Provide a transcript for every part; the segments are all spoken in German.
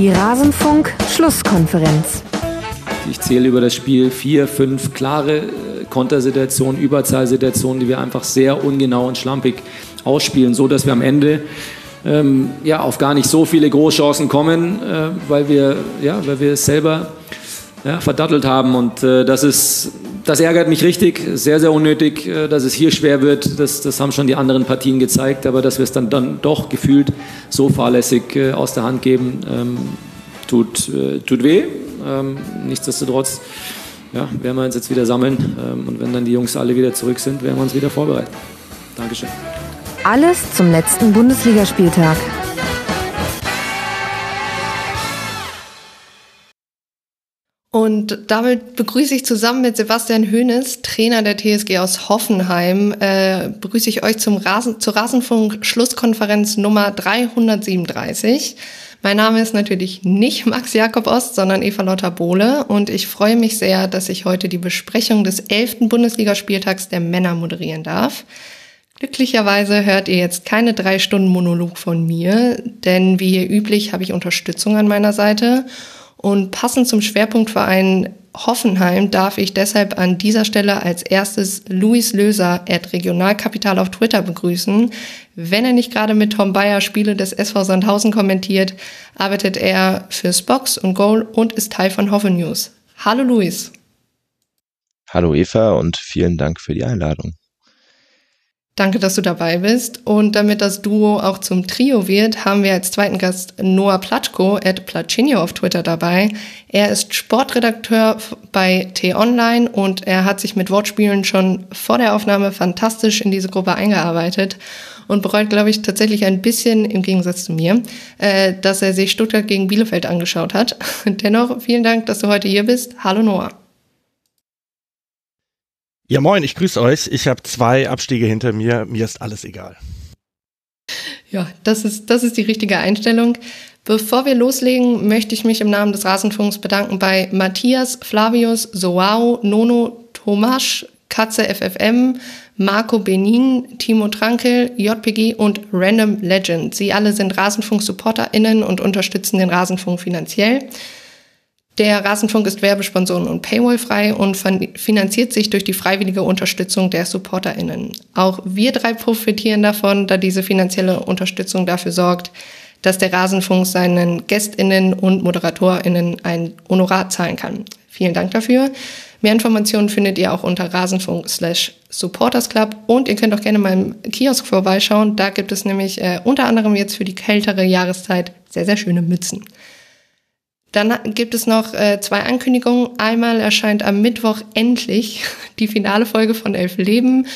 Die Rasenfunk-Schlusskonferenz. Ich zähle über das Spiel vier, fünf klare äh, Kontersituationen, Überzahlsituationen, die wir einfach sehr ungenau und schlampig ausspielen, so dass wir am Ende ähm, ja, auf gar nicht so viele Großchancen kommen, äh, weil, wir, ja, weil wir es selber ja, verdattelt haben. Und äh, das, ist, das ärgert mich richtig, sehr, sehr unnötig, äh, dass es hier schwer wird. Das, das haben schon die anderen Partien gezeigt, aber dass wir es dann, dann doch gefühlt so fahrlässig äh, aus der Hand geben, ähm, tut, äh, tut weh. Ähm, nichtsdestotrotz ja, werden wir uns jetzt wieder sammeln. Ähm, und wenn dann die Jungs alle wieder zurück sind, werden wir uns wieder vorbereiten. Dankeschön. Alles zum letzten Bundesligaspieltag. Und damit begrüße ich zusammen mit Sebastian Hoeneß, Trainer der TSG aus Hoffenheim, äh, begrüße ich euch zum Rasen, zur Rasenfunk-Schlusskonferenz Nummer 337. Mein Name ist natürlich nicht Max Jakob Ost, sondern Eva Lotta Bohle und ich freue mich sehr, dass ich heute die Besprechung des elften Bundesligaspieltags der Männer moderieren darf. Glücklicherweise hört ihr jetzt keine drei Stunden Monolog von mir, denn wie hier üblich habe ich Unterstützung an meiner Seite. Und passend zum Schwerpunktverein Hoffenheim darf ich deshalb an dieser Stelle als erstes Luis Löser at Regionalkapital auf Twitter begrüßen. Wenn er nicht gerade mit Tom Bayer Spiele des SV Sandhausen kommentiert, arbeitet er fürs Box und Goal und ist Teil von Hoffen News. Hallo Luis. Hallo Eva und vielen Dank für die Einladung. Danke, dass du dabei bist. Und damit das Duo auch zum Trio wird, haben wir als zweiten Gast Noah Platschko at Plachinio auf Twitter dabei. Er ist Sportredakteur bei T-Online und er hat sich mit Wortspielen schon vor der Aufnahme fantastisch in diese Gruppe eingearbeitet und bereut, glaube ich, tatsächlich ein bisschen, im Gegensatz zu mir, äh, dass er sich Stuttgart gegen Bielefeld angeschaut hat. Dennoch, vielen Dank, dass du heute hier bist. Hallo Noah. Ja, moin, ich grüße euch. Ich habe zwei Abstiege hinter mir. Mir ist alles egal. Ja, das ist, das ist die richtige Einstellung. Bevor wir loslegen, möchte ich mich im Namen des Rasenfunks bedanken bei Matthias, Flavius, Soao, Nono, Tomasch, Katze FFM, Marco Benin, Timo Trankel, JPG und Random Legend. Sie alle sind Rasenfunk-SupporterInnen und unterstützen den Rasenfunk finanziell. Der Rasenfunk ist Werbesponsoren und Paywall-frei und finanziert sich durch die freiwillige Unterstützung der SupporterInnen. Auch wir drei profitieren davon, da diese finanzielle Unterstützung dafür sorgt, dass der Rasenfunk seinen GästInnen und ModeratorInnen ein Honorar zahlen kann. Vielen Dank dafür. Mehr Informationen findet ihr auch unter rasenfunk slash supportersclub und ihr könnt auch gerne mal im Kiosk vorbeischauen. Da gibt es nämlich äh, unter anderem jetzt für die kältere Jahreszeit sehr, sehr schöne Mützen. Dann gibt es noch äh, zwei Ankündigungen. Einmal erscheint am Mittwoch endlich die finale Folge von Elf Leben.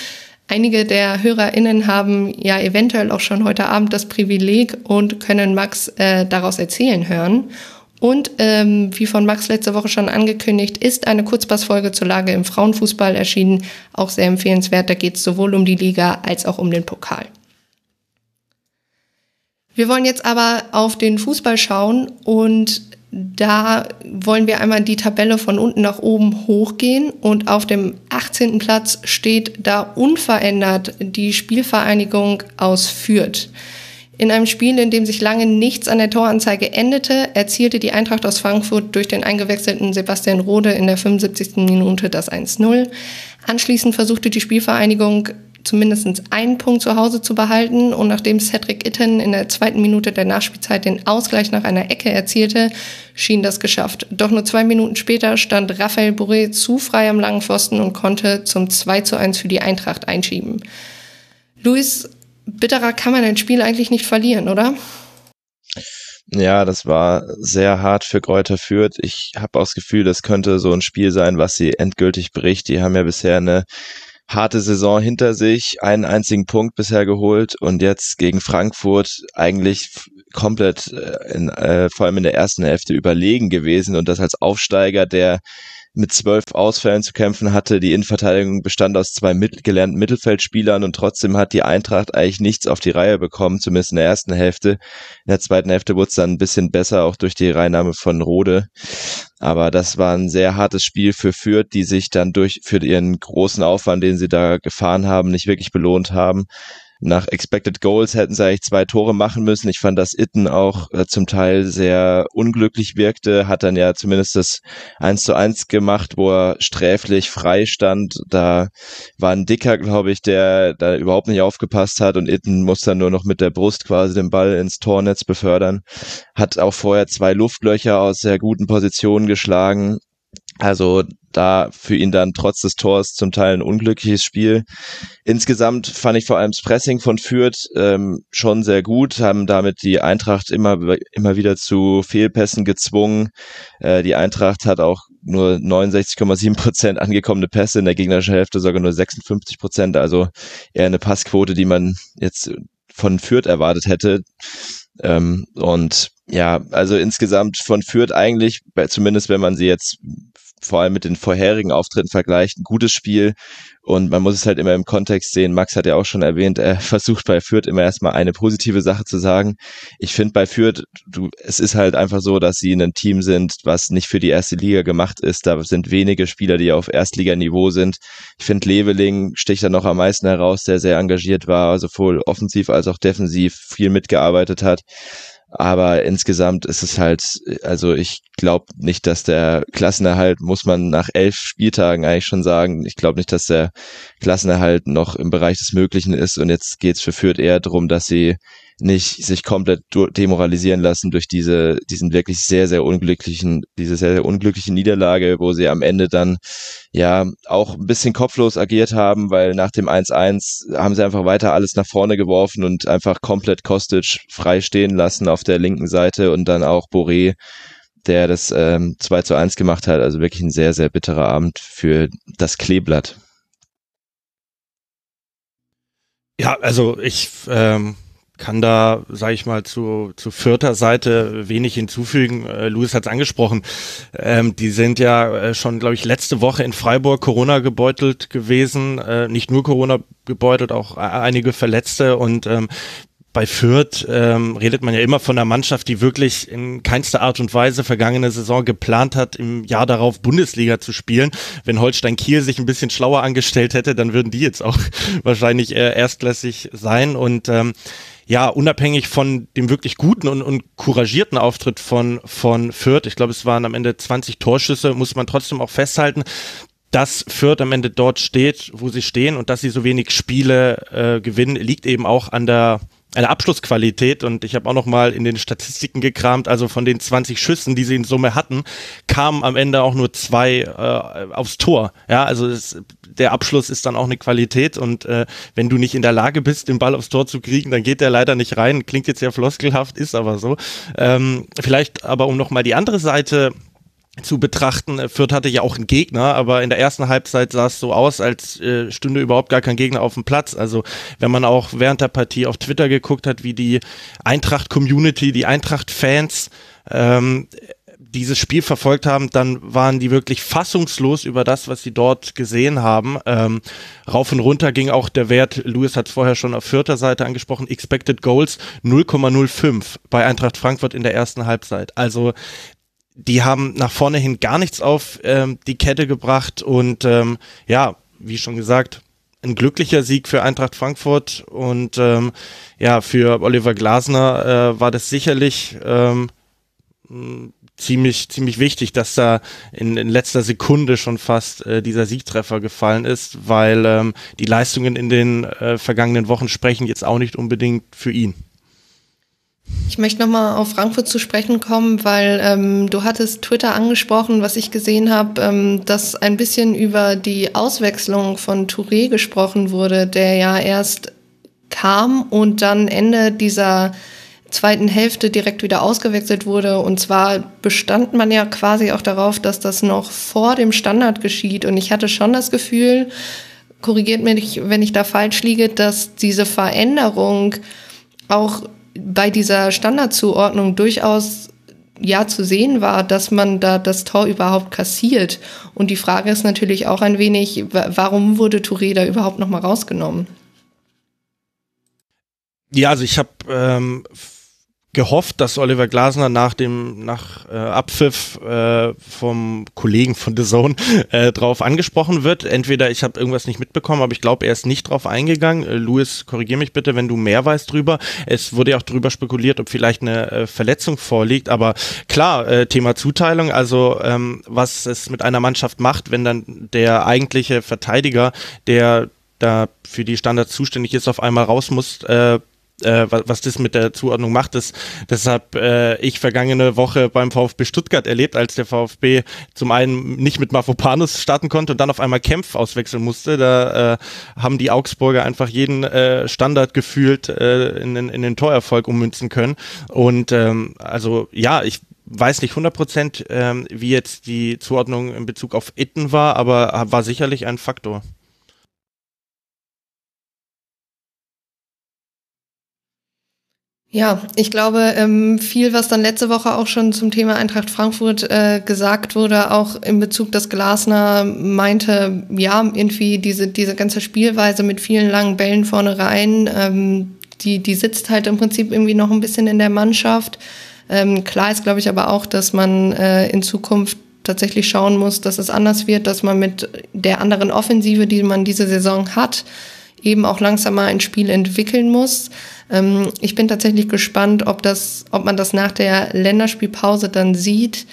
Einige der HörerInnen haben ja eventuell auch schon heute Abend das Privileg und können Max äh, daraus erzählen hören. Und ähm, wie von Max letzte Woche schon angekündigt, ist eine Kurzpassfolge zur Lage im Frauenfußball erschienen. Auch sehr empfehlenswert. Da geht es sowohl um die Liga als auch um den Pokal. Wir wollen jetzt aber auf den Fußball schauen und da wollen wir einmal die Tabelle von unten nach oben hochgehen und auf dem 18. Platz steht da unverändert die Spielvereinigung aus Fürth. In einem Spiel, in dem sich lange nichts an der Toranzeige endete, erzielte die Eintracht aus Frankfurt durch den eingewechselten Sebastian Rode in der 75. Minute das 1-0. Anschließend versuchte die Spielvereinigung zumindest einen Punkt zu Hause zu behalten. Und nachdem Cedric Itten in der zweiten Minute der Nachspielzeit den Ausgleich nach einer Ecke erzielte, schien das geschafft. Doch nur zwei Minuten später stand Raphael Bourré zu frei am langen Pfosten und konnte zum 2 zu 1 für die Eintracht einschieben. Luis, bitterer kann man ein Spiel eigentlich nicht verlieren, oder? Ja, das war sehr hart für Kräuter Fürth. Ich habe auch das Gefühl, das könnte so ein Spiel sein, was sie endgültig bricht. Die haben ja bisher eine harte Saison hinter sich, einen einzigen Punkt bisher geholt und jetzt gegen Frankfurt eigentlich komplett äh, in, äh, vor allem in der ersten Hälfte überlegen gewesen und das als Aufsteiger, der mit zwölf Ausfällen zu kämpfen hatte. Die Innenverteidigung bestand aus zwei mit gelernten Mittelfeldspielern und trotzdem hat die Eintracht eigentlich nichts auf die Reihe bekommen, zumindest in der ersten Hälfte. In der zweiten Hälfte wurde es dann ein bisschen besser, auch durch die Reinnahme von Rode. Aber das war ein sehr hartes Spiel für Fürth, die sich dann durch für ihren großen Aufwand, den sie da gefahren haben, nicht wirklich belohnt haben. Nach Expected Goals hätten sie eigentlich zwei Tore machen müssen. Ich fand, dass Itten auch äh, zum Teil sehr unglücklich wirkte, hat dann ja zumindest das 1 zu 1 gemacht, wo er sträflich frei stand. Da war ein Dicker, glaube ich, der da überhaupt nicht aufgepasst hat und Itten muss dann nur noch mit der Brust quasi den Ball ins Tornetz befördern. Hat auch vorher zwei Luftlöcher aus sehr guten Positionen geschlagen. Also da für ihn dann trotz des Tors zum Teil ein unglückliches Spiel. Insgesamt fand ich vor allem das Pressing von Fürth ähm, schon sehr gut, haben damit die Eintracht immer, immer wieder zu Fehlpässen gezwungen. Äh, die Eintracht hat auch nur 69,7 Prozent angekommene Pässe, in der gegnerischen Hälfte sogar nur 56 Prozent, also eher eine Passquote, die man jetzt von Fürth erwartet hätte. Ähm, und ja, also insgesamt von Fürth eigentlich, zumindest wenn man sie jetzt vor allem mit den vorherigen Auftritten vergleicht, ein gutes Spiel. Und man muss es halt immer im Kontext sehen. Max hat ja auch schon erwähnt, er versucht bei Fürth immer erstmal eine positive Sache zu sagen. Ich finde bei Fürth, du, es ist halt einfach so, dass sie ein Team sind, was nicht für die erste Liga gemacht ist. Da sind wenige Spieler, die auf Erstliganiveau sind. Ich finde Leveling sticht da noch am meisten heraus, der sehr engagiert war, sowohl offensiv als auch defensiv viel mitgearbeitet hat. Aber insgesamt ist es halt, also ich glaube nicht, dass der Klassenerhalt, muss man nach elf Spieltagen eigentlich schon sagen, ich glaube nicht, dass der Klassenerhalt noch im Bereich des Möglichen ist. Und jetzt geht es für Fürth eher darum, dass sie nicht sich komplett demoralisieren lassen durch diese, diesen wirklich sehr, sehr unglücklichen, diese sehr, sehr unglückliche Niederlage, wo sie am Ende dann ja auch ein bisschen kopflos agiert haben, weil nach dem 1-1 haben sie einfach weiter alles nach vorne geworfen und einfach komplett Kostic frei stehen lassen auf der linken Seite und dann auch Boré, der das ähm, 2 zu 1 gemacht hat. Also wirklich ein sehr, sehr bitterer Abend für das Kleeblatt. Ja, also ich ähm, kann da, sage ich mal, zu, zu vierter Seite wenig hinzufügen. Äh, Louis hat es angesprochen. Ähm, die sind ja äh, schon, glaube ich, letzte Woche in Freiburg Corona gebeutelt gewesen. Äh, nicht nur Corona gebeutelt, auch einige Verletzte. Und ähm, bei Fürth ähm, redet man ja immer von einer Mannschaft, die wirklich in keinster Art und Weise vergangene Saison geplant hat, im Jahr darauf Bundesliga zu spielen. Wenn Holstein Kiel sich ein bisschen schlauer angestellt hätte, dann würden die jetzt auch wahrscheinlich äh, erstklassig sein. Und ähm, ja, unabhängig von dem wirklich guten und, und couragierten Auftritt von, von Fürth, ich glaube, es waren am Ende 20 Torschüsse, muss man trotzdem auch festhalten, dass Fürth am Ende dort steht, wo sie stehen und dass sie so wenig Spiele äh, gewinnen, liegt eben auch an der eine Abschlussqualität und ich habe auch noch mal in den Statistiken gekramt, also von den 20 Schüssen, die sie in Summe hatten, kamen am Ende auch nur zwei äh, aufs Tor. Ja, also es, der Abschluss ist dann auch eine Qualität und äh, wenn du nicht in der Lage bist, den Ball aufs Tor zu kriegen, dann geht der leider nicht rein. Klingt jetzt ja floskelhaft, ist aber so. Ähm, vielleicht aber um noch mal die andere Seite zu betrachten. Fürth hatte ja auch einen Gegner, aber in der ersten Halbzeit sah es so aus, als äh, stünde überhaupt gar kein Gegner auf dem Platz. Also wenn man auch während der Partie auf Twitter geguckt hat, wie die Eintracht-Community, die Eintracht-Fans ähm, dieses Spiel verfolgt haben, dann waren die wirklich fassungslos über das, was sie dort gesehen haben. Ähm, rauf und runter ging auch der Wert, Louis hat es vorher schon auf vierter Seite angesprochen, Expected Goals 0,05 bei Eintracht Frankfurt in der ersten Halbzeit. Also die haben nach vorne hin gar nichts auf ähm, die Kette gebracht und ähm, ja, wie schon gesagt, ein glücklicher Sieg für Eintracht Frankfurt und ähm, ja, für Oliver Glasner äh, war das sicherlich ähm, ziemlich, ziemlich wichtig, dass da in, in letzter Sekunde schon fast äh, dieser Siegtreffer gefallen ist, weil ähm, die Leistungen in den äh, vergangenen Wochen sprechen jetzt auch nicht unbedingt für ihn. Ich möchte nochmal auf Frankfurt zu sprechen kommen, weil ähm, du hattest Twitter angesprochen, was ich gesehen habe, ähm, dass ein bisschen über die Auswechslung von Touré gesprochen wurde, der ja erst kam und dann Ende dieser zweiten Hälfte direkt wieder ausgewechselt wurde. Und zwar bestand man ja quasi auch darauf, dass das noch vor dem Standard geschieht. Und ich hatte schon das Gefühl, korrigiert mich, wenn ich da falsch liege, dass diese Veränderung auch bei dieser Standardzuordnung durchaus ja zu sehen war, dass man da das Tor überhaupt kassiert. Und die Frage ist natürlich auch ein wenig, warum wurde Touré da überhaupt noch mal rausgenommen? Ja, also ich habe ähm, gehofft, dass Oliver Glasner nach dem nach äh, Abpfiff äh, vom Kollegen von The Zone äh, drauf angesprochen wird. Entweder ich habe irgendwas nicht mitbekommen, aber ich glaube, er ist nicht drauf eingegangen. Äh, Louis, korrigier mich bitte, wenn du mehr weißt drüber. Es wurde ja auch drüber spekuliert, ob vielleicht eine äh, Verletzung vorliegt. Aber klar, äh, Thema Zuteilung, also ähm, was es mit einer Mannschaft macht, wenn dann der eigentliche Verteidiger, der da für die Standards zuständig ist, auf einmal raus muss, äh, äh, was, was das mit der Zuordnung macht. Das, deshalb äh, ich vergangene Woche beim VfB Stuttgart erlebt, als der VfB zum einen nicht mit Mafropanus starten konnte und dann auf einmal Kempf auswechseln musste. Da äh, haben die Augsburger einfach jeden äh, Standard gefühlt äh, in, in, in den Torerfolg ummünzen können. Und ähm, also ja, ich weiß nicht 100 Prozent, ähm, wie jetzt die Zuordnung in Bezug auf Itten war, aber war sicherlich ein Faktor. Ja, ich glaube, ähm, viel, was dann letzte Woche auch schon zum Thema Eintracht Frankfurt äh, gesagt wurde, auch in Bezug, dass Glasner meinte, ja, irgendwie diese, diese ganze Spielweise mit vielen langen Bällen vorne rein, ähm, die, die sitzt halt im Prinzip irgendwie noch ein bisschen in der Mannschaft. Ähm, klar ist, glaube ich, aber auch, dass man äh, in Zukunft tatsächlich schauen muss, dass es anders wird, dass man mit der anderen Offensive, die man diese Saison hat, eben auch langsam mal ein Spiel entwickeln muss. Ähm, ich bin tatsächlich gespannt, ob das, ob man das nach der Länderspielpause dann sieht.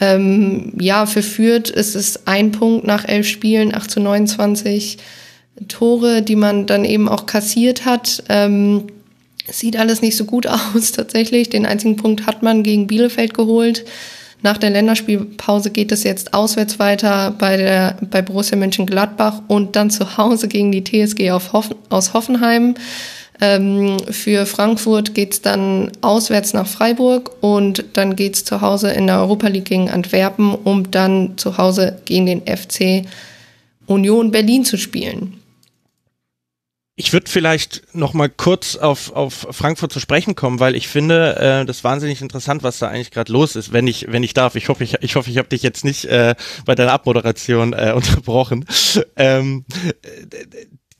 Ähm, ja, für Fürth ist es ein Punkt nach elf Spielen, 8 zu 29 Tore, die man dann eben auch kassiert hat. Ähm, sieht alles nicht so gut aus tatsächlich. Den einzigen Punkt hat man gegen Bielefeld geholt. Nach der Länderspielpause geht es jetzt auswärts weiter bei, der, bei Borussia Mönchengladbach und dann zu Hause gegen die TSG Hoffen, aus Hoffenheim. Ähm, für Frankfurt geht's dann auswärts nach Freiburg und dann geht's zu Hause in der Europa League gegen Antwerpen, um dann zu Hause gegen den FC Union Berlin zu spielen. Ich würde vielleicht noch mal kurz auf, auf Frankfurt zu sprechen kommen, weil ich finde äh, das wahnsinnig interessant, was da eigentlich gerade los ist, wenn ich wenn ich darf. Ich hoffe, ich, ich hoffe, ich habe dich jetzt nicht äh, bei deiner Abmoderation äh, unterbrochen. Ähm,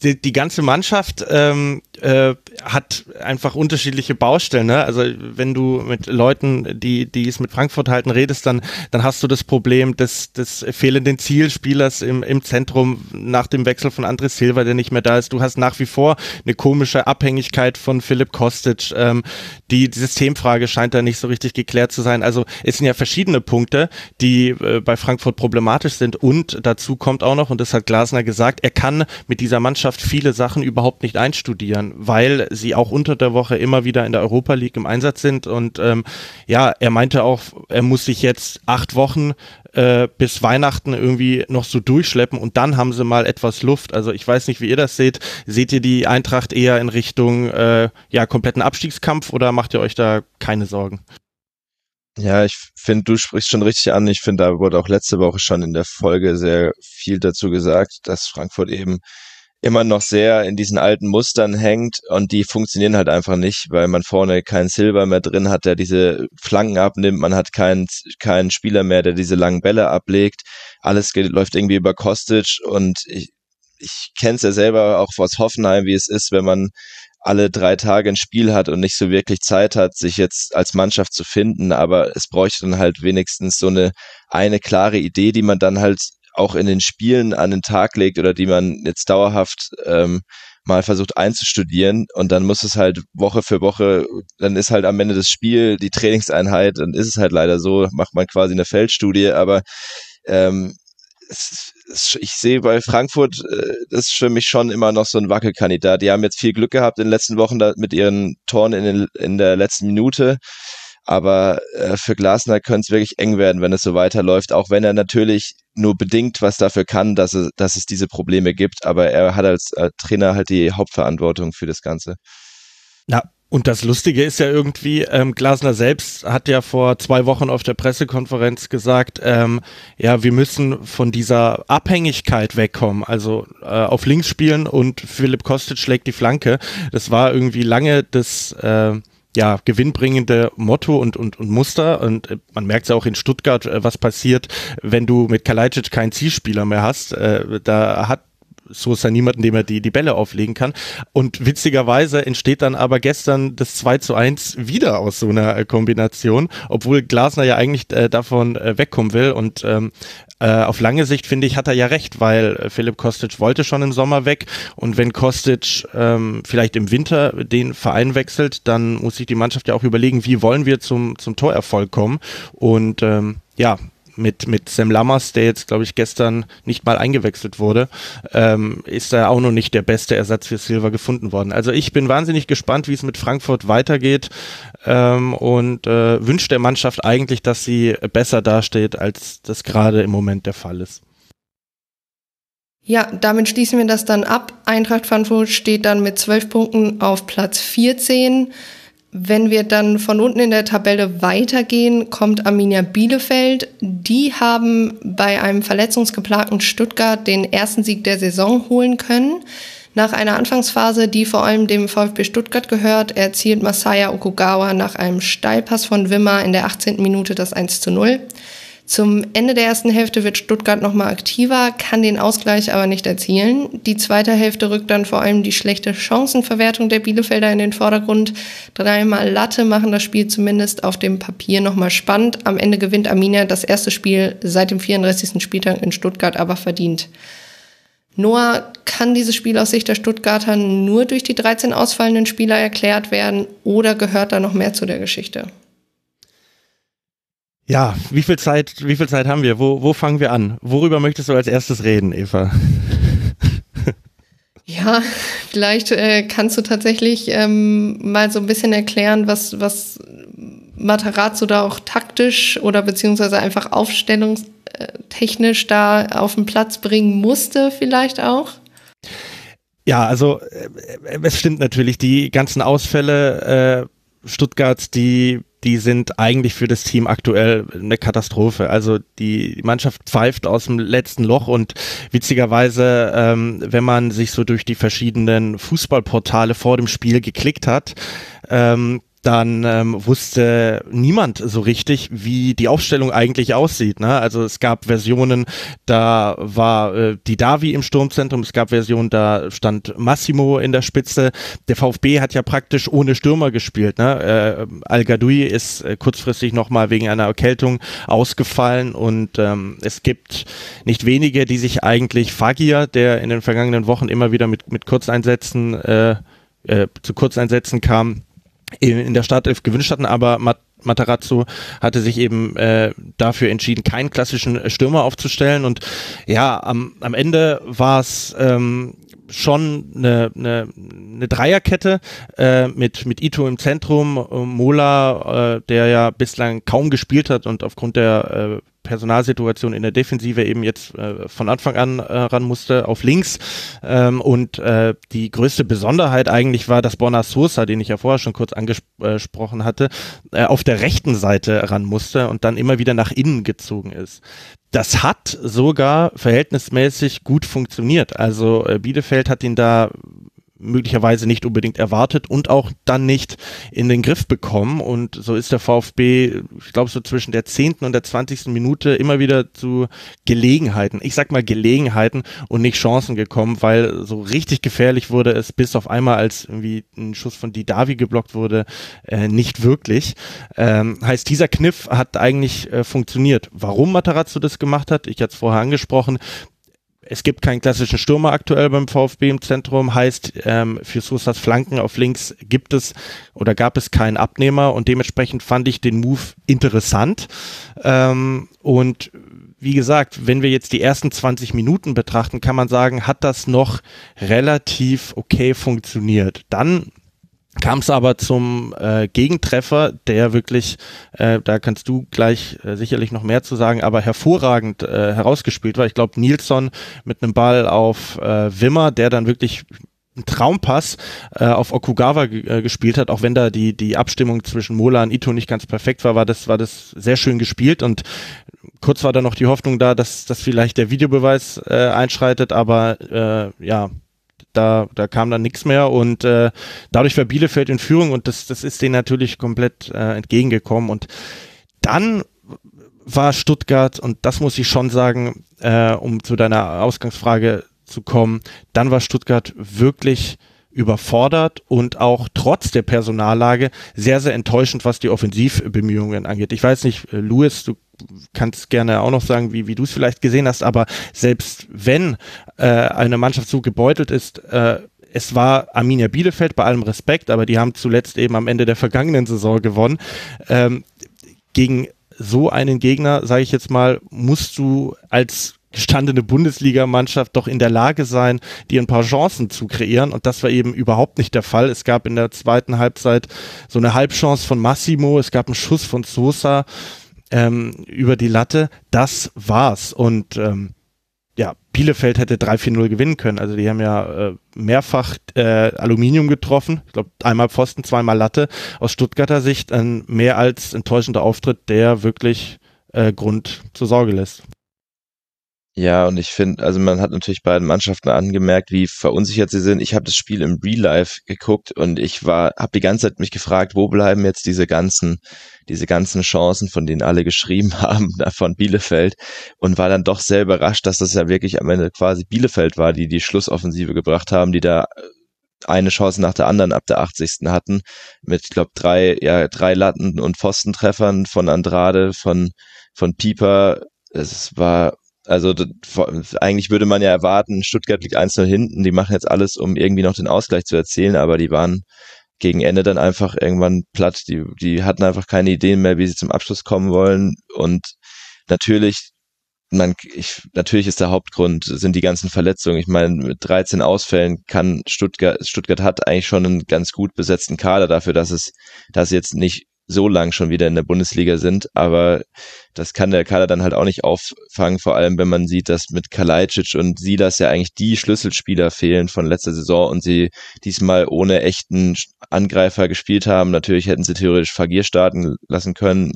die, die ganze Mannschaft ähm, äh, hat einfach unterschiedliche Baustellen. Ne? Also wenn du mit Leuten, die, die es mit Frankfurt halten, redest, dann, dann hast du das Problem des, des fehlenden Zielspielers im, im Zentrum nach dem Wechsel von André Silva, der nicht mehr da ist. Du hast nach wie vor eine komische Abhängigkeit von Philipp Kostic. Ähm, die, die Systemfrage scheint da nicht so richtig geklärt zu sein. Also es sind ja verschiedene Punkte, die äh, bei Frankfurt problematisch sind. Und dazu kommt auch noch, und das hat Glasner gesagt, er kann mit dieser Mannschaft viele Sachen überhaupt nicht einstudieren, weil sie auch unter der Woche immer wieder in der Europa League im Einsatz sind. Und ähm, ja, er meinte auch, er muss sich jetzt acht Wochen äh, bis Weihnachten irgendwie noch so durchschleppen und dann haben sie mal etwas Luft. Also ich weiß nicht, wie ihr das seht. Seht ihr die Eintracht eher in Richtung äh, ja kompletten Abstiegskampf oder macht ihr euch da keine Sorgen? Ja, ich finde, du sprichst schon richtig an. Ich finde, da wurde auch letzte Woche schon in der Folge sehr viel dazu gesagt, dass Frankfurt eben immer noch sehr in diesen alten Mustern hängt und die funktionieren halt einfach nicht, weil man vorne keinen Silber mehr drin hat, der diese Flanken abnimmt, man hat keinen, keinen Spieler mehr, der diese langen Bälle ablegt, alles geht, läuft irgendwie über Kostic und ich, ich kenne es ja selber auch aus Hoffenheim, wie es ist, wenn man alle drei Tage ein Spiel hat und nicht so wirklich Zeit hat, sich jetzt als Mannschaft zu finden, aber es bräuchte dann halt wenigstens so eine eine klare Idee, die man dann halt auch in den Spielen an den Tag legt oder die man jetzt dauerhaft ähm, mal versucht einzustudieren und dann muss es halt Woche für Woche, dann ist halt am Ende das Spiel die Trainingseinheit, dann ist es halt leider so, macht man quasi eine Feldstudie, aber ähm, ich sehe bei Frankfurt, äh, das ist für mich schon immer noch so ein Wackelkandidat. Die haben jetzt viel Glück gehabt in den letzten Wochen da, mit ihren Toren in, den, in der letzten Minute. Aber äh, für Glasner könnte es wirklich eng werden, wenn es so weiterläuft, auch wenn er natürlich nur bedingt was dafür kann, dass es, dass es diese Probleme gibt. Aber er hat als äh, Trainer halt die Hauptverantwortung für das Ganze. Ja, und das Lustige ist ja irgendwie, ähm, Glasner selbst hat ja vor zwei Wochen auf der Pressekonferenz gesagt, ähm, ja, wir müssen von dieser Abhängigkeit wegkommen, also äh, auf links spielen und Philipp Kostic schlägt die Flanke. Das war irgendwie lange das äh, ja, gewinnbringende Motto und, und, und Muster. Und äh, man merkt es ja auch in Stuttgart, äh, was passiert, wenn du mit Kalajdzic keinen Zielspieler mehr hast. Äh, da hat Sosa niemanden, dem er die, die Bälle auflegen kann. Und witzigerweise entsteht dann aber gestern das 2 zu 1 wieder aus so einer äh, Kombination, obwohl Glasner ja eigentlich äh, davon äh, wegkommen will. Und ähm, äh, auf lange Sicht finde ich, hat er ja recht, weil äh, Philipp Kostic wollte schon im Sommer weg. Und wenn Kostic ähm, vielleicht im Winter den Verein wechselt, dann muss sich die Mannschaft ja auch überlegen, wie wollen wir zum, zum Torerfolg kommen. Und ähm, ja, mit, mit Sam Lammers, der jetzt, glaube ich, gestern nicht mal eingewechselt wurde, ähm, ist da auch noch nicht der beste Ersatz für Silva gefunden worden. Also ich bin wahnsinnig gespannt, wie es mit Frankfurt weitergeht ähm, und äh, wünsche der Mannschaft eigentlich, dass sie besser dasteht, als das gerade im Moment der Fall ist. Ja, damit schließen wir das dann ab. Eintracht Frankfurt steht dann mit zwölf Punkten auf Platz 14. Wenn wir dann von unten in der Tabelle weitergehen, kommt Arminia Bielefeld. Die haben bei einem verletzungsgeplagten Stuttgart den ersten Sieg der Saison holen können. Nach einer Anfangsphase, die vor allem dem VfB Stuttgart gehört, erzielt Masaya Okugawa nach einem Steilpass von Wimmer in der 18. Minute das 1 zu 0. Zum Ende der ersten Hälfte wird Stuttgart nochmal aktiver, kann den Ausgleich aber nicht erzielen. Die zweite Hälfte rückt dann vor allem die schlechte Chancenverwertung der Bielefelder in den Vordergrund. Dreimal Latte machen das Spiel zumindest auf dem Papier nochmal spannend. Am Ende gewinnt Arminia das erste Spiel seit dem 34. Spieltag in Stuttgart aber verdient. Noah, kann dieses Spiel aus Sicht der Stuttgarter nur durch die 13 ausfallenden Spieler erklärt werden oder gehört da noch mehr zu der Geschichte? Ja, wie viel Zeit, wie viel Zeit haben wir? Wo, wo fangen wir an? Worüber möchtest du als erstes reden, Eva? Ja, vielleicht äh, kannst du tatsächlich ähm, mal so ein bisschen erklären, was, was Matarazzo da auch taktisch oder beziehungsweise einfach aufstellungstechnisch da auf den Platz bringen musste, vielleicht auch? Ja, also äh, es stimmt natürlich, die ganzen Ausfälle äh, Stuttgarts, die die sind eigentlich für das Team aktuell eine Katastrophe. Also die Mannschaft pfeift aus dem letzten Loch und witzigerweise, ähm, wenn man sich so durch die verschiedenen Fußballportale vor dem Spiel geklickt hat, ähm, dann ähm, wusste niemand so richtig, wie die Aufstellung eigentlich aussieht. Ne? Also es gab Versionen, da war äh, die Davi im Sturmzentrum, es gab Versionen, da stand Massimo in der Spitze. Der VfB hat ja praktisch ohne Stürmer gespielt. Ne? Äh, Al Gadoui ist äh, kurzfristig nochmal wegen einer Erkältung ausgefallen und ähm, es gibt nicht wenige, die sich eigentlich Fagir, der in den vergangenen Wochen immer wieder mit, mit Kurzeinsätzen äh, äh, zu Kurzeinsätzen kam, in der Startelf gewünscht hatten, aber Mat Matarazzo hatte sich eben äh, dafür entschieden, keinen klassischen Stürmer aufzustellen. Und ja, am, am Ende war es ähm, schon eine, eine, eine Dreierkette äh, mit, mit Ito im Zentrum, äh, Mola, äh, der ja bislang kaum gespielt hat und aufgrund der äh, Personalsituation in der Defensive eben jetzt äh, von Anfang an äh, ran musste auf links. Ähm, und äh, die größte Besonderheit eigentlich war, dass Borna Sosa, den ich ja vorher schon kurz angesprochen hatte, äh, auf der rechten Seite ran musste und dann immer wieder nach innen gezogen ist. Das hat sogar verhältnismäßig gut funktioniert. Also äh, Bielefeld hat ihn da möglicherweise nicht unbedingt erwartet und auch dann nicht in den Griff bekommen. Und so ist der VfB, ich glaube, so zwischen der zehnten und der zwanzigsten Minute immer wieder zu Gelegenheiten, ich sag mal Gelegenheiten und nicht Chancen gekommen, weil so richtig gefährlich wurde es bis auf einmal, als irgendwie ein Schuss von Didavi geblockt wurde, äh, nicht wirklich. Ähm, heißt, dieser Kniff hat eigentlich äh, funktioniert. Warum Matarazzo das gemacht hat, ich hatte es vorher angesprochen, es gibt keinen klassischen Stürmer aktuell beim VfB im Zentrum, heißt ähm, für Sosas Flanken auf links gibt es oder gab es keinen Abnehmer und dementsprechend fand ich den Move interessant. Ähm, und wie gesagt, wenn wir jetzt die ersten 20 Minuten betrachten, kann man sagen, hat das noch relativ okay funktioniert. Dann kam es aber zum äh, Gegentreffer, der wirklich, äh, da kannst du gleich äh, sicherlich noch mehr zu sagen, aber hervorragend äh, herausgespielt war. Ich glaube, Nilsson mit einem Ball auf äh, Wimmer, der dann wirklich ein Traumpass äh, auf Okugawa äh, gespielt hat, auch wenn da die die Abstimmung zwischen Mola und Ito nicht ganz perfekt war, war das war das sehr schön gespielt. Und kurz war da noch die Hoffnung da, dass dass vielleicht der Videobeweis äh, einschreitet, aber äh, ja da, da kam dann nichts mehr und äh, dadurch war Bielefeld in Führung und das, das ist denen natürlich komplett äh, entgegengekommen. Und dann war Stuttgart, und das muss ich schon sagen, äh, um zu deiner Ausgangsfrage zu kommen, dann war Stuttgart wirklich überfordert und auch trotz der Personallage sehr, sehr enttäuschend, was die Offensivbemühungen angeht. Ich weiß nicht, äh, Louis, du kannst gerne auch noch sagen, wie, wie du es vielleicht gesehen hast, aber selbst wenn äh, eine Mannschaft so gebeutelt ist, äh, es war Arminia Bielefeld bei allem Respekt, aber die haben zuletzt eben am Ende der vergangenen Saison gewonnen. Ähm, gegen so einen Gegner, sage ich jetzt mal, musst du als gestandene Bundesligamannschaft doch in der Lage sein, dir ein paar Chancen zu kreieren. Und das war eben überhaupt nicht der Fall. Es gab in der zweiten Halbzeit so eine Halbchance von Massimo, es gab einen Schuss von Sosa ähm, über die Latte. Das war's. Und ähm, ja, Bielefeld hätte 3-4-0 gewinnen können. Also die haben ja äh, mehrfach äh, Aluminium getroffen. Ich glaube, einmal Pfosten, zweimal Latte. Aus Stuttgarter Sicht ein mehr als enttäuschender Auftritt, der wirklich äh, Grund zur Sorge lässt. Ja, und ich finde, also man hat natürlich beiden Mannschaften angemerkt, wie verunsichert sie sind. Ich habe das Spiel im Real Life geguckt und ich war, habe die ganze Zeit mich gefragt, wo bleiben jetzt diese ganzen, diese ganzen Chancen, von denen alle geschrieben haben, von Bielefeld und war dann doch sehr überrascht, dass das ja wirklich am Ende quasi Bielefeld war, die die Schlussoffensive gebracht haben, die da eine Chance nach der anderen ab der 80. hatten mit, glaube, drei, ja, drei Latten und Pfostentreffern von Andrade, von von Pieper. Es war also eigentlich würde man ja erwarten, Stuttgart liegt 1-0 hinten, die machen jetzt alles, um irgendwie noch den Ausgleich zu erzielen, aber die waren gegen Ende dann einfach irgendwann platt. Die, die hatten einfach keine Ideen mehr, wie sie zum Abschluss kommen wollen. Und natürlich, man, ich, natürlich ist der Hauptgrund, sind die ganzen Verletzungen. Ich meine, mit 13 Ausfällen kann Stuttgart, Stuttgart hat eigentlich schon einen ganz gut besetzten Kader dafür, dass es, dass jetzt nicht so lang schon wieder in der Bundesliga sind, aber das kann der Kader dann halt auch nicht auffangen, vor allem wenn man sieht, dass mit Kalajdzic und Silas ja eigentlich die Schlüsselspieler fehlen von letzter Saison und sie diesmal ohne echten Angreifer gespielt haben. Natürlich hätten sie theoretisch Fagir starten lassen können,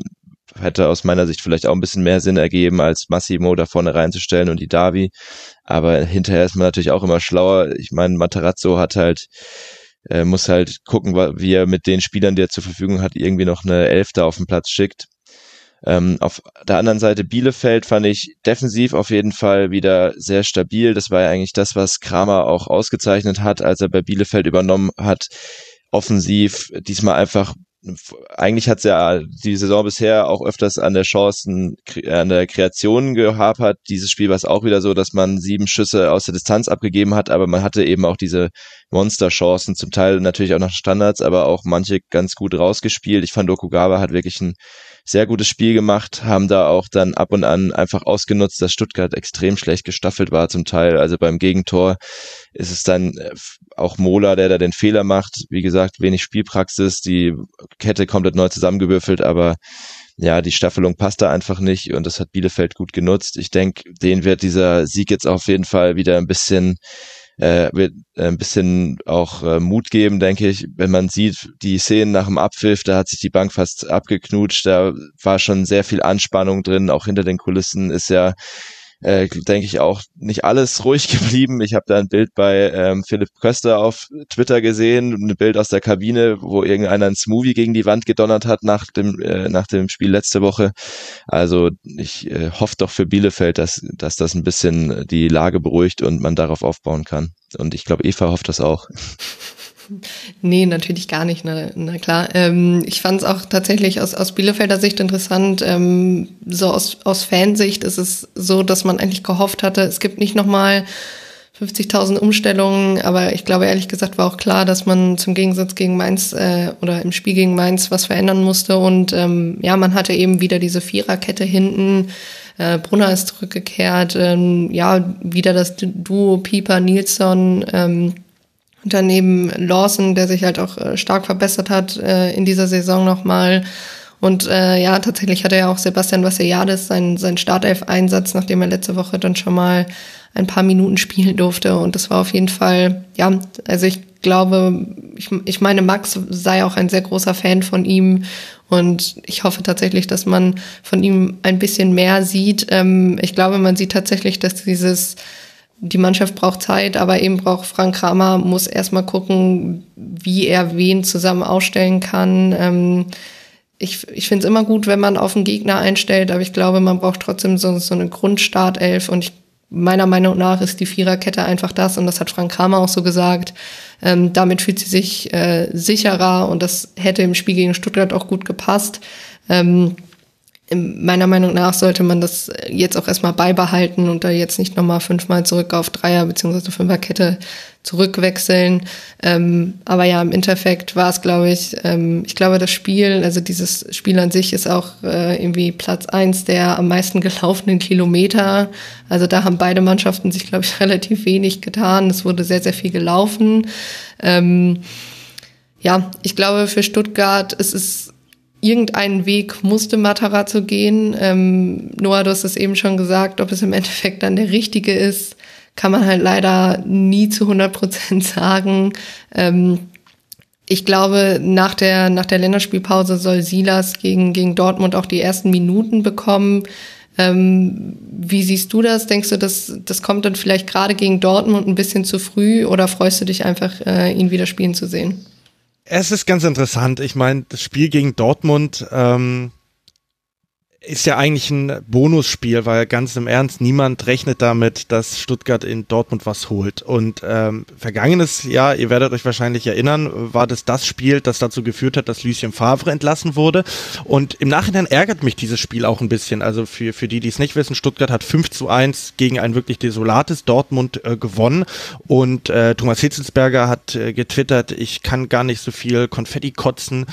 hätte aus meiner Sicht vielleicht auch ein bisschen mehr Sinn ergeben, als Massimo da vorne reinzustellen und die Davi. Aber hinterher ist man natürlich auch immer schlauer. Ich meine, Materazzo hat halt äh, muss halt gucken, wie er mit den Spielern, die er zur Verfügung hat, irgendwie noch eine Elfte auf den Platz schickt. Ähm, auf der anderen Seite Bielefeld fand ich defensiv auf jeden Fall wieder sehr stabil. Das war ja eigentlich das, was Kramer auch ausgezeichnet hat, als er bei Bielefeld übernommen hat. Offensiv diesmal einfach eigentlich hat ja die Saison bisher auch öfters an der Chancen, an der Kreation gehapert. Dieses Spiel war es auch wieder so, dass man sieben Schüsse aus der Distanz abgegeben hat, aber man hatte eben auch diese Monster-Chancen, zum Teil natürlich auch nach Standards, aber auch manche ganz gut rausgespielt. Ich fand Okugawa hat wirklich ein sehr gutes Spiel gemacht, haben da auch dann ab und an einfach ausgenutzt, dass Stuttgart extrem schlecht gestaffelt war zum Teil. Also beim Gegentor ist es dann äh, auch Mola, der da den Fehler macht. Wie gesagt, wenig Spielpraxis, die Kette komplett neu zusammengewürfelt, aber ja, die Staffelung passt da einfach nicht und das hat Bielefeld gut genutzt. Ich denke, den wird dieser Sieg jetzt auf jeden Fall wieder ein bisschen äh, wird äh, ein bisschen auch äh, Mut geben, denke ich, wenn man sieht, die Szenen nach dem Abpfiff, da hat sich die Bank fast abgeknutscht, da war schon sehr viel Anspannung drin, auch hinter den Kulissen ist ja äh, denke ich auch nicht alles ruhig geblieben. Ich habe da ein Bild bei ähm, Philipp Köster auf Twitter gesehen, ein Bild aus der Kabine, wo irgendeiner ein Smoothie gegen die Wand gedonnert hat nach dem äh, nach dem Spiel letzte Woche. Also ich äh, hoffe doch für Bielefeld, dass dass das ein bisschen die Lage beruhigt und man darauf aufbauen kann. Und ich glaube, Eva hofft das auch. Nee, natürlich gar nicht, na, na klar. Ähm, ich fand es auch tatsächlich aus, aus Bielefelder Sicht interessant. Ähm, so aus, aus Fansicht ist es so, dass man eigentlich gehofft hatte, es gibt nicht nochmal 50.000 Umstellungen, aber ich glaube ehrlich gesagt war auch klar, dass man zum Gegensatz gegen Mainz äh, oder im Spiel gegen Mainz was verändern musste. Und ähm, ja, man hatte eben wieder diese Viererkette hinten, äh, Brunner ist zurückgekehrt, ähm, ja, wieder das Duo Pieper Nilsson, ähm, Daneben Lawson, der sich halt auch äh, stark verbessert hat äh, in dieser Saison nochmal. Und äh, ja, tatsächlich hatte ja auch Sebastian Vassiliades seinen, seinen Startelf-Einsatz, nachdem er letzte Woche dann schon mal ein paar Minuten spielen durfte. Und das war auf jeden Fall, ja, also ich glaube, ich, ich meine, Max sei auch ein sehr großer Fan von ihm. Und ich hoffe tatsächlich, dass man von ihm ein bisschen mehr sieht. Ähm, ich glaube, man sieht tatsächlich, dass dieses die Mannschaft braucht Zeit, aber eben braucht Frank Kramer, muss erstmal gucken, wie er wen zusammen ausstellen kann. Ähm, ich ich finde es immer gut, wenn man auf einen Gegner einstellt, aber ich glaube, man braucht trotzdem so, so eine Grundstartelf und ich meiner Meinung nach ist die Viererkette einfach das und das hat Frank Kramer auch so gesagt. Ähm, damit fühlt sie sich äh, sicherer und das hätte im Spiel gegen Stuttgart auch gut gepasst. Ähm, meiner Meinung nach sollte man das jetzt auch erstmal beibehalten und da jetzt nicht nochmal fünfmal zurück auf Dreier- bzw. Fünferkette zurückwechseln. Ähm, aber ja, im Endeffekt war es, glaube ich, ähm, ich glaube, das Spiel, also dieses Spiel an sich ist auch äh, irgendwie Platz eins der am meisten gelaufenen Kilometer. Also da haben beide Mannschaften sich, glaube ich, relativ wenig getan. Es wurde sehr, sehr viel gelaufen. Ähm, ja, ich glaube, für Stuttgart es ist irgendeinen Weg musste Matarazzo gehen. Ähm, Noah, du hast es eben schon gesagt, ob es im Endeffekt dann der richtige ist, kann man halt leider nie zu 100 Prozent sagen. Ähm, ich glaube, nach der, nach der Länderspielpause soll Silas gegen, gegen Dortmund auch die ersten Minuten bekommen. Ähm, wie siehst du das? Denkst du, das, das kommt dann vielleicht gerade gegen Dortmund ein bisschen zu früh oder freust du dich einfach, äh, ihn wieder spielen zu sehen? Es ist ganz interessant. Ich meine, das Spiel gegen Dortmund ähm, ist ja eigentlich ein Bonusspiel, weil ganz im Ernst, niemand rechnet damit, dass Stuttgart in Dortmund was holt. Und ähm, vergangenes Jahr, ihr werdet euch wahrscheinlich erinnern, war das das Spiel, das dazu geführt hat, dass Lucien Favre entlassen wurde. Und im Nachhinein ärgert mich dieses Spiel auch ein bisschen. Also für, für die, die es nicht wissen, Stuttgart hat 5 zu 1 gegen ein wirklich desolates Dortmund äh, gewonnen. Und äh, Thomas Hitzelsberger hat äh, getwittert, ich kann gar nicht so viel Konfetti kotzen,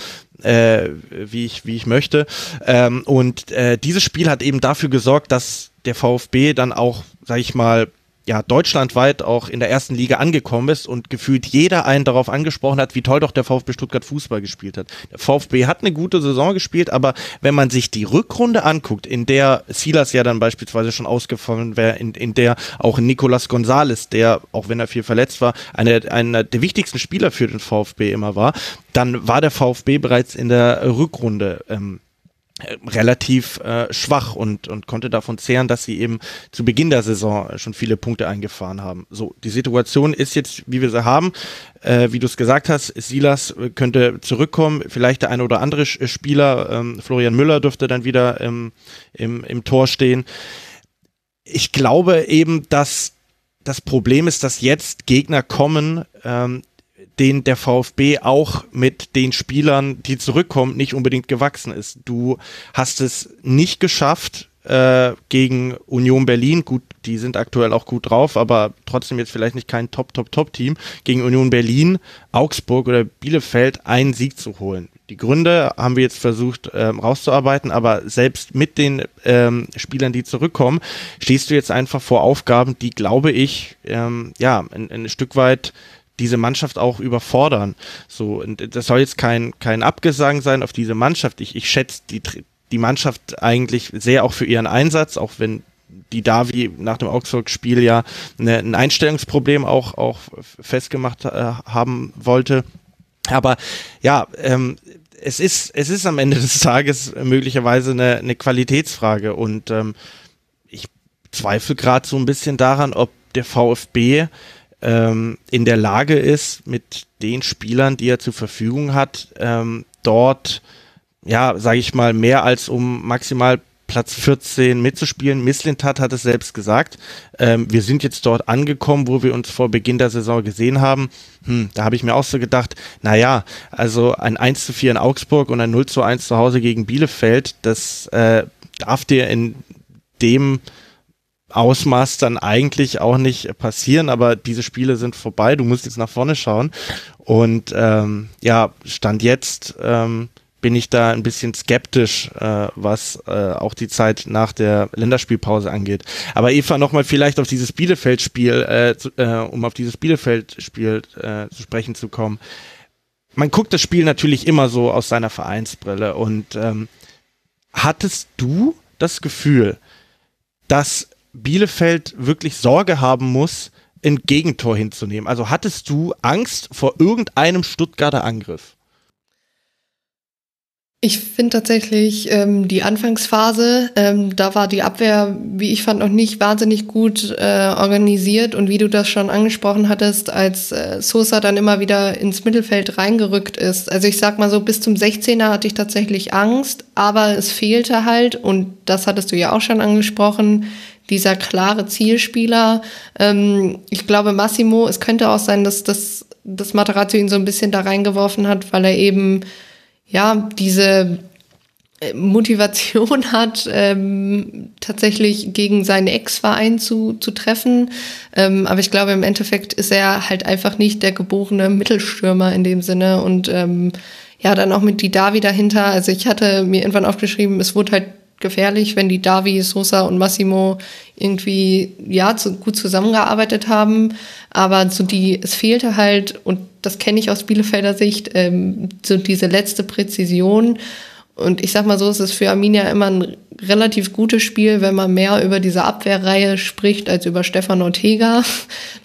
äh, wie ich wie ich möchte. Ähm, und äh, dieses Spiel hat eben dafür gesorgt, dass der VfB dann auch, sag ich mal, ja, deutschlandweit auch in der ersten Liga angekommen ist und gefühlt jeder einen darauf angesprochen hat, wie toll doch der VfB Stuttgart Fußball gespielt hat. Der VfB hat eine gute Saison gespielt, aber wenn man sich die Rückrunde anguckt, in der Silas ja dann beispielsweise schon ausgefallen wäre, in, in der auch Nicolas Gonzalez, der, auch wenn er viel verletzt war, einer, einer der wichtigsten Spieler für den VfB immer war, dann war der VfB bereits in der Rückrunde ähm, relativ äh, schwach und, und konnte davon zehren, dass sie eben zu Beginn der Saison schon viele Punkte eingefahren haben. So, die Situation ist jetzt, wie wir sie haben. Äh, wie du es gesagt hast, Silas könnte zurückkommen, vielleicht der eine oder andere Spieler, ähm, Florian Müller dürfte dann wieder im, im, im Tor stehen. Ich glaube eben, dass das Problem ist, dass jetzt Gegner kommen, ähm, den der VfB auch mit den Spielern, die zurückkommen, nicht unbedingt gewachsen ist. Du hast es nicht geschafft, äh, gegen Union Berlin, gut, die sind aktuell auch gut drauf, aber trotzdem jetzt vielleicht nicht kein Top, Top, Top-Team, gegen Union Berlin, Augsburg oder Bielefeld einen Sieg zu holen. Die Gründe haben wir jetzt versucht ähm, rauszuarbeiten, aber selbst mit den ähm, Spielern, die zurückkommen, stehst du jetzt einfach vor Aufgaben, die, glaube ich, ähm, ja, ein, ein Stück weit diese Mannschaft auch überfordern. So, und das soll jetzt kein, kein Abgesang sein auf diese Mannschaft. Ich, ich schätze die, die Mannschaft eigentlich sehr auch für ihren Einsatz, auch wenn die Davi nach dem Augsburg-Spiel ja eine, ein Einstellungsproblem auch, auch festgemacht äh, haben wollte. Aber ja, ähm, es ist, es ist am Ende des Tages möglicherweise eine, eine Qualitätsfrage und ähm, ich zweifle gerade so ein bisschen daran, ob der VfB ähm, in der Lage ist, mit den Spielern, die er zur Verfügung hat, ähm, dort, ja, sage ich mal, mehr als um maximal Platz 14 mitzuspielen. Misslintat hat es selbst gesagt. Ähm, wir sind jetzt dort angekommen, wo wir uns vor Beginn der Saison gesehen haben. Hm, da habe ich mir auch so gedacht, naja, also ein 1 zu 4 in Augsburg und ein 0 zu 1 zu Hause gegen Bielefeld, das äh, darf dir in dem Ausmaß dann eigentlich auch nicht passieren, aber diese Spiele sind vorbei, du musst jetzt nach vorne schauen. Und ähm, ja, Stand jetzt ähm, bin ich da ein bisschen skeptisch, äh, was äh, auch die Zeit nach der Länderspielpause angeht. Aber Eva, nochmal vielleicht auf dieses Bielefeld-Spiel, äh, zu, äh, um auf dieses Bielefeld-Spiel äh, zu sprechen zu kommen. Man guckt das Spiel natürlich immer so aus seiner Vereinsbrille und ähm, hattest du das Gefühl, dass Bielefeld wirklich Sorge haben muss, ein Gegentor hinzunehmen? Also hattest du Angst vor irgendeinem Stuttgarter Angriff? Ich finde tatsächlich ähm, die Anfangsphase, ähm, da war die Abwehr, wie ich fand, noch nicht wahnsinnig gut äh, organisiert und wie du das schon angesprochen hattest, als äh, Sosa dann immer wieder ins Mittelfeld reingerückt ist. Also ich sag mal so, bis zum 16er hatte ich tatsächlich Angst, aber es fehlte halt, und das hattest du ja auch schon angesprochen, dieser klare Zielspieler. Ähm, ich glaube, Massimo, es könnte auch sein, dass das, dass Materazzo ihn so ein bisschen da reingeworfen hat, weil er eben, ja, diese äh, Motivation hat, ähm, tatsächlich gegen seinen Ex-Verein zu, zu treffen. Ähm, aber ich glaube, im Endeffekt ist er halt einfach nicht der geborene Mittelstürmer in dem Sinne und ähm, ja, dann auch mit die Davi dahinter. Also ich hatte mir irgendwann aufgeschrieben, es wurde halt gefährlich, wenn die Davi, Sosa und Massimo irgendwie ja zu, gut zusammengearbeitet haben. Aber so die, es fehlte halt, und das kenne ich aus Bielefelder Sicht, ähm, so diese letzte Präzision. Und ich sag mal so, es ist für Arminia immer ein relativ gutes Spiel, wenn man mehr über diese Abwehrreihe spricht als über Stefan Ortega.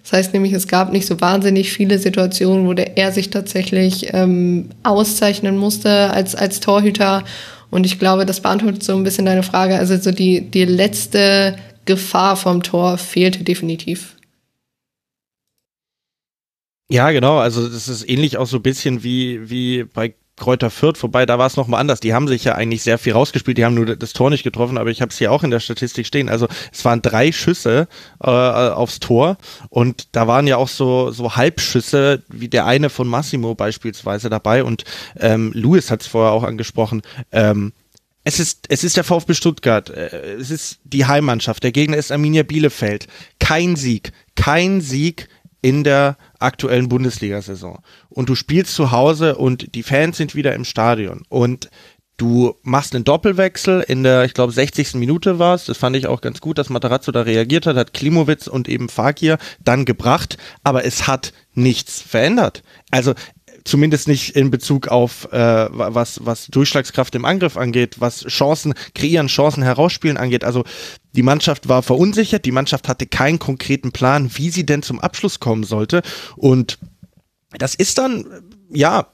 Das heißt nämlich, es gab nicht so wahnsinnig viele Situationen, wo der, er sich tatsächlich ähm, auszeichnen musste als, als Torhüter. Und ich glaube, das beantwortet so ein bisschen deine Frage. Also so die, die letzte Gefahr vom Tor fehlte definitiv. Ja, genau. Also das ist ähnlich auch so ein bisschen wie, wie bei Kräuter Fürth, wobei da war es nochmal anders. Die haben sich ja eigentlich sehr viel rausgespielt, die haben nur das Tor nicht getroffen, aber ich habe es hier auch in der Statistik stehen. Also es waren drei Schüsse äh, aufs Tor und da waren ja auch so, so Halbschüsse, wie der eine von Massimo beispielsweise dabei und ähm, Louis hat es vorher auch angesprochen. Ähm, es ist, es ist der VfB Stuttgart, äh, es ist die Heimmannschaft, der Gegner ist Arminia Bielefeld. Kein Sieg, kein Sieg in der aktuellen Bundesliga-Saison. Und du spielst zu Hause und die Fans sind wieder im Stadion. Und du machst einen Doppelwechsel in der, ich glaube, 60. Minute war es. Das fand ich auch ganz gut, dass Matarazzo da reagiert hat, hat Klimowitz und eben Fakir dann gebracht. Aber es hat nichts verändert. Also zumindest nicht in Bezug auf äh, was, was Durchschlagskraft im Angriff angeht, was Chancen kreieren, Chancen herausspielen angeht. Also die Mannschaft war verunsichert, die Mannschaft hatte keinen konkreten Plan, wie sie denn zum Abschluss kommen sollte. Und das ist dann, ja,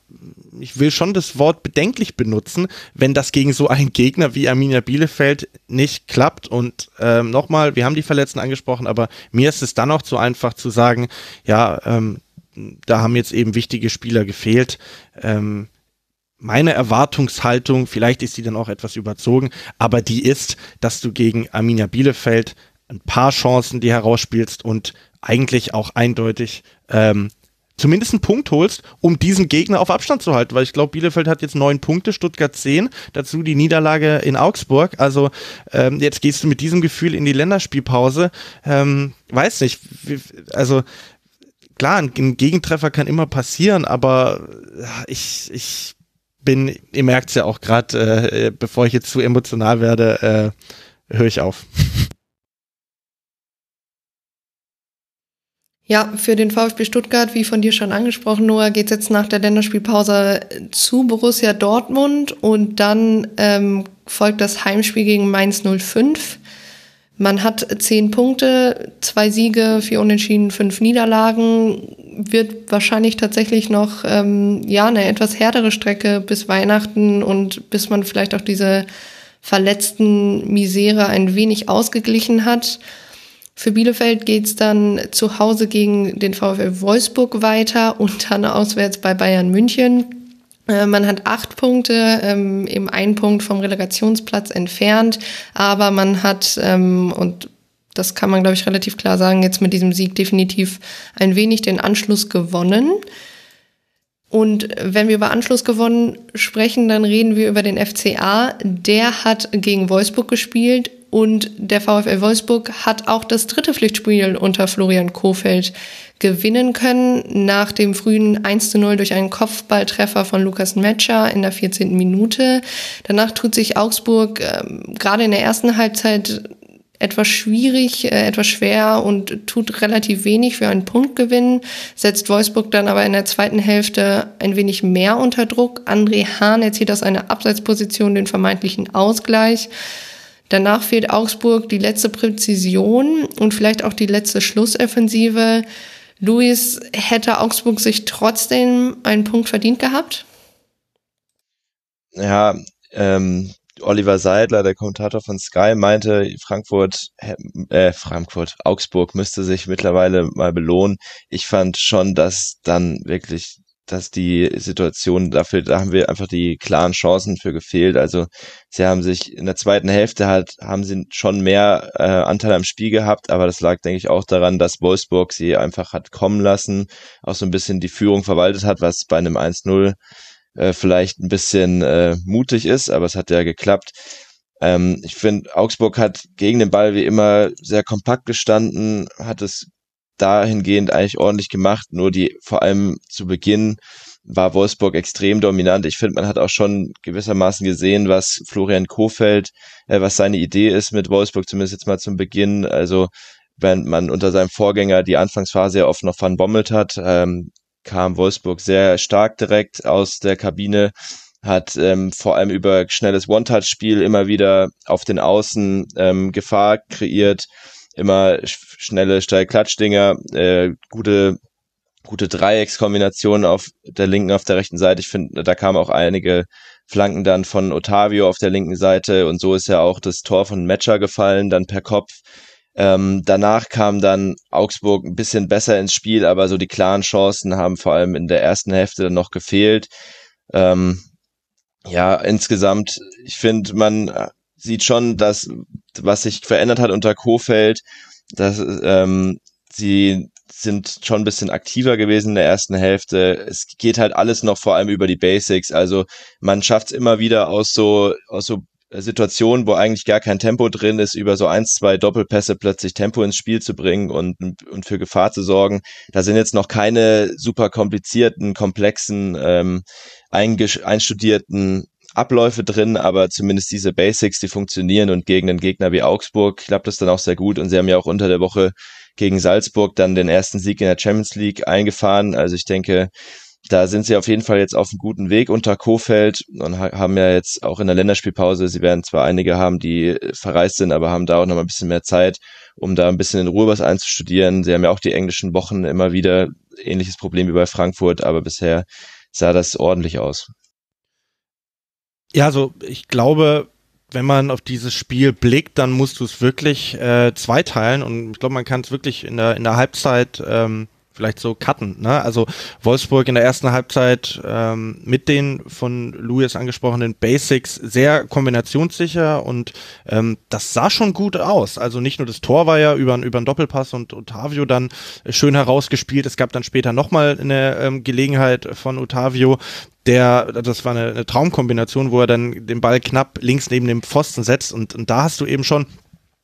ich will schon das Wort bedenklich benutzen, wenn das gegen so einen Gegner wie Arminia Bielefeld nicht klappt. Und ähm, nochmal, wir haben die Verletzten angesprochen, aber mir ist es dann auch zu einfach zu sagen, ja, ähm, da haben jetzt eben wichtige Spieler gefehlt. Ähm, meine Erwartungshaltung, vielleicht ist die dann auch etwas überzogen, aber die ist, dass du gegen Arminia Bielefeld ein paar Chancen die herausspielst und eigentlich auch eindeutig ähm, zumindest einen Punkt holst, um diesen Gegner auf Abstand zu halten, weil ich glaube, Bielefeld hat jetzt neun Punkte, Stuttgart zehn, dazu die Niederlage in Augsburg. Also ähm, jetzt gehst du mit diesem Gefühl in die Länderspielpause. Ähm, weiß nicht, also klar, ein, Gegentreffer kann immer passieren, aber ich, ich bin, ihr merkt es ja auch gerade, äh, bevor ich jetzt zu emotional werde, äh, höre ich auf. Ja, für den VfB Stuttgart, wie von dir schon angesprochen, Noah, geht es jetzt nach der Länderspielpause zu Borussia Dortmund und dann ähm, folgt das Heimspiel gegen Mainz 05. Man hat zehn Punkte, zwei Siege, vier Unentschieden, fünf Niederlagen. Wird wahrscheinlich tatsächlich noch ähm, ja eine etwas härtere Strecke bis Weihnachten und bis man vielleicht auch diese verletzten Misere ein wenig ausgeglichen hat. Für Bielefeld geht's dann zu Hause gegen den VfL Wolfsburg weiter und dann auswärts bei Bayern München. Äh, man hat acht Punkte, ähm, eben ein Punkt vom Relegationsplatz entfernt, aber man hat, ähm, und das kann man, glaube ich, relativ klar sagen, jetzt mit diesem Sieg definitiv ein wenig den Anschluss gewonnen. Und wenn wir über Anschluss gewonnen sprechen, dann reden wir über den FCA. Der hat gegen Wolfsburg gespielt und der VfL Wolfsburg hat auch das dritte Pflichtspiel unter Florian Kofeld gewinnen können nach dem frühen 1 zu 0 durch einen Kopfballtreffer von Lukas Metscher in der 14. Minute. Danach tut sich Augsburg äh, gerade in der ersten Halbzeit etwas schwierig, äh, etwas schwer und tut relativ wenig für einen Punktgewinn, setzt Wolfsburg dann aber in der zweiten Hälfte ein wenig mehr unter Druck. André Hahn erzielt aus einer Abseitsposition den vermeintlichen Ausgleich. Danach fehlt Augsburg die letzte Präzision und vielleicht auch die letzte Schlussoffensive. Luis, hätte Augsburg sich trotzdem einen Punkt verdient gehabt? Ja, ähm, Oliver Seidler, der Kommentator von Sky, meinte, Frankfurt, äh, Frankfurt, Augsburg müsste sich mittlerweile mal belohnen. Ich fand schon, dass dann wirklich dass die Situation dafür, da haben wir einfach die klaren Chancen für gefehlt. Also sie haben sich in der zweiten Hälfte halt, haben sie schon mehr äh, Anteil am Spiel gehabt, aber das lag, denke ich, auch daran, dass Wolfsburg sie einfach hat kommen lassen, auch so ein bisschen die Führung verwaltet hat, was bei einem 1-0 äh, vielleicht ein bisschen äh, mutig ist, aber es hat ja geklappt. Ähm, ich finde, Augsburg hat gegen den Ball wie immer sehr kompakt gestanden, hat es dahingehend eigentlich ordentlich gemacht, nur die vor allem zu Beginn war Wolfsburg extrem dominant. Ich finde, man hat auch schon gewissermaßen gesehen, was Florian Kofeld, äh, was seine Idee ist mit Wolfsburg, zumindest jetzt mal zum Beginn. Also wenn man unter seinem Vorgänger die Anfangsphase ja oft noch van Bommelt hat, ähm, kam Wolfsburg sehr stark direkt aus der Kabine, hat ähm, vor allem über schnelles One-Touch-Spiel immer wieder auf den Außen ähm, Gefahr kreiert immer schnelle Steilklatschdinger, äh, gute gute Dreieckskombinationen auf der linken, auf der rechten Seite. Ich finde, da kamen auch einige Flanken dann von Otavio auf der linken Seite und so ist ja auch das Tor von Matcher gefallen, dann per Kopf. Ähm, danach kam dann Augsburg ein bisschen besser ins Spiel, aber so die klaren Chancen haben vor allem in der ersten Hälfte dann noch gefehlt. Ähm, ja, insgesamt, ich finde, man sieht schon, dass was sich verändert hat unter Kofeld, dass ähm, sie sind schon ein bisschen aktiver gewesen in der ersten Hälfte. Es geht halt alles noch vor allem über die Basics. Also man schafft es immer wieder aus so aus so Situationen, wo eigentlich gar kein Tempo drin ist, über so eins, zwei Doppelpässe plötzlich Tempo ins Spiel zu bringen und, und für Gefahr zu sorgen. Da sind jetzt noch keine super komplizierten, komplexen, ähm, einstudierten Abläufe drin, aber zumindest diese Basics, die funktionieren und gegen einen Gegner wie Augsburg klappt das dann auch sehr gut und sie haben ja auch unter der Woche gegen Salzburg dann den ersten Sieg in der Champions League eingefahren. Also ich denke, da sind sie auf jeden Fall jetzt auf einem guten Weg unter Kofeld und haben ja jetzt auch in der Länderspielpause, sie werden zwar einige haben, die verreist sind, aber haben da auch noch mal ein bisschen mehr Zeit, um da ein bisschen in Ruhe was einzustudieren. Sie haben ja auch die englischen Wochen immer wieder ähnliches Problem wie bei Frankfurt, aber bisher sah das ordentlich aus. Ja, also ich glaube, wenn man auf dieses Spiel blickt, dann musst du es wirklich äh, zweiteilen und ich glaube, man kann es wirklich in der, in der Halbzeit ähm, vielleicht so cutten. Ne? Also Wolfsburg in der ersten Halbzeit ähm, mit den von Louis angesprochenen Basics sehr kombinationssicher und ähm, das sah schon gut aus. Also nicht nur das Tor war ja über, über einen Doppelpass und Otavio dann schön herausgespielt. Es gab dann später nochmal eine ähm, Gelegenheit von Otavio, der, das war eine, eine Traumkombination, wo er dann den Ball knapp links neben dem Pfosten setzt und, und da hast du eben schon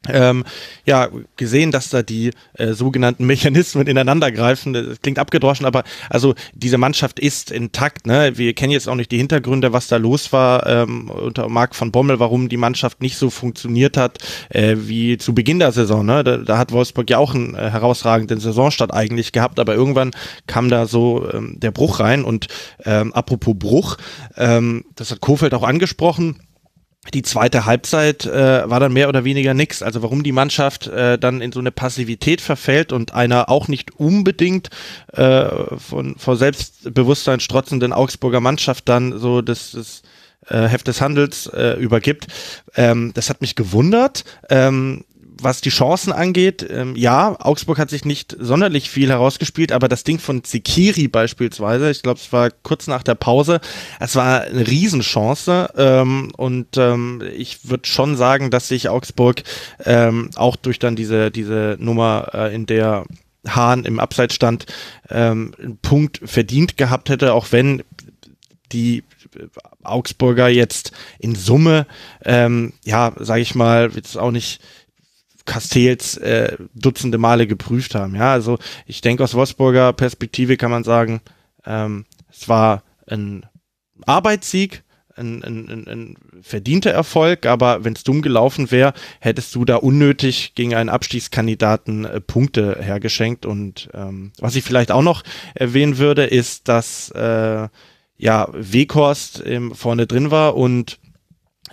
ähm, ja, gesehen, dass da die äh, sogenannten Mechanismen ineinander greifen. Das klingt abgedroschen, aber also diese Mannschaft ist intakt. Ne? Wir kennen jetzt auch nicht die Hintergründe, was da los war ähm, unter Marc von Bommel, warum die Mannschaft nicht so funktioniert hat äh, wie zu Beginn der Saison. Ne? Da, da hat Wolfsburg ja auch einen äh, herausragenden Saisonstart eigentlich gehabt, aber irgendwann kam da so ähm, der Bruch rein. Und ähm, apropos Bruch, ähm, das hat Kofeld auch angesprochen die zweite Halbzeit äh, war dann mehr oder weniger nix. Also warum die Mannschaft äh, dann in so eine Passivität verfällt und einer auch nicht unbedingt äh, von vor Selbstbewusstsein strotzenden Augsburger Mannschaft dann so das, das äh, Heft des Handels äh, übergibt, ähm, das hat mich gewundert. Ähm, was die Chancen angeht, ähm, ja, Augsburg hat sich nicht sonderlich viel herausgespielt, aber das Ding von Zikiri beispielsweise, ich glaube, es war kurz nach der Pause, es war eine Riesenchance ähm, und ähm, ich würde schon sagen, dass sich Augsburg ähm, auch durch dann diese, diese Nummer, äh, in der Hahn im Abseits stand, ähm, einen Punkt verdient gehabt hätte, auch wenn die Augsburger jetzt in Summe, ähm, ja, sage ich mal, jetzt auch nicht Castells äh, dutzende Male geprüft haben. Ja, also ich denke aus Wolfsburger Perspektive kann man sagen, ähm, es war ein Arbeitssieg, ein, ein, ein, ein verdienter Erfolg, aber wenn es dumm gelaufen wäre, hättest du da unnötig gegen einen Abstiegskandidaten äh, Punkte hergeschenkt. Und ähm, was ich vielleicht auch noch erwähnen würde, ist, dass äh, ja Weghorst ähm, vorne drin war und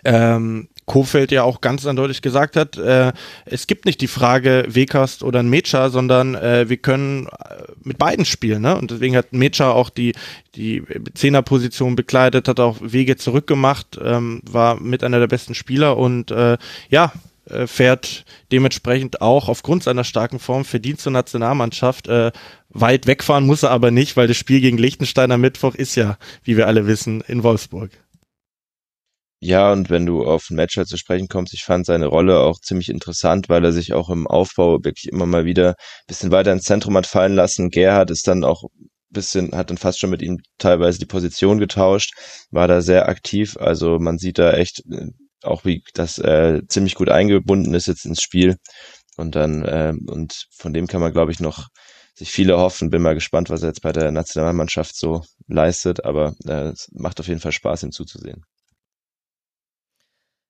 ähm, Kofeld ja auch ganz eindeutig gesagt hat, äh, es gibt nicht die Frage Wekast oder ein Mecha, sondern äh, wir können äh, mit beiden spielen. Ne? Und deswegen hat Mecha auch die, die Zehnerposition bekleidet, hat auch Wege zurückgemacht, ähm, war mit einer der besten Spieler und äh, ja, äh, fährt dementsprechend auch aufgrund seiner starken Form verdient zur Nationalmannschaft. Äh, weit wegfahren muss er aber nicht, weil das Spiel gegen Liechtenstein am Mittwoch ist ja, wie wir alle wissen, in Wolfsburg. Ja, und wenn du auf Matcher zu sprechen kommst, ich fand seine Rolle auch ziemlich interessant, weil er sich auch im Aufbau wirklich immer mal wieder ein bisschen weiter ins Zentrum hat fallen lassen. Gerhard ist dann auch ein bisschen, hat dann fast schon mit ihm teilweise die Position getauscht, war da sehr aktiv. Also man sieht da echt äh, auch, wie das äh, ziemlich gut eingebunden ist jetzt ins Spiel. Und dann, äh, und von dem kann man, glaube ich, noch sich viele hoffen. Bin mal gespannt, was er jetzt bei der Nationalmannschaft so leistet, aber äh, es macht auf jeden Fall Spaß, ihm zuzusehen.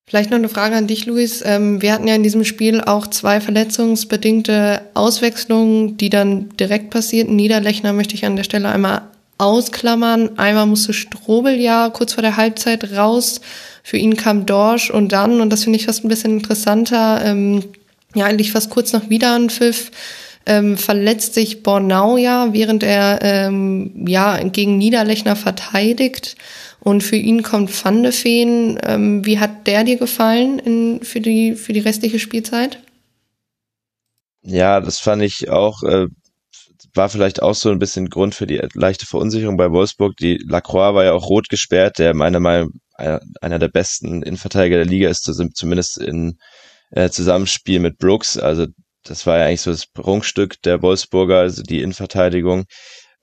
Vielleicht noch eine Frage an dich, Luis. Ähm, wir hatten ja in diesem Spiel auch zwei verletzungsbedingte Auswechslungen, die dann direkt passierten. Niederlechner möchte ich an der Stelle einmal ausklammern. Einmal musste Strobel ja kurz vor der Halbzeit raus. Für ihn kam Dorsch und dann, und das finde ich fast ein bisschen interessanter, ähm, ja eigentlich fast kurz nach Wiederanpfiff, ähm, verletzt sich Bornau ja, während er ähm, ja gegen Niederlechner verteidigt. Und für ihn kommt Van de Feen. Ähm, wie hat der dir gefallen in, für, die, für die restliche Spielzeit? Ja, das fand ich auch, äh, war vielleicht auch so ein bisschen Grund für die leichte Verunsicherung bei Wolfsburg. Die Lacroix war ja auch rot gesperrt, der meiner Meinung nach einer der besten Innenverteidiger der Liga ist, zumindest in äh, Zusammenspiel mit Brooks. Also das war ja eigentlich so das Prunkstück der Wolfsburger, also die Innenverteidigung.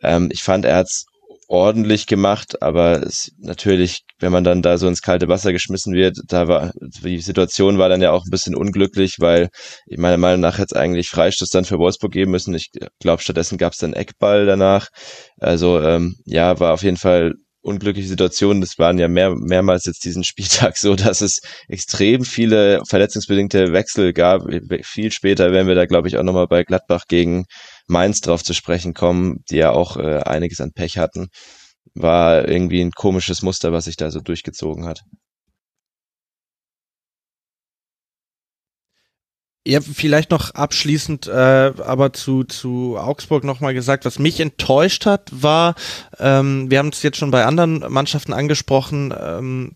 Ähm, ich fand, er hat's ordentlich gemacht, aber es, natürlich, wenn man dann da so ins kalte Wasser geschmissen wird, da war die Situation war dann ja auch ein bisschen unglücklich, weil ich meiner Meinung nach hätte es eigentlich Freistoß dann für Wolfsburg geben müssen. Ich glaube, stattdessen gab es dann Eckball danach. Also ähm, ja, war auf jeden Fall unglückliche Situation. Das waren ja mehr, mehrmals jetzt diesen Spieltag so, dass es extrem viele verletzungsbedingte Wechsel gab. Viel später werden wir da, glaube ich, auch nochmal bei Gladbach gegen Mainz drauf zu sprechen kommen, die ja auch äh, einiges an Pech hatten. War irgendwie ein komisches Muster, was sich da so durchgezogen hat. Ja, vielleicht noch abschließend, äh, aber zu, zu Augsburg nochmal gesagt, was mich enttäuscht hat, war, ähm, wir haben es jetzt schon bei anderen Mannschaften angesprochen, ähm,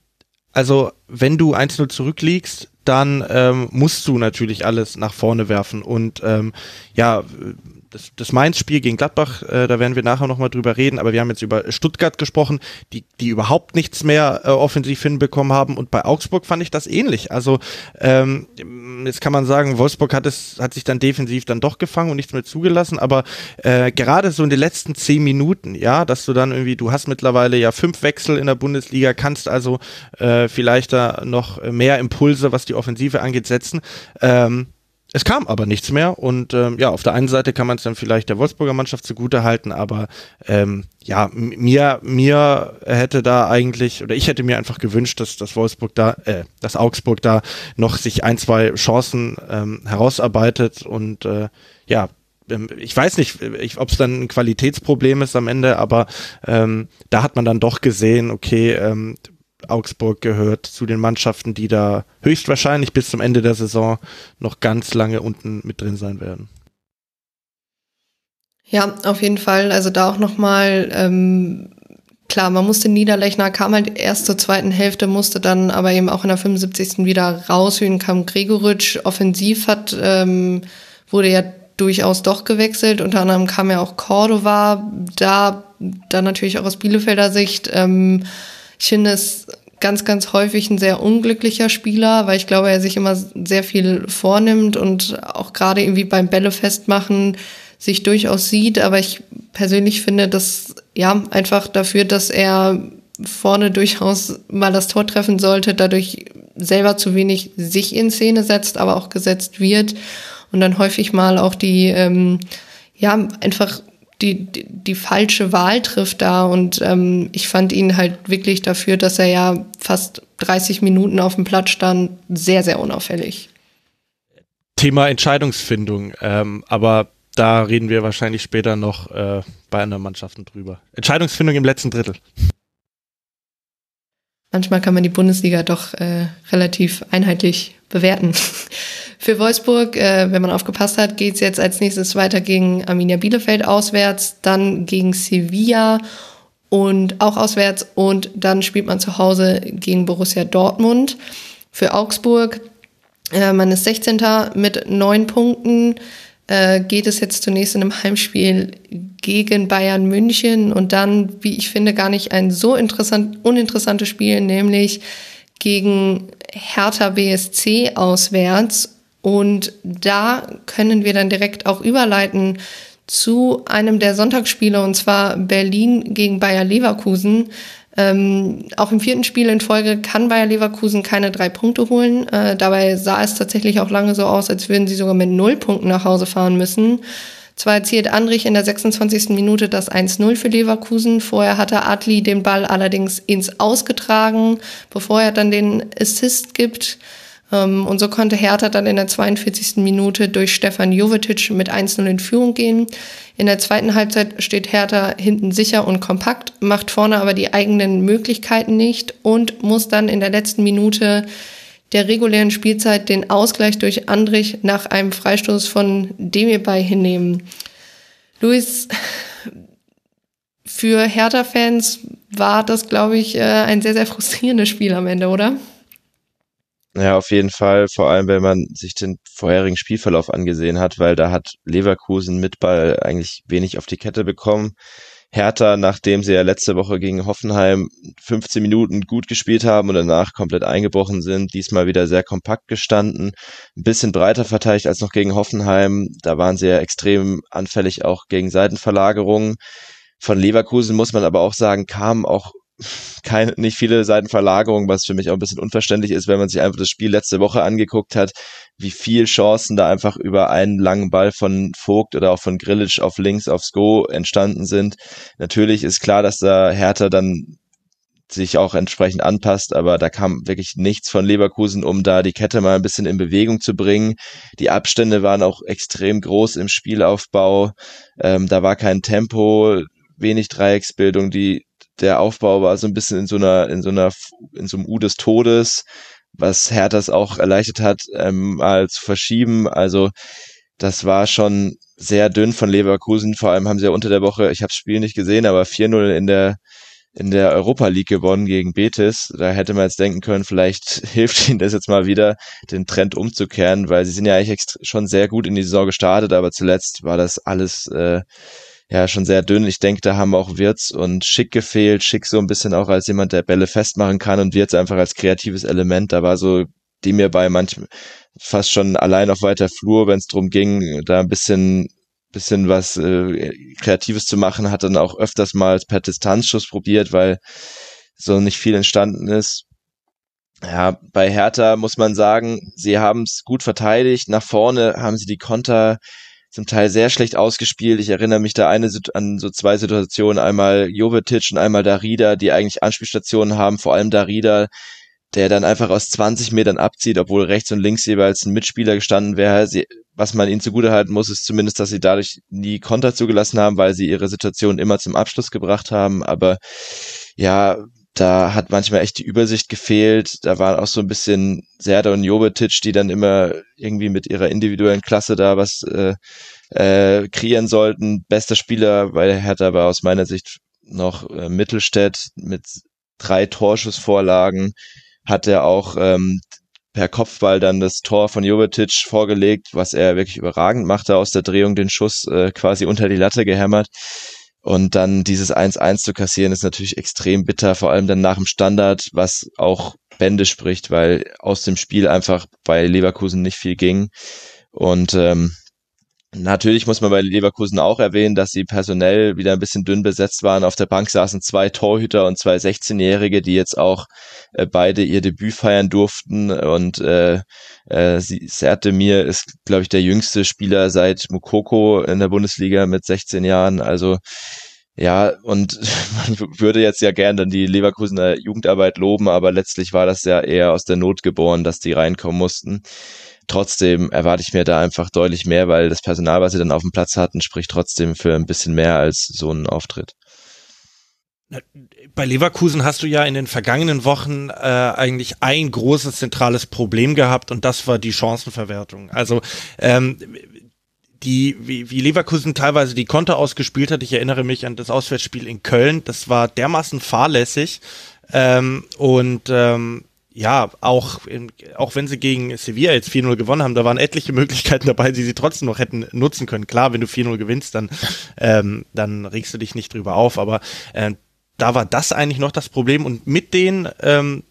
also wenn du 1-0 zurückliegst, dann ähm, musst du natürlich alles nach vorne werfen und ähm, ja, das, das Mainz-Spiel gegen Gladbach, äh, da werden wir nachher nochmal drüber reden, aber wir haben jetzt über Stuttgart gesprochen, die, die überhaupt nichts mehr äh, offensiv hinbekommen haben und bei Augsburg fand ich das ähnlich. Also ähm, jetzt kann man sagen, Wolfsburg hat es, hat sich dann defensiv dann doch gefangen und nichts mehr zugelassen, aber äh, gerade so in den letzten zehn Minuten, ja, dass du dann irgendwie, du hast mittlerweile ja fünf Wechsel in der Bundesliga, kannst also äh, vielleicht da noch mehr Impulse, was die Offensive angeht, setzen. Ähm, es kam aber nichts mehr und ähm, ja, auf der einen Seite kann man es dann vielleicht der Wolfsburger Mannschaft zugute halten, aber ähm, ja, mir, mir hätte da eigentlich, oder ich hätte mir einfach gewünscht, dass das Wolfsburg da, äh, dass Augsburg da noch sich ein, zwei Chancen ähm, herausarbeitet und äh, ja, ähm, ich weiß nicht, ob es dann ein Qualitätsproblem ist am Ende, aber ähm, da hat man dann doch gesehen, okay, ähm, Augsburg gehört zu den Mannschaften, die da höchstwahrscheinlich bis zum Ende der Saison noch ganz lange unten mit drin sein werden. Ja, auf jeden Fall. Also da auch nochmal, ähm, klar, man musste Niederlechner, kam halt erst zur zweiten Hälfte, musste dann aber eben auch in der 75. wieder raushöhen, kam Gregoritsch. Offensiv hat, ähm, wurde ja durchaus doch gewechselt. Unter anderem kam ja auch Cordova, da, da natürlich auch aus Bielefelder Sicht. Ähm, ich finde es ganz, ganz häufig ein sehr unglücklicher Spieler, weil ich glaube, er sich immer sehr viel vornimmt und auch gerade irgendwie beim Bälle festmachen sich durchaus sieht. Aber ich persönlich finde, dass ja einfach dafür, dass er vorne durchaus mal das Tor treffen sollte, dadurch selber zu wenig sich in Szene setzt, aber auch gesetzt wird und dann häufig mal auch die ähm, ja einfach die, die, die falsche Wahl trifft da. Und ähm, ich fand ihn halt wirklich dafür, dass er ja fast 30 Minuten auf dem Platz stand, sehr, sehr unauffällig. Thema Entscheidungsfindung, ähm, aber da reden wir wahrscheinlich später noch äh, bei anderen Mannschaften drüber. Entscheidungsfindung im letzten Drittel. Manchmal kann man die Bundesliga doch äh, relativ einheitlich bewerten. Für Wolfsburg, äh, wenn man aufgepasst hat, geht es jetzt als nächstes weiter gegen Arminia Bielefeld auswärts, dann gegen Sevilla und auch auswärts und dann spielt man zu Hause gegen Borussia Dortmund. Für Augsburg Äh, man ist 16. mit neun Punkten. Äh, geht es jetzt zunächst in einem Heimspiel gegen Bayern München und dann, wie ich finde, gar nicht ein so interessant, uninteressantes Spiel, nämlich gegen Hertha BSC auswärts. Und da können wir dann direkt auch überleiten zu einem der Sonntagsspiele, und zwar Berlin gegen Bayer Leverkusen. Ähm, auch im vierten Spiel in Folge kann Bayer Leverkusen keine drei Punkte holen. Äh, dabei sah es tatsächlich auch lange so aus, als würden sie sogar mit null Punkten nach Hause fahren müssen. Zwar erzielt Andrich in der 26. Minute das 1-0 für Leverkusen. Vorher hatte Adli den Ball allerdings ins Ausgetragen, bevor er dann den Assist gibt. Ähm, und so konnte Hertha dann in der 42. Minute durch Stefan Jovetic mit 1-0 in Führung gehen. In der zweiten Halbzeit steht Hertha hinten sicher und kompakt, macht vorne aber die eigenen Möglichkeiten nicht und muss dann in der letzten Minute der regulären Spielzeit den Ausgleich durch Andrich nach einem Freistoß von Demirbay hinnehmen. Luis, für Hertha-Fans war das, glaube ich, äh, ein sehr, sehr frustrierendes Spiel am Ende, oder? Ja, auf jeden Fall, vor allem wenn man sich den vorherigen Spielverlauf angesehen hat, weil da hat Leverkusen mit Ball eigentlich wenig auf die Kette bekommen. Hertha, nachdem sie ja letzte Woche gegen Hoffenheim 15 Minuten gut gespielt haben und danach komplett eingebrochen sind, diesmal wieder sehr kompakt gestanden, ein bisschen breiter verteidigt als noch gegen Hoffenheim. Da waren sie ja extrem anfällig auch gegen Seitenverlagerungen. Von Leverkusen muss man aber auch sagen, kam auch keine, nicht viele Seitenverlagerungen, was für mich auch ein bisschen unverständlich ist, wenn man sich einfach das Spiel letzte Woche angeguckt hat, wie viel Chancen da einfach über einen langen Ball von Vogt oder auch von Grillitsch auf links aufs Go entstanden sind. Natürlich ist klar, dass da Hertha dann sich auch entsprechend anpasst, aber da kam wirklich nichts von Leverkusen, um da die Kette mal ein bisschen in Bewegung zu bringen. Die Abstände waren auch extrem groß im Spielaufbau. Ähm, da war kein Tempo, wenig Dreiecksbildung. Die der Aufbau war so ein bisschen in so einer, in so einer, in so einem U des Todes, was Herthas auch erleichtert hat, ähm, mal zu verschieben. Also das war schon sehr dünn von Leverkusen. Vor allem haben sie ja unter der Woche, ich habe das Spiel nicht gesehen, aber 4-0 in der in der Europa League gewonnen gegen Betis. Da hätte man jetzt denken können, vielleicht hilft ihnen das jetzt mal wieder, den Trend umzukehren, weil sie sind ja eigentlich schon sehr gut in die Saison gestartet, aber zuletzt war das alles äh, ja schon sehr dünn. Ich denke, da haben auch Wirtz und Schick gefehlt. Schick so ein bisschen auch als jemand, der Bälle festmachen kann und Wirtz einfach als kreatives Element. Da war so die mir bei manchen fast schon allein auf weiter Flur, wenn es darum ging, da ein bisschen bisschen was äh, Kreatives zu machen, hat dann auch öfters mal per Distanzschuss probiert, weil so nicht viel entstanden ist. Ja, bei Hertha muss man sagen, sie haben es gut verteidigt. Nach vorne haben sie die Konter zum Teil sehr schlecht ausgespielt. Ich erinnere mich da eine an so zwei Situationen, einmal Jovetic und einmal Darida, die eigentlich Anspielstationen haben, vor allem Darida, der dann einfach aus 20 Metern abzieht, obwohl rechts und links jeweils ein Mitspieler gestanden wäre. Sie, was man ihnen zugutehalten muss, ist zumindest, dass sie dadurch nie Konter zugelassen haben, weil sie ihre Situation immer zum Abschluss gebracht haben. Aber ja, da hat manchmal echt die Übersicht gefehlt. Da waren auch so ein bisschen Serda und Jovetic, die dann immer irgendwie mit ihrer individuellen Klasse da was äh, äh, kreieren sollten. Bester Spieler bei Hertha war aus meiner Sicht noch äh, Mittelstädt mit drei Torschussvorlagen. Hat er auch ähm, per Kopfball dann das Tor von Jovetic vorgelegt, was er wirklich überragend machte aus der Drehung, den Schuss äh, quasi unter die Latte gehämmert. Und dann dieses 1-1 zu kassieren, ist natürlich extrem bitter, vor allem dann nach dem Standard, was auch Bände spricht, weil aus dem Spiel einfach bei Leverkusen nicht viel ging. Und ähm, Natürlich muss man bei Leverkusen auch erwähnen, dass sie personell wieder ein bisschen dünn besetzt waren. Auf der Bank saßen zwei Torhüter und zwei 16-Jährige, die jetzt auch äh, beide ihr Debüt feiern durften. Und äh, äh, Sertemir ist, glaube ich, der jüngste Spieler seit Mukoko in der Bundesliga mit 16 Jahren. Also ja, und man würde jetzt ja gern dann die Leverkusener Jugendarbeit loben, aber letztlich war das ja eher aus der Not geboren, dass die reinkommen mussten trotzdem erwarte ich mir da einfach deutlich mehr, weil das Personal, was sie dann auf dem Platz hatten, spricht trotzdem für ein bisschen mehr als so ein Auftritt. Bei Leverkusen hast du ja in den vergangenen Wochen äh, eigentlich ein großes zentrales Problem gehabt und das war die Chancenverwertung. Also ähm, die, wie, wie Leverkusen teilweise die Konter ausgespielt hat, ich erinnere mich an das Auswärtsspiel in Köln, das war dermaßen fahrlässig ähm, und ähm, ja, auch, auch wenn sie gegen Sevilla jetzt 4-0 gewonnen haben, da waren etliche Möglichkeiten dabei, die sie trotzdem noch hätten nutzen können. Klar, wenn du 4-0 gewinnst, dann, ähm, dann regst du dich nicht drüber auf, aber äh, da war das eigentlich noch das Problem und mit den ähm,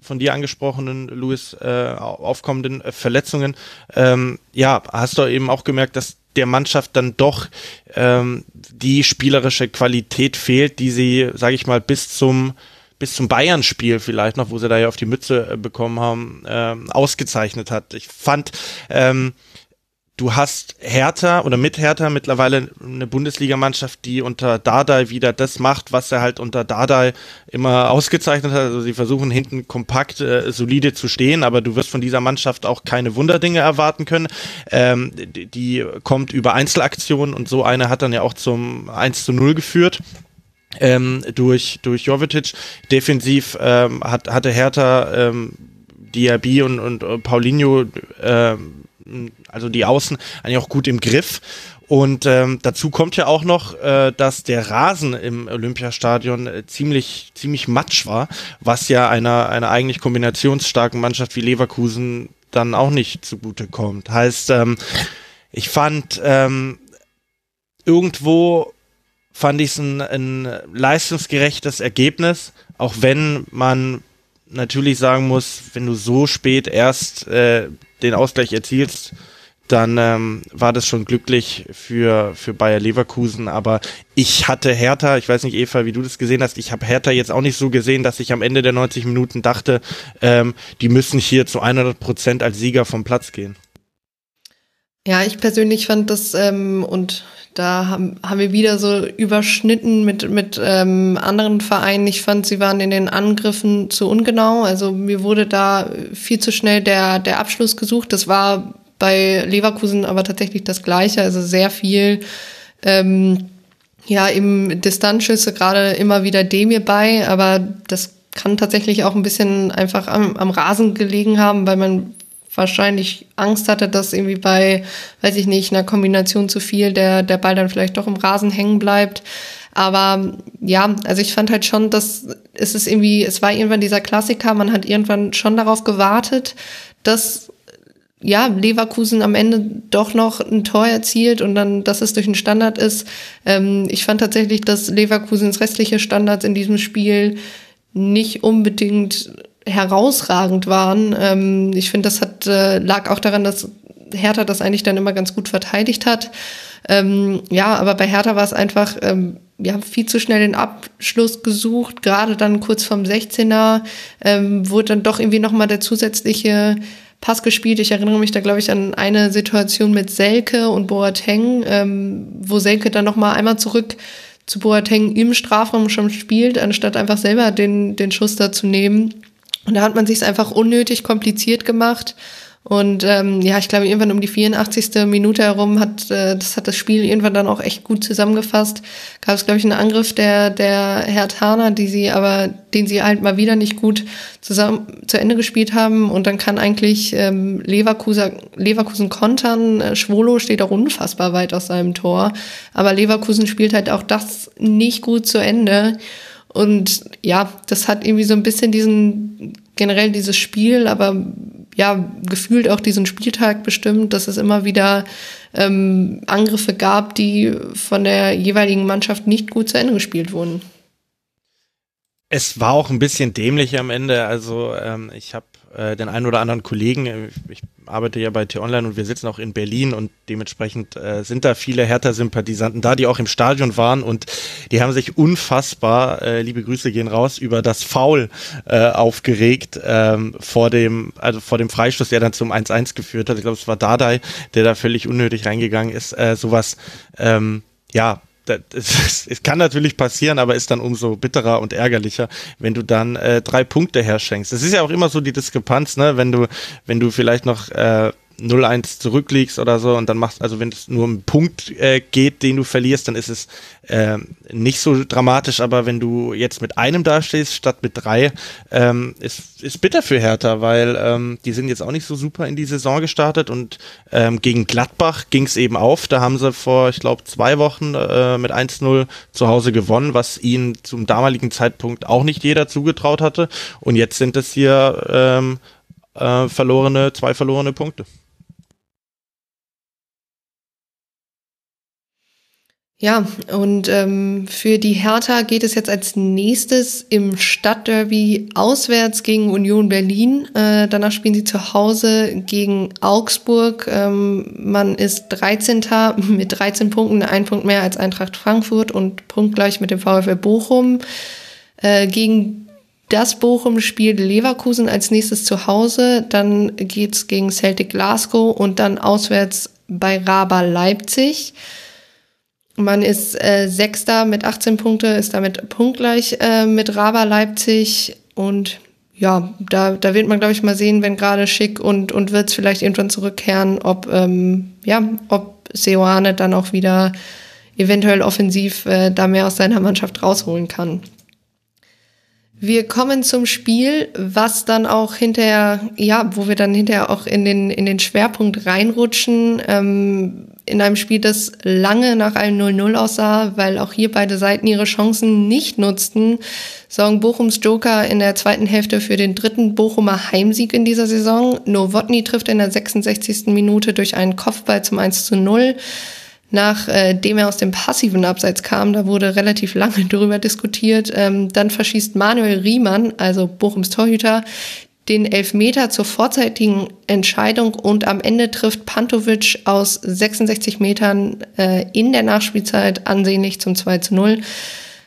von dir angesprochenen, Louis, äh, aufkommenden Verletzungen, ähm, ja, hast du eben auch gemerkt, dass der Mannschaft dann doch ähm, die spielerische Qualität fehlt, die sie, sage ich mal, bis zum bis zum Bayern-Spiel vielleicht noch, wo sie da ja auf die Mütze äh, bekommen haben, ähm, ausgezeichnet hat. Ich fand, ähm, du hast Hertha oder mit Hertha mittlerweile eine Bundesligamannschaft, die unter Dardai wieder das macht, was er halt unter Dardai immer ausgezeichnet hat. Also sie versuchen hinten kompakt, äh, solide zu stehen, aber du wirst von dieser Mannschaft auch keine Wunderdinge erwarten können. Ähm, die, die kommt über Einzelaktionen und so eine hat dann ja auch zum 1 zu 0 geführt. Ähm, durch, durch Jovetic. Defensiv ähm, hat, hatte Hertha ähm, Diaby und, und uh, Paulinho ähm, also die Außen eigentlich auch gut im Griff. Und ähm, dazu kommt ja auch noch, äh, dass der Rasen im Olympiastadion äh, ziemlich, ziemlich matsch war, was ja einer, einer eigentlich kombinationsstarken Mannschaft wie Leverkusen dann auch nicht zugute kommt. Heißt, ähm, ich fand ähm, irgendwo fand ich es ein, ein leistungsgerechtes Ergebnis, auch wenn man natürlich sagen muss, wenn du so spät erst äh, den Ausgleich erzielst, dann ähm, war das schon glücklich für, für Bayer Leverkusen. Aber ich hatte Hertha, ich weiß nicht, Eva, wie du das gesehen hast, ich habe Hertha jetzt auch nicht so gesehen, dass ich am Ende der 90 Minuten dachte, ähm, die müssen hier zu 100 Prozent als Sieger vom Platz gehen. Ja, ich persönlich fand das, ähm, und da haben, haben wir wieder so überschnitten mit, mit ähm, anderen Vereinen. Ich fand, sie waren in den Angriffen zu ungenau. Also mir wurde da viel zu schnell der, der Abschluss gesucht. Das war bei Leverkusen aber tatsächlich das Gleiche. Also sehr viel, ähm, ja, im Distanzschüsse gerade immer wieder Demir bei, aber das kann tatsächlich auch ein bisschen einfach am, am Rasen gelegen haben, weil man wahrscheinlich Angst hatte, dass irgendwie bei, weiß ich nicht, einer Kombination zu viel der, der Ball dann vielleicht doch im Rasen hängen bleibt. Aber ja, also ich fand halt schon, dass es ist irgendwie, es war irgendwann dieser Klassiker, man hat irgendwann schon darauf gewartet, dass ja, Leverkusen am Ende doch noch ein Tor erzielt und dann, dass es durch einen Standard ist. Ähm, ich fand tatsächlich, dass Leverkusens restliche Standards in diesem Spiel nicht unbedingt herausragend waren. Ähm, ich finde, das hat, äh, lag auch daran, dass Hertha das eigentlich dann immer ganz gut verteidigt hat. Ähm, ja, aber bei Hertha war es einfach, ähm, wir haben viel zu schnell den Abschluss gesucht, gerade dann kurz vorm 16er ähm, wurde dann doch irgendwie nochmal der zusätzliche Pass gespielt. Ich erinnere mich da, glaube ich, an eine Situation mit Selke und Boateng, ähm, wo Selke dann nochmal einmal zurück zu Boateng im Strafraum schon spielt, anstatt einfach selber den, den Schuss da zu nehmen. Und da hat man sich einfach unnötig kompliziert gemacht. Und ähm, ja, ich glaube, irgendwann um die 84. Minute herum hat äh, das hat das Spiel irgendwann dann auch echt gut zusammengefasst. Gab es, glaube ich, einen Angriff der der Herr Tana, die sie aber, den sie halt mal wieder nicht gut zusammen zu Ende gespielt haben. Und dann kann eigentlich ähm, Leverkusen, Leverkusen kontern. Äh, Schwolo steht auch unfassbar weit aus seinem Tor. Aber Leverkusen spielt halt auch das nicht gut zu Ende. Und ja, das hat irgendwie so ein bisschen diesen, generell dieses Spiel, aber ja, gefühlt auch diesen Spieltag bestimmt, dass es immer wieder ähm, Angriffe gab, die von der jeweiligen Mannschaft nicht gut zu Ende gespielt wurden. Es war auch ein bisschen dämlich am Ende. Also ähm, ich habe äh, den einen oder anderen Kollegen, äh, ich arbeite ja bei T-Online und wir sitzen auch in Berlin und dementsprechend äh, sind da viele Hertha-Sympathisanten da, die auch im Stadion waren und die haben sich unfassbar, äh, liebe Grüße gehen raus, über das Foul äh, aufgeregt ähm, vor dem, also vor dem Freistoß, der dann zum 1-1 geführt hat. Ich glaube, es war Dardai, der da völlig unnötig reingegangen ist. Äh, sowas, ähm, ja, es kann natürlich passieren, aber ist dann umso bitterer und ärgerlicher, wenn du dann äh, drei Punkte herschenkst. Das ist ja auch immer so die Diskrepanz, ne? Wenn du, wenn du vielleicht noch äh, 0-1 zurückliegst oder so und dann machst, also wenn es nur um einen Punkt äh, geht, den du verlierst, dann ist es äh, nicht so dramatisch, aber wenn du jetzt mit einem dastehst statt mit drei, ähm, ist, ist bitter für Hertha, weil ähm, die sind jetzt auch nicht so super in die Saison gestartet und ähm, gegen Gladbach ging es eben auf, da haben sie vor, ich glaube, zwei Wochen äh, mit 1-0 zu Hause gewonnen, was ihnen zum damaligen Zeitpunkt auch nicht jeder zugetraut hatte und jetzt sind es hier ähm, äh, verlorene, zwei verlorene Punkte. Ja, und ähm, für die Hertha geht es jetzt als nächstes im Stadtderby auswärts gegen Union Berlin. Äh, danach spielen sie zu Hause gegen Augsburg. Ähm, man ist 13. mit 13 Punkten, ein Punkt mehr als Eintracht Frankfurt und punktgleich mit dem VfL Bochum. Äh, gegen das Bochum spielt Leverkusen als nächstes zu Hause. Dann geht's gegen Celtic Glasgow und dann auswärts bei Raba Leipzig. Man ist äh, Sechster mit 18 Punkte, ist damit punktgleich äh, mit Raba Leipzig und ja, da, da wird man, glaube ich, mal sehen, wenn gerade Schick und, und Wirtz vielleicht irgendwann zurückkehren, ob, ähm, ja, ob Seoane dann auch wieder eventuell offensiv äh, da mehr aus seiner Mannschaft rausholen kann. Wir kommen zum Spiel, was dann auch hinterher, ja, wo wir dann hinterher auch in den, in den Schwerpunkt reinrutschen. Ähm, in einem Spiel, das lange nach einem 0-0 aussah, weil auch hier beide Seiten ihre Chancen nicht nutzten, sorgen Bochums Joker in der zweiten Hälfte für den dritten Bochumer Heimsieg in dieser Saison. Nowotny trifft in der 66. Minute durch einen Kopfball zum 1 0 nachdem äh, er aus dem passiven Abseits kam, da wurde relativ lange darüber diskutiert. Ähm, dann verschießt Manuel Riemann, also Bochums Torhüter, den Elfmeter zur vorzeitigen Entscheidung und am Ende trifft Pantovic aus 66 Metern äh, in der Nachspielzeit ansehnlich zum 2 zu 0.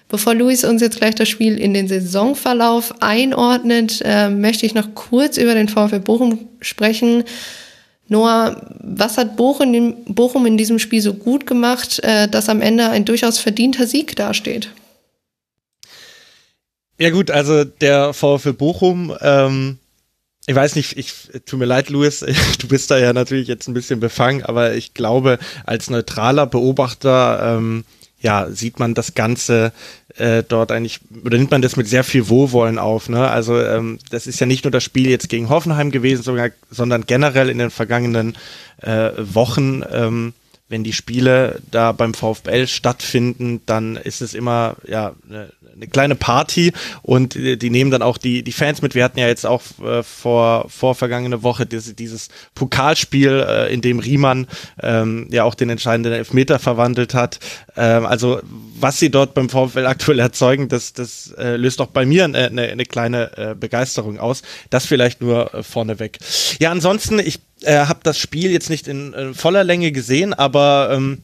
Bevor Luis uns jetzt gleich das Spiel in den Saisonverlauf einordnet, äh, möchte ich noch kurz über den VfL Bochum sprechen. Noah, was hat Bochum in, Bochum in diesem Spiel so gut gemacht, äh, dass am Ende ein durchaus verdienter Sieg dasteht? Ja gut, also der VfL Bochum ähm, ich weiß nicht, ich tut mir leid, Louis, du bist da ja natürlich jetzt ein bisschen befangen, aber ich glaube, als neutraler Beobachter ähm, ja, sieht man das Ganze äh, dort eigentlich, oder nimmt man das mit sehr viel Wohlwollen auf. Ne? Also ähm, das ist ja nicht nur das Spiel jetzt gegen Hoffenheim gewesen, sogar, sondern generell in den vergangenen äh, Wochen. Ähm, wenn die Spiele da beim VfL stattfinden, dann ist es immer ja eine, eine kleine Party und die, nehmen dann auch die die Fans mit. Wir hatten ja jetzt auch äh, vor vor vergangene Woche dieses, dieses Pokalspiel, äh, in dem Riemann ähm, ja auch den entscheidenden Elfmeter verwandelt hat. Ähm, also was sie dort beim VfL aktuell erzeugen, das das äh, löst auch bei mir eine, eine, eine kleine äh, Begeisterung aus. Das vielleicht nur äh, vorneweg. Ja, ansonsten ich äh, habe das Spiel jetzt nicht in äh, voller Länge gesehen, aber ähm,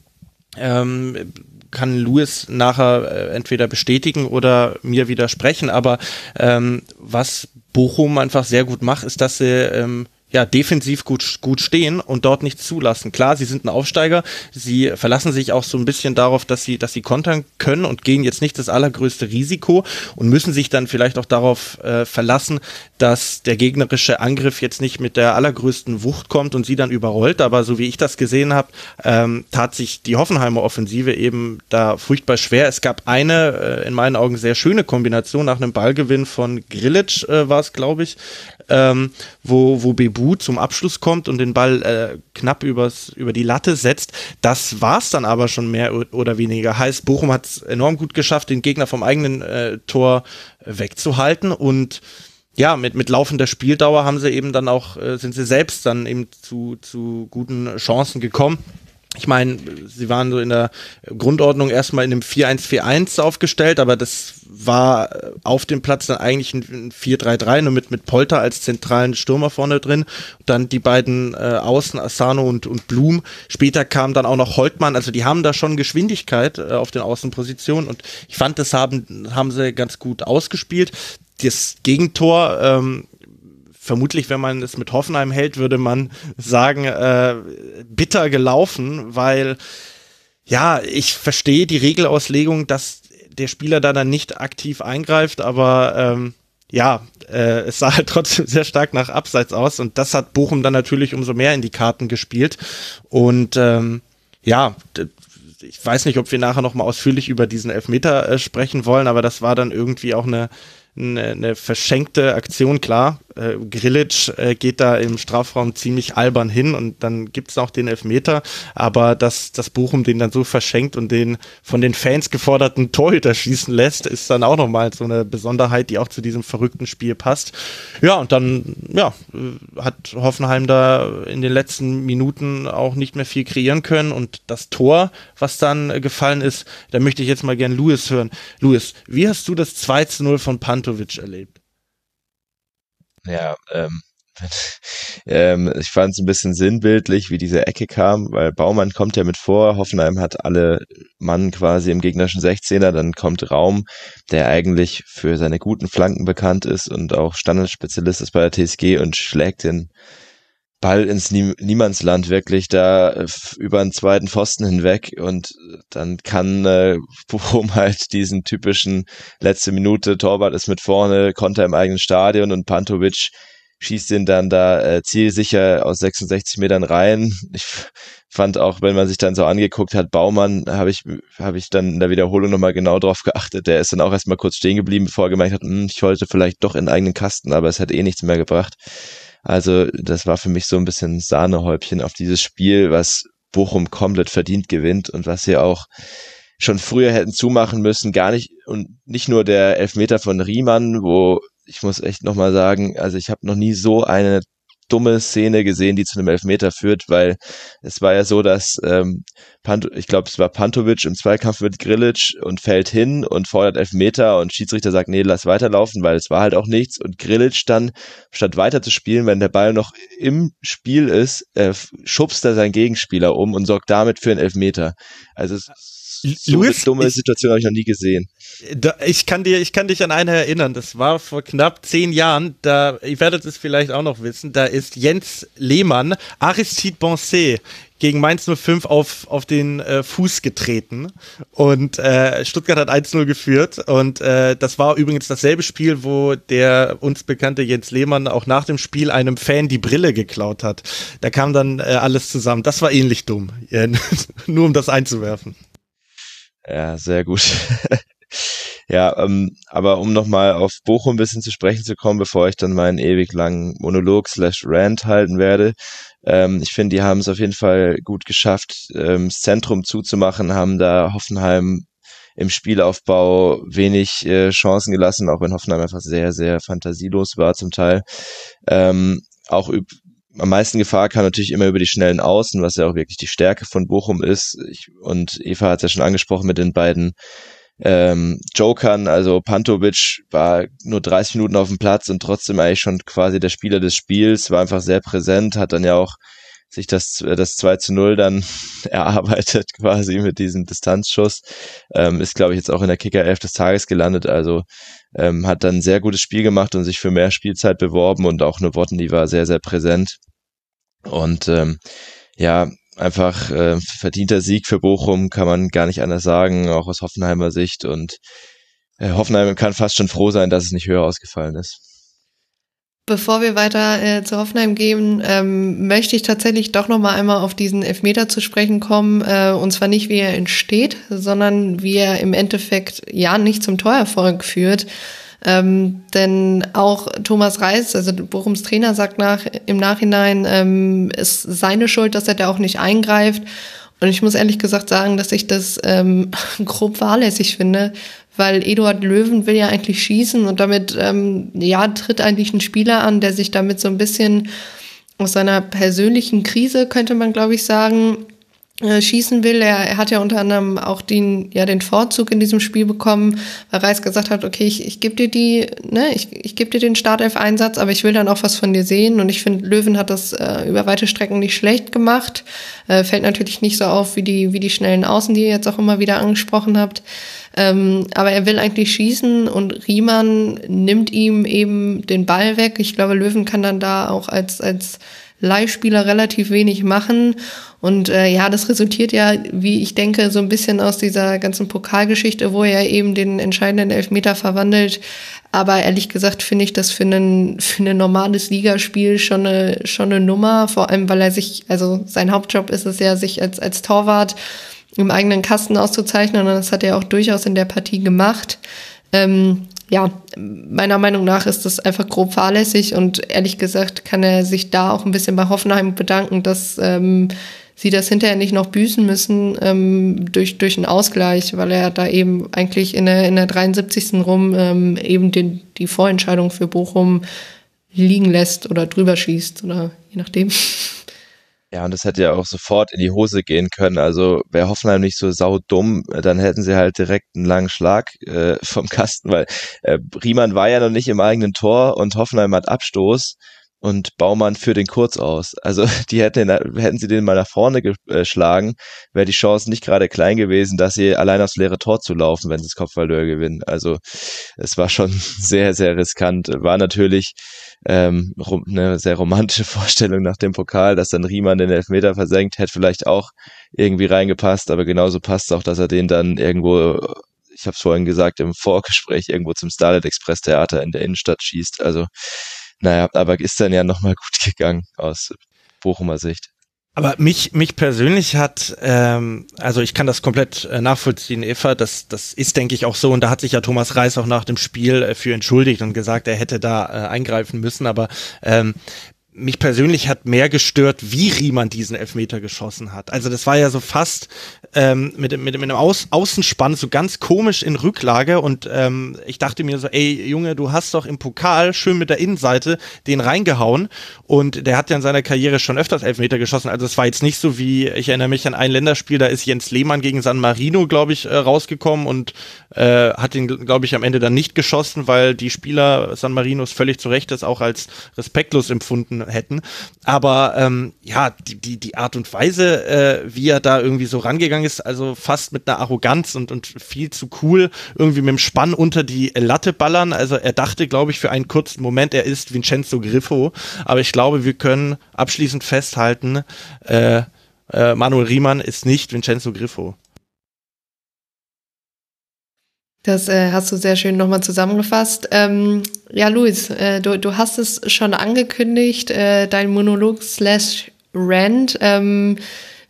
ähm, kann Louis nachher äh, entweder bestätigen oder mir widersprechen. Aber ähm, was Bochum einfach sehr gut macht, ist, dass sie ähm, ja, defensiv gut, gut stehen und dort nichts zulassen. Klar, sie sind ein Aufsteiger, sie verlassen sich auch so ein bisschen darauf, dass sie, dass sie kontern können und gehen jetzt nicht das allergrößte Risiko und müssen sich dann vielleicht auch darauf äh, verlassen, dass der gegnerische Angriff jetzt nicht mit der allergrößten Wucht kommt und sie dann überrollt. Aber so wie ich das gesehen habe, ähm, tat sich die Hoffenheimer Offensive eben da furchtbar schwer. Es gab eine äh, in meinen Augen sehr schöne Kombination nach einem Ballgewinn von Grilic, äh, war es, glaube ich, ähm, wo, wo Bebu zum Abschluss kommt und den Ball äh, knapp übers, über die Latte setzt. Das war's dann aber schon mehr oder weniger. Heißt, Bochum hat es enorm gut geschafft, den Gegner vom eigenen äh, Tor wegzuhalten und ja, mit, mit laufender Spieldauer haben sie eben dann auch, äh, sind sie selbst dann eben zu, zu guten Chancen gekommen ich meine, sie waren so in der Grundordnung erstmal in einem 4-1-4-1 aufgestellt, aber das war auf dem Platz dann eigentlich ein 4-3-3, nur mit, mit Polter als zentralen Stürmer vorne drin. dann die beiden äh, Außen, Asano und, und Blum. Später kam dann auch noch Holtmann, also die haben da schon Geschwindigkeit äh, auf den Außenpositionen und ich fand, das haben, haben sie ganz gut ausgespielt. Das Gegentor, ähm, vermutlich, wenn man es mit Hoffenheim hält, würde man sagen, äh, bitter gelaufen, weil ja, ich verstehe die Regelauslegung, dass der Spieler da dann nicht aktiv eingreift, aber ähm, ja, äh, es sah halt trotzdem sehr stark nach Abseits aus und das hat Bochum dann natürlich umso mehr in die Karten gespielt. Und ähm, ja, ich weiß nicht, ob wir nachher noch mal ausführlich über diesen Elfmeter äh, sprechen wollen, aber das war dann irgendwie auch eine eine, eine verschenkte Aktion, klar. Äh, Grilic äh, geht da im Strafraum ziemlich albern hin und dann gibt's auch den Elfmeter, aber dass das Bochum den dann so verschenkt und den von den Fans geforderten Torhüter schießen lässt, ist dann auch nochmal so eine Besonderheit, die auch zu diesem verrückten Spiel passt. Ja, und dann ja, äh, hat Hoffenheim da in den letzten Minuten auch nicht mehr viel kreieren können und das Tor, was dann gefallen ist, da möchte ich jetzt mal gern Louis hören. Louis, wie hast du das 2 zu 0 von Pan Pantovic erlebt? Ja, ähm, ähm, ich fand es ein bisschen sinnbildlich, wie diese Ecke kam, weil Baumann kommt ja mit vor, Hoffenheim hat alle Mann quasi im gegnerischen 16er, dann kommt Raum, der eigentlich für seine guten Flanken bekannt ist und auch Standardspezialist ist bei der TSG und schlägt den Ball ins Nie Niemandsland wirklich da äh, über einen zweiten Pfosten hinweg und dann kann äh, Bochum halt diesen typischen letzte Minute Torwart ist mit vorne, Konter im eigenen Stadion und Pantovic schießt ihn dann da äh, zielsicher aus 66 Metern rein. Ich fand auch, wenn man sich dann so angeguckt hat, Baumann, habe ich, habe ich dann in der Wiederholung nochmal genau drauf geachtet. Der ist dann auch erstmal kurz stehen geblieben, bevor er gemerkt hat, hm, ich wollte vielleicht doch in eigenen Kasten, aber es hat eh nichts mehr gebracht. Also das war für mich so ein bisschen Sahnehäubchen auf dieses Spiel, was Bochum komplett verdient gewinnt und was sie auch schon früher hätten zumachen müssen. Gar nicht und nicht nur der Elfmeter von Riemann, wo ich muss echt nochmal sagen, also ich habe noch nie so eine dumme Szene gesehen, die zu einem Elfmeter führt, weil es war ja so, dass ähm, Pant ich glaube, es war Pantovic im Zweikampf mit Grilic und fällt hin und fordert Elfmeter und Schiedsrichter sagt, nee, lass weiterlaufen, weil es war halt auch nichts und Grilic dann, statt weiter zu spielen, wenn der Ball noch im Spiel ist, äh, schubst er seinen Gegenspieler um und sorgt damit für einen Elfmeter. Also so Louis, eine dumme Situation habe ich noch nie gesehen. Da, ich kann dir, ich kann dich an eine erinnern. Das war vor knapp zehn Jahren. Da, ihr werdet es vielleicht auch noch wissen. Da ist Jens Lehmann, Aristide Bonset gegen Mainz 05 auf, auf den äh, Fuß getreten und äh, Stuttgart hat 1-0 geführt und äh, das war übrigens dasselbe Spiel, wo der uns bekannte Jens Lehmann auch nach dem Spiel einem Fan die Brille geklaut hat. Da kam dann äh, alles zusammen. Das war ähnlich dumm, nur um das einzuwerfen. Ja, sehr gut. ja, ähm, aber um nochmal auf Bochum ein bisschen zu sprechen zu kommen, bevor ich dann meinen ewig langen Monolog slash Rant halten werde. Ähm, ich finde, die haben es auf jeden Fall gut geschafft, ähm, das Zentrum zuzumachen, haben da Hoffenheim im Spielaufbau wenig äh, Chancen gelassen, auch wenn Hoffenheim einfach sehr, sehr fantasielos war zum Teil. Ähm, auch am meisten Gefahr kam natürlich immer über die schnellen Außen, was ja auch wirklich die Stärke von Bochum ist. Ich, und Eva hat es ja schon angesprochen mit den beiden ähm, Jokern. Also Pantovic war nur 30 Minuten auf dem Platz und trotzdem eigentlich schon quasi der Spieler des Spiels, war einfach sehr präsent, hat dann ja auch sich das, das 2 zu 0 dann erarbeitet quasi mit diesem Distanzschuss. Ähm, ist, glaube ich, jetzt auch in der Kicker 11 des Tages gelandet. Also ähm, hat dann ein sehr gutes Spiel gemacht und sich für mehr Spielzeit beworben und auch die war sehr, sehr präsent. Und ähm, ja, einfach äh, verdienter Sieg für Bochum, kann man gar nicht anders sagen, auch aus Hoffenheimer Sicht. Und äh, Hoffenheim kann fast schon froh sein, dass es nicht höher ausgefallen ist. Bevor wir weiter äh, zu Hoffenheim gehen, ähm, möchte ich tatsächlich doch noch mal einmal auf diesen Elfmeter zu sprechen kommen. Äh, und zwar nicht, wie er entsteht, sondern wie er im Endeffekt ja nicht zum Torerfolg führt. Ähm, denn auch Thomas Reis, also Bochums Trainer, sagt nach im Nachhinein, ähm, ist seine Schuld, dass er da auch nicht eingreift. Und ich muss ehrlich gesagt sagen, dass ich das ähm, grob fahrlässig finde, weil Eduard Löwen will ja eigentlich schießen und damit ähm, ja tritt eigentlich ein Spieler an, der sich damit so ein bisschen aus seiner persönlichen Krise, könnte man glaube ich sagen, äh, schießen will. Er, er hat ja unter anderem auch den, ja, den Vorzug in diesem Spiel bekommen, weil Reis gesagt hat, okay, ich, ich gebe dir die, ne, ich, ich gebe dir den Startelf-Einsatz, aber ich will dann auch was von dir sehen. Und ich finde, Löwen hat das äh, über weite Strecken nicht schlecht gemacht. Äh, fällt natürlich nicht so auf wie die, wie die schnellen Außen, die ihr jetzt auch immer wieder angesprochen habt. Ähm, aber er will eigentlich schießen und Riemann nimmt ihm eben den Ball weg. Ich glaube, Löwen kann dann da auch als, als Leihspieler relativ wenig machen. Und äh, ja, das resultiert ja, wie ich denke, so ein bisschen aus dieser ganzen Pokalgeschichte, wo er eben den entscheidenden Elfmeter verwandelt. Aber ehrlich gesagt finde ich das für, einen, für ein normales Ligaspiel schon eine, schon eine Nummer, vor allem weil er sich, also sein Hauptjob ist es ja, sich als, als Torwart im eigenen Kasten auszuzeichnen. Und das hat er auch durchaus in der Partie gemacht. Ähm, ja, meiner Meinung nach ist das einfach grob fahrlässig und ehrlich gesagt kann er sich da auch ein bisschen bei Hoffenheim bedanken, dass ähm, sie das hinterher nicht noch büßen müssen ähm, durch, durch einen Ausgleich, weil er da eben eigentlich in der, in der 73. rum ähm, eben den, die Vorentscheidung für Bochum liegen lässt oder drüber schießt oder je nachdem. Ja, und das hätte ja auch sofort in die Hose gehen können. Also wäre Hoffenheim nicht so saudumm, dann hätten sie halt direkt einen langen Schlag äh, vom Kasten, weil äh, Riemann war ja noch nicht im eigenen Tor und Hoffenheim hat Abstoß und Baumann führt den kurz aus. Also die hätten, den, hätten sie den mal nach vorne geschlagen, wäre die Chance nicht gerade klein gewesen, dass sie allein aufs leere Tor zu laufen, wenn sie das Kopfballduell gewinnen. Also es war schon sehr, sehr riskant. War natürlich ähm, eine sehr romantische Vorstellung nach dem Pokal, dass dann Riemann den Elfmeter versenkt, hätte vielleicht auch irgendwie reingepasst, aber genauso passt auch, dass er den dann irgendwo ich habe es vorhin gesagt, im Vorgespräch irgendwo zum Starlight Express Theater in der Innenstadt schießt. Also naja, aber ist dann ja nochmal gut gegangen aus Bochumer Sicht. Aber mich, mich persönlich hat, ähm, also ich kann das komplett äh, nachvollziehen, Eva, das, das ist, denke ich, auch so. Und da hat sich ja Thomas Reis auch nach dem Spiel äh, für entschuldigt und gesagt, er hätte da äh, eingreifen müssen. Aber ähm, mich persönlich hat mehr gestört, wie Riemann diesen Elfmeter geschossen hat. Also das war ja so fast ähm, mit, mit, mit einem Aus Außenspann so ganz komisch in Rücklage und ähm, ich dachte mir so, ey Junge, du hast doch im Pokal schön mit der Innenseite den reingehauen und der hat ja in seiner Karriere schon öfters Elfmeter geschossen. Also es war jetzt nicht so wie, ich erinnere mich an ein Länderspiel, da ist Jens Lehmann gegen San Marino, glaube ich, äh, rausgekommen und äh, hat ihn, glaube ich, am Ende dann nicht geschossen, weil die Spieler San Marinos völlig zu Recht das auch als respektlos empfunden hätten. Aber ähm, ja, die, die, die Art und Weise, äh, wie er da irgendwie so rangegangen ist, also fast mit einer Arroganz und, und viel zu cool, irgendwie mit dem Spann unter die Latte ballern. Also er dachte, glaube ich, für einen kurzen Moment, er ist Vincenzo Griffo. Aber ich glaube, wir können abschließend festhalten, äh, äh, Manuel Riemann ist nicht Vincenzo Griffo. Das äh, hast du sehr schön nochmal zusammengefasst. Ähm, ja, Luis, äh, du, du hast es schon angekündigt, äh, dein Monolog slash Rant. Ähm,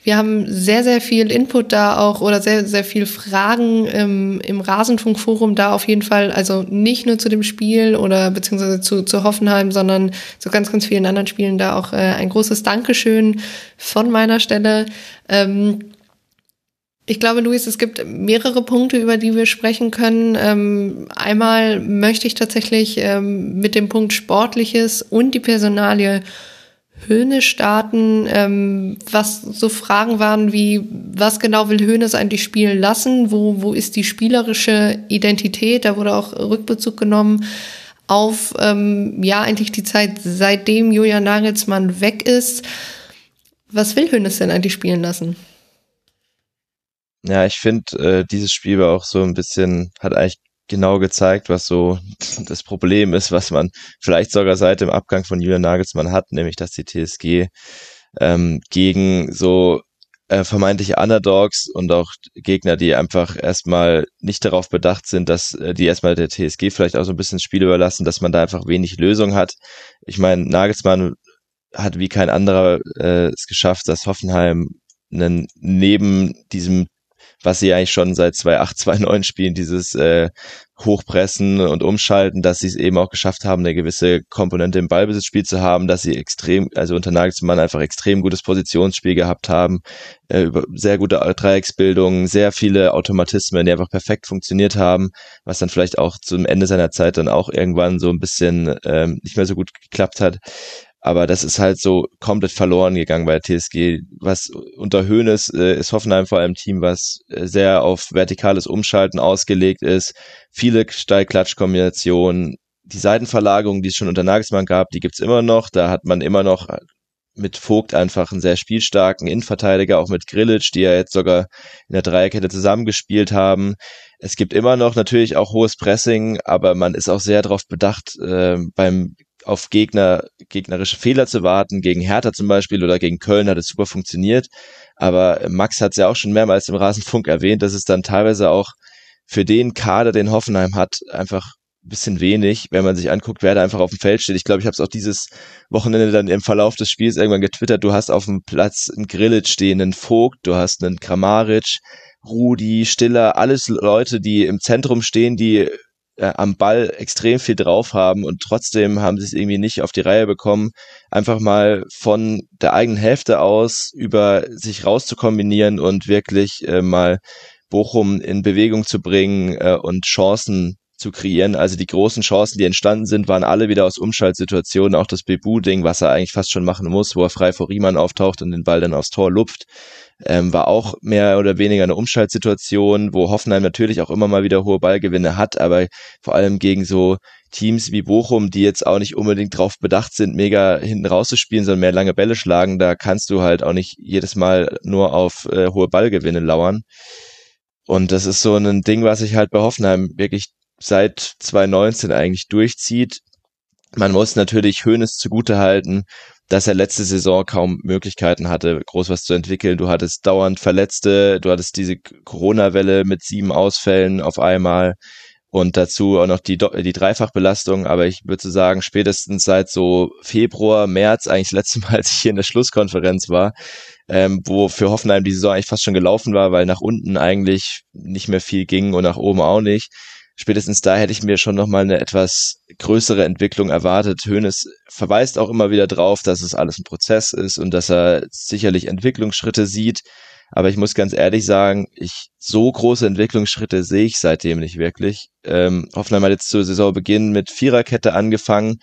wir haben sehr, sehr viel Input da auch oder sehr, sehr viel Fragen im, im Rasenfunkforum da auf jeden Fall. Also nicht nur zu dem Spiel oder beziehungsweise zu, zu Hoffenheim, sondern zu ganz, ganz vielen anderen Spielen da auch äh, ein großes Dankeschön von meiner Stelle. Ähm, ich glaube, Luis, es gibt mehrere Punkte, über die wir sprechen können. Ähm, einmal möchte ich tatsächlich ähm, mit dem Punkt Sportliches und die Personalie Höhne starten, ähm, was so Fragen waren wie, was genau will Höhnes eigentlich spielen lassen? Wo, wo ist die spielerische Identität? Da wurde auch Rückbezug genommen auf, ja, eigentlich die Zeit, seitdem Julian Nagelsmann weg ist. Was will Höhnes denn eigentlich spielen lassen? Ja, ich finde, äh, dieses Spiel war auch so ein bisschen, hat eigentlich genau gezeigt, was so das Problem ist, was man vielleicht sogar seit dem Abgang von Julian Nagelsmann hat, nämlich dass die TSG ähm, gegen so äh, vermeintliche Underdogs und auch Gegner, die einfach erstmal nicht darauf bedacht sind, dass äh, die erstmal der TSG vielleicht auch so ein bisschen das Spiel überlassen, dass man da einfach wenig Lösung hat. Ich meine, Nagelsmann hat wie kein anderer äh, es geschafft, dass Hoffenheim einen, neben diesem was sie eigentlich schon seit 2008, 2009 spielen, dieses äh, Hochpressen und Umschalten, dass sie es eben auch geschafft haben, eine gewisse Komponente im Ballbesitzspiel zu haben, dass sie extrem, also unter Nagelsmann einfach extrem gutes Positionsspiel gehabt haben, äh, über sehr gute Dreiecksbildung, sehr viele Automatismen, die einfach perfekt funktioniert haben, was dann vielleicht auch zum Ende seiner Zeit dann auch irgendwann so ein bisschen ähm, nicht mehr so gut geklappt hat. Aber das ist halt so komplett verloren gegangen bei der TSG. Was unter Höhnes äh, ist Hoffenheim vor allem ein Team, was äh, sehr auf vertikales Umschalten ausgelegt ist. Viele Steil-Klatsch-Kombinationen. Die Seitenverlagerung, die es schon unter Nagelsmann gab, die gibt's immer noch. Da hat man immer noch mit Vogt einfach einen sehr spielstarken Innenverteidiger, auch mit Grillitsch, die ja jetzt sogar in der Dreierkette zusammengespielt haben. Es gibt immer noch natürlich auch hohes Pressing, aber man ist auch sehr darauf bedacht, äh, beim auf Gegner, gegnerische Fehler zu warten. Gegen Hertha zum Beispiel oder gegen Köln hat es super funktioniert. Aber Max hat es ja auch schon mehrmals im Rasenfunk erwähnt, dass es dann teilweise auch für den Kader, den Hoffenheim hat, einfach ein bisschen wenig, wenn man sich anguckt, wer da einfach auf dem Feld steht. Ich glaube, ich habe es auch dieses Wochenende dann im Verlauf des Spiels irgendwann getwittert. Du hast auf dem Platz einen Grillic stehen, einen Vogt, du hast einen Kramaric, Rudi, Stiller, alles Leute, die im Zentrum stehen, die äh, am Ball extrem viel drauf haben und trotzdem haben sie es irgendwie nicht auf die Reihe bekommen, einfach mal von der eigenen Hälfte aus über sich rauszukombinieren und wirklich äh, mal Bochum in Bewegung zu bringen äh, und Chancen zu kreieren. Also die großen Chancen, die entstanden sind, waren alle wieder aus Umschaltsituationen. Auch das Bebu-Ding, was er eigentlich fast schon machen muss, wo er frei vor Riemann auftaucht und den Ball dann aufs Tor lupft ähm, war auch mehr oder weniger eine Umschaltsituation, wo Hoffenheim natürlich auch immer mal wieder hohe Ballgewinne hat, aber vor allem gegen so Teams wie Bochum, die jetzt auch nicht unbedingt darauf bedacht sind, mega hinten rauszuspielen, sondern mehr lange Bälle schlagen, da kannst du halt auch nicht jedes Mal nur auf äh, hohe Ballgewinne lauern. Und das ist so ein Ding, was sich halt bei Hoffenheim wirklich seit 2019 eigentlich durchzieht. Man muss natürlich Hönes zugute halten, dass er letzte Saison kaum Möglichkeiten hatte, groß was zu entwickeln. Du hattest dauernd Verletzte, du hattest diese Corona-Welle mit sieben Ausfällen auf einmal und dazu auch noch die, die Dreifachbelastung. Aber ich würde sagen, spätestens seit so Februar, März, eigentlich das letzte Mal, als ich hier in der Schlusskonferenz war, ähm, wo für Hoffenheim die Saison eigentlich fast schon gelaufen war, weil nach unten eigentlich nicht mehr viel ging und nach oben auch nicht spätestens da hätte ich mir schon nochmal eine etwas größere Entwicklung erwartet. Hoeneß verweist auch immer wieder drauf, dass es alles ein Prozess ist und dass er sicherlich Entwicklungsschritte sieht. Aber ich muss ganz ehrlich sagen, ich so große Entwicklungsschritte sehe ich seitdem nicht wirklich. Ähm, Hoffenheim hat jetzt zur Saisonbeginn mit Viererkette angefangen,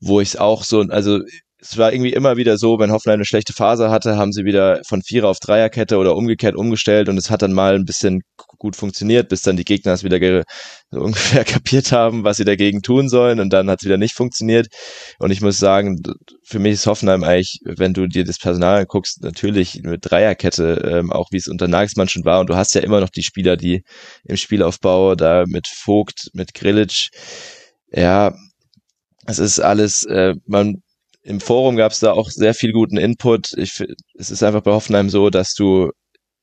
wo ich es auch so, also es war irgendwie immer wieder so, wenn Hoffenheim eine schlechte Phase hatte, haben sie wieder von Vierer auf Dreierkette oder umgekehrt umgestellt und es hat dann mal ein bisschen gut funktioniert, bis dann die Gegner es wieder so ungefähr kapiert haben, was sie dagegen tun sollen und dann hat es wieder nicht funktioniert. Und ich muss sagen, für mich ist Hoffenheim eigentlich, wenn du dir das Personal anguckst, natürlich eine Dreierkette, ähm, auch wie es unter Nagelsmann schon war. Und du hast ja immer noch die Spieler, die im Spielaufbau da mit Vogt, mit Grillitsch, ja, es ist alles, äh, man im Forum gab es da auch sehr viel guten Input. Ich, es ist einfach bei Hoffenheim so, dass du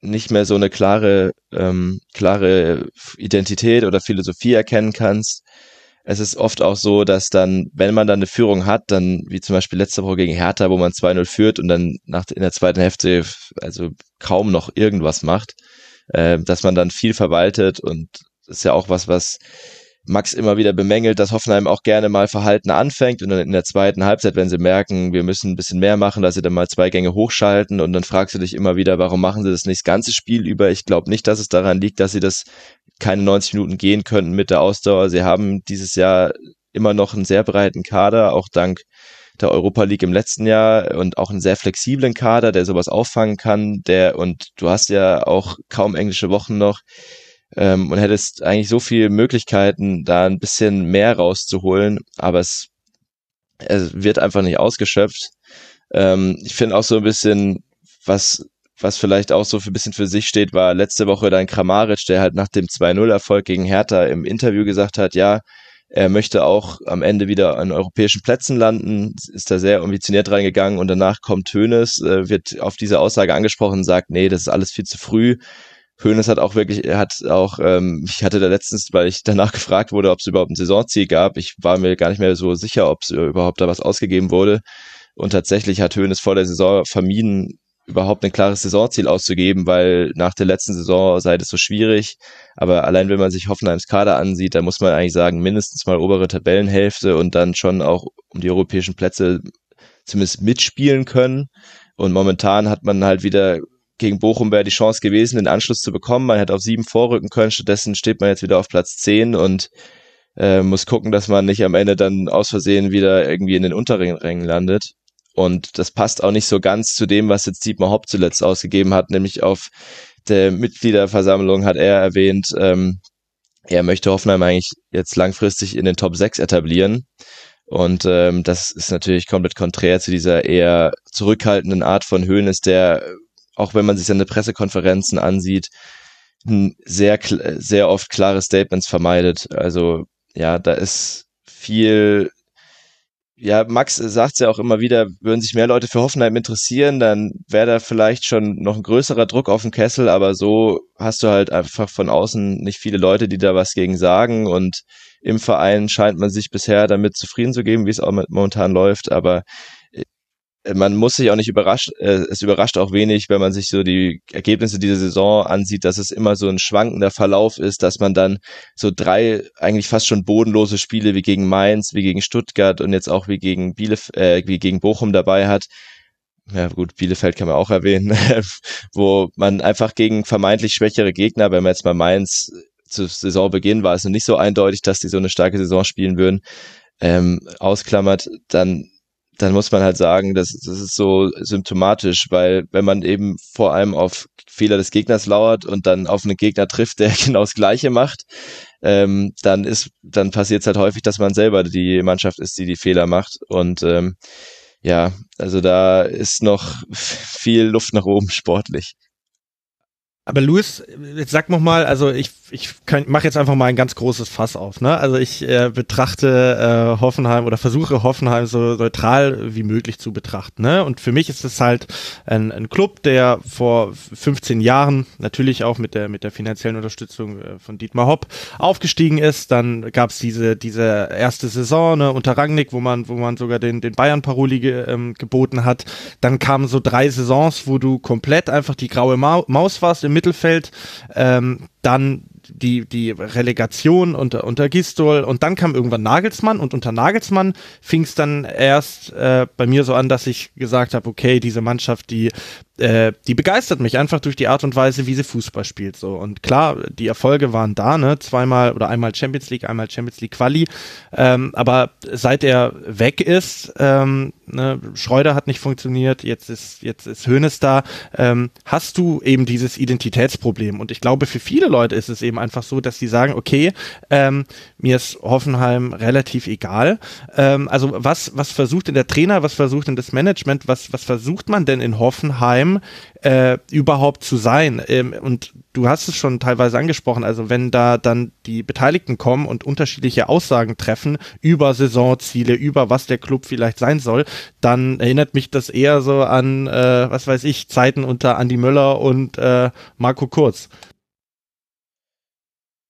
nicht mehr so eine klare, ähm, klare Identität oder Philosophie erkennen kannst. Es ist oft auch so, dass dann, wenn man dann eine Führung hat, dann wie zum Beispiel letzte Woche gegen Hertha, wo man 2-0 führt und dann nach, in der zweiten Hälfte also kaum noch irgendwas macht, äh, dass man dann viel verwaltet und ist ja auch was, was Max immer wieder bemängelt, dass Hoffenheim auch gerne mal verhalten anfängt und dann in der zweiten Halbzeit, wenn sie merken, wir müssen ein bisschen mehr machen, dass sie dann mal zwei Gänge hochschalten und dann fragst du dich immer wieder, warum machen sie das nicht das ganze Spiel über? Ich glaube nicht, dass es daran liegt, dass sie das keine 90 Minuten gehen könnten mit der Ausdauer. Sie haben dieses Jahr immer noch einen sehr breiten Kader, auch dank der Europa League im letzten Jahr und auch einen sehr flexiblen Kader, der sowas auffangen kann, der und du hast ja auch kaum englische Wochen noch ähm, und hättest eigentlich so viele Möglichkeiten, da ein bisschen mehr rauszuholen, aber es, es wird einfach nicht ausgeschöpft. Ähm, ich finde auch so ein bisschen, was was vielleicht auch so für ein bisschen für sich steht, war letzte Woche dann Kramaric, der halt nach dem 2-0-Erfolg gegen Hertha im Interview gesagt hat, ja, er möchte auch am Ende wieder an europäischen Plätzen landen, ist da sehr ambitioniert reingegangen und danach kommt Hönes, äh, wird auf diese Aussage angesprochen und sagt, nee, das ist alles viel zu früh. Hönes hat auch wirklich, er hat auch, ähm, ich hatte da letztens, weil ich danach gefragt wurde, ob es überhaupt ein Saisonziel gab. Ich war mir gar nicht mehr so sicher, ob es überhaupt da was ausgegeben wurde. Und tatsächlich hat Hönes vor der Saison vermieden, überhaupt ein klares Saisonziel auszugeben, weil nach der letzten Saison sei das so schwierig. Aber allein wenn man sich Hoffenheims Kader ansieht, da muss man eigentlich sagen, mindestens mal obere Tabellenhälfte und dann schon auch um die europäischen Plätze zumindest mitspielen können. Und momentan hat man halt wieder gegen Bochum wäre die Chance gewesen, den Anschluss zu bekommen. Man hätte auf sieben vorrücken können. Stattdessen steht man jetzt wieder auf Platz zehn und äh, muss gucken, dass man nicht am Ende dann aus Versehen wieder irgendwie in den unteren Rängen landet. Und das passt auch nicht so ganz zu dem, was jetzt Dietmar Hopp zuletzt ausgegeben hat, nämlich auf der Mitgliederversammlung hat er erwähnt, ähm, er möchte Hoffenheim eigentlich jetzt langfristig in den Top 6 etablieren. Und ähm, das ist natürlich komplett konträr zu dieser eher zurückhaltenden Art von Höhnes, der auch wenn man sich seine Pressekonferenzen ansieht, sehr, sehr oft klare Statements vermeidet. Also ja, da ist viel, ja, Max sagt ja auch immer wieder, würden sich mehr Leute für Hoffenheim interessieren, dann wäre da vielleicht schon noch ein größerer Druck auf den Kessel, aber so hast du halt einfach von außen nicht viele Leute, die da was gegen sagen und im Verein scheint man sich bisher damit zufrieden zu geben, wie es auch momentan läuft, aber man muss sich auch nicht überrascht, äh, es überrascht auch wenig, wenn man sich so die Ergebnisse dieser Saison ansieht, dass es immer so ein schwankender Verlauf ist, dass man dann so drei eigentlich fast schon bodenlose Spiele wie gegen Mainz, wie gegen Stuttgart und jetzt auch wie gegen Bielef äh, wie gegen Bochum dabei hat. Ja gut, Bielefeld kann man auch erwähnen, wo man einfach gegen vermeintlich schwächere Gegner, wenn man jetzt mal Mainz zu Saisonbeginn war es noch nicht so eindeutig, dass die so eine starke Saison spielen würden, ähm, ausklammert, dann dann muss man halt sagen, das, das ist so symptomatisch, weil wenn man eben vor allem auf Fehler des Gegners lauert und dann auf einen Gegner trifft, der genau das Gleiche macht, ähm, dann ist, dann passiert es halt häufig, dass man selber die Mannschaft ist, die die Fehler macht und ähm, ja, also da ist noch viel Luft nach oben sportlich. Aber Luis, jetzt sag noch mal, also ich ich mache jetzt einfach mal ein ganz großes Fass auf. Ne? Also ich äh, betrachte äh, Hoffenheim oder versuche Hoffenheim so neutral wie möglich zu betrachten. Ne? Und für mich ist es halt ein, ein Club, der vor 15 Jahren natürlich auch mit der mit der finanziellen Unterstützung äh, von Dietmar Hopp aufgestiegen ist. Dann gab es diese diese erste Saison ne, unter Rangnick, wo man wo man sogar den den Bayern Paroli ge, ähm, geboten hat. Dann kamen so drei Saisons, wo du komplett einfach die graue Maus warst im Mittelfeld. Ähm, dann die, die Relegation unter, unter Gistol und dann kam irgendwann Nagelsmann und unter Nagelsmann fing es dann erst äh, bei mir so an, dass ich gesagt habe, okay, diese Mannschaft, die äh, die begeistert mich einfach durch die Art und Weise, wie sie Fußball spielt. So und klar, die Erfolge waren da, ne, zweimal oder einmal Champions League, einmal Champions League Quali. Ähm, aber seit er weg ist, ähm, ne, Schreuder hat nicht funktioniert, jetzt ist jetzt ist Hoeneß da, ähm, hast du eben dieses Identitätsproblem. Und ich glaube, für viele Leute ist es eben einfach so, dass sie sagen, okay, ähm, mir ist Hoffenheim relativ egal. Ähm, also was was versucht denn der Trainer, was versucht denn das Management, was was versucht man denn in Hoffenheim äh, überhaupt zu sein. Ähm, und du hast es schon teilweise angesprochen, also wenn da dann die Beteiligten kommen und unterschiedliche Aussagen treffen über Saisonziele, über was der Club vielleicht sein soll, dann erinnert mich das eher so an, äh, was weiß ich, Zeiten unter Andi Möller und äh, Marco Kurz.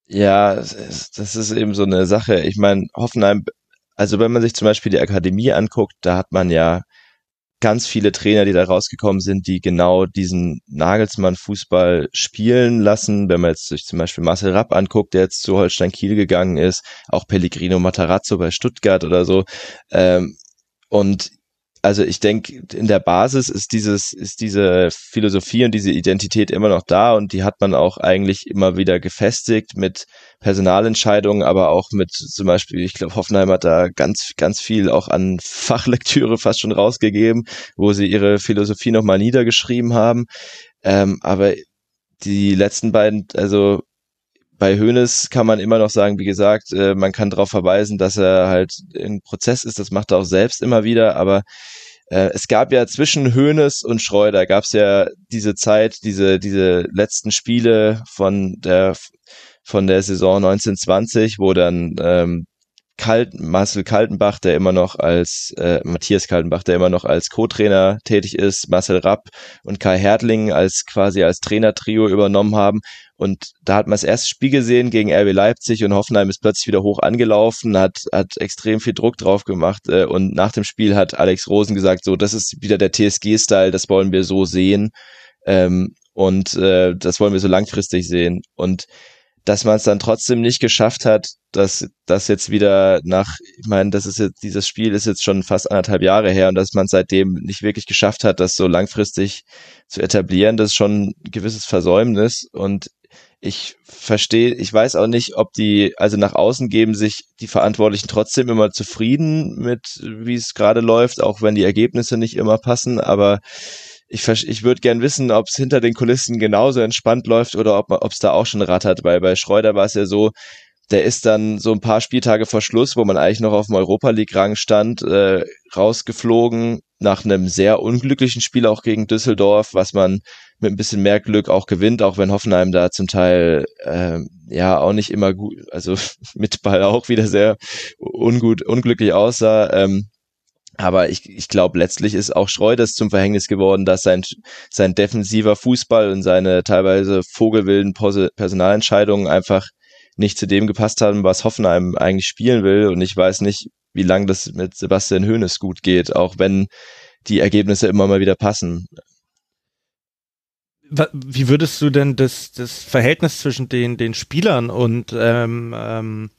Ja, das ist eben so eine Sache. Ich meine, Hoffenheim, also wenn man sich zum Beispiel die Akademie anguckt, da hat man ja ganz viele Trainer, die da rausgekommen sind, die genau diesen Nagelsmann-Fußball spielen lassen. Wenn man jetzt sich zum Beispiel Marcel Rapp anguckt, der jetzt zu Holstein Kiel gegangen ist, auch Pellegrino Matarazzo bei Stuttgart oder so. Ähm, und also ich denke, in der Basis ist dieses, ist diese Philosophie und diese Identität immer noch da und die hat man auch eigentlich immer wieder gefestigt mit Personalentscheidungen, aber auch mit zum Beispiel, ich glaube, Hoffenheim hat da ganz, ganz viel auch an Fachlektüre fast schon rausgegeben, wo sie ihre Philosophie nochmal niedergeschrieben haben. Ähm, aber die letzten beiden, also bei Hoeneß kann man immer noch sagen, wie gesagt, äh, man kann darauf verweisen, dass er halt im Prozess ist, das macht er auch selbst immer wieder, aber äh, es gab ja zwischen Hoeneß und Schreuder gab es ja diese Zeit, diese, diese letzten Spiele von der von der Saison 1920, wo dann ähm, Kalt, Marcel Kaltenbach, der immer noch als äh, Matthias Kaltenbach, der immer noch als Co-Trainer tätig ist, Marcel Rapp und Kai Hertling als quasi als Trainertrio übernommen haben. Und da hat man das erste Spiel gesehen gegen RB Leipzig und Hoffenheim ist plötzlich wieder hoch angelaufen, hat, hat extrem viel Druck drauf gemacht. Äh, und nach dem Spiel hat Alex Rosen gesagt, so, das ist wieder der TSG-Style, das wollen wir so sehen. Ähm, und äh, das wollen wir so langfristig sehen. Und dass man es dann trotzdem nicht geschafft hat, dass das jetzt wieder nach, ich meine, das ist jetzt, dieses Spiel ist jetzt schon fast anderthalb Jahre her und dass man seitdem nicht wirklich geschafft hat, das so langfristig zu etablieren, das ist schon ein gewisses Versäumnis und ich verstehe, ich weiß auch nicht, ob die, also nach außen geben sich die Verantwortlichen trotzdem immer zufrieden mit, wie es gerade läuft, auch wenn die Ergebnisse nicht immer passen, aber ich, ich würde gern wissen, ob es hinter den Kulissen genauso entspannt läuft oder ob es da auch schon rattert, weil bei Schreuder war es ja so, der ist dann so ein paar Spieltage vor Schluss, wo man eigentlich noch auf dem Europa League Rang stand, äh, rausgeflogen nach einem sehr unglücklichen Spiel auch gegen Düsseldorf, was man mit ein bisschen mehr Glück auch gewinnt, auch wenn Hoffenheim da zum Teil äh, ja auch nicht immer gut, also mit Ball auch wieder sehr ungut, unglücklich aussah. Ähm, Aber ich, ich glaube, letztlich ist auch Schreuders zum Verhängnis geworden, dass sein, sein defensiver Fußball und seine teilweise vogelwilden Personalentscheidungen einfach nicht zu dem gepasst haben, was Hoffenheim eigentlich spielen will. Und ich weiß nicht, wie lange das mit Sebastian Hoeneß gut geht, auch wenn die Ergebnisse immer mal wieder passen. Wie würdest du denn das, das Verhältnis zwischen den, den Spielern und ähm, ähm,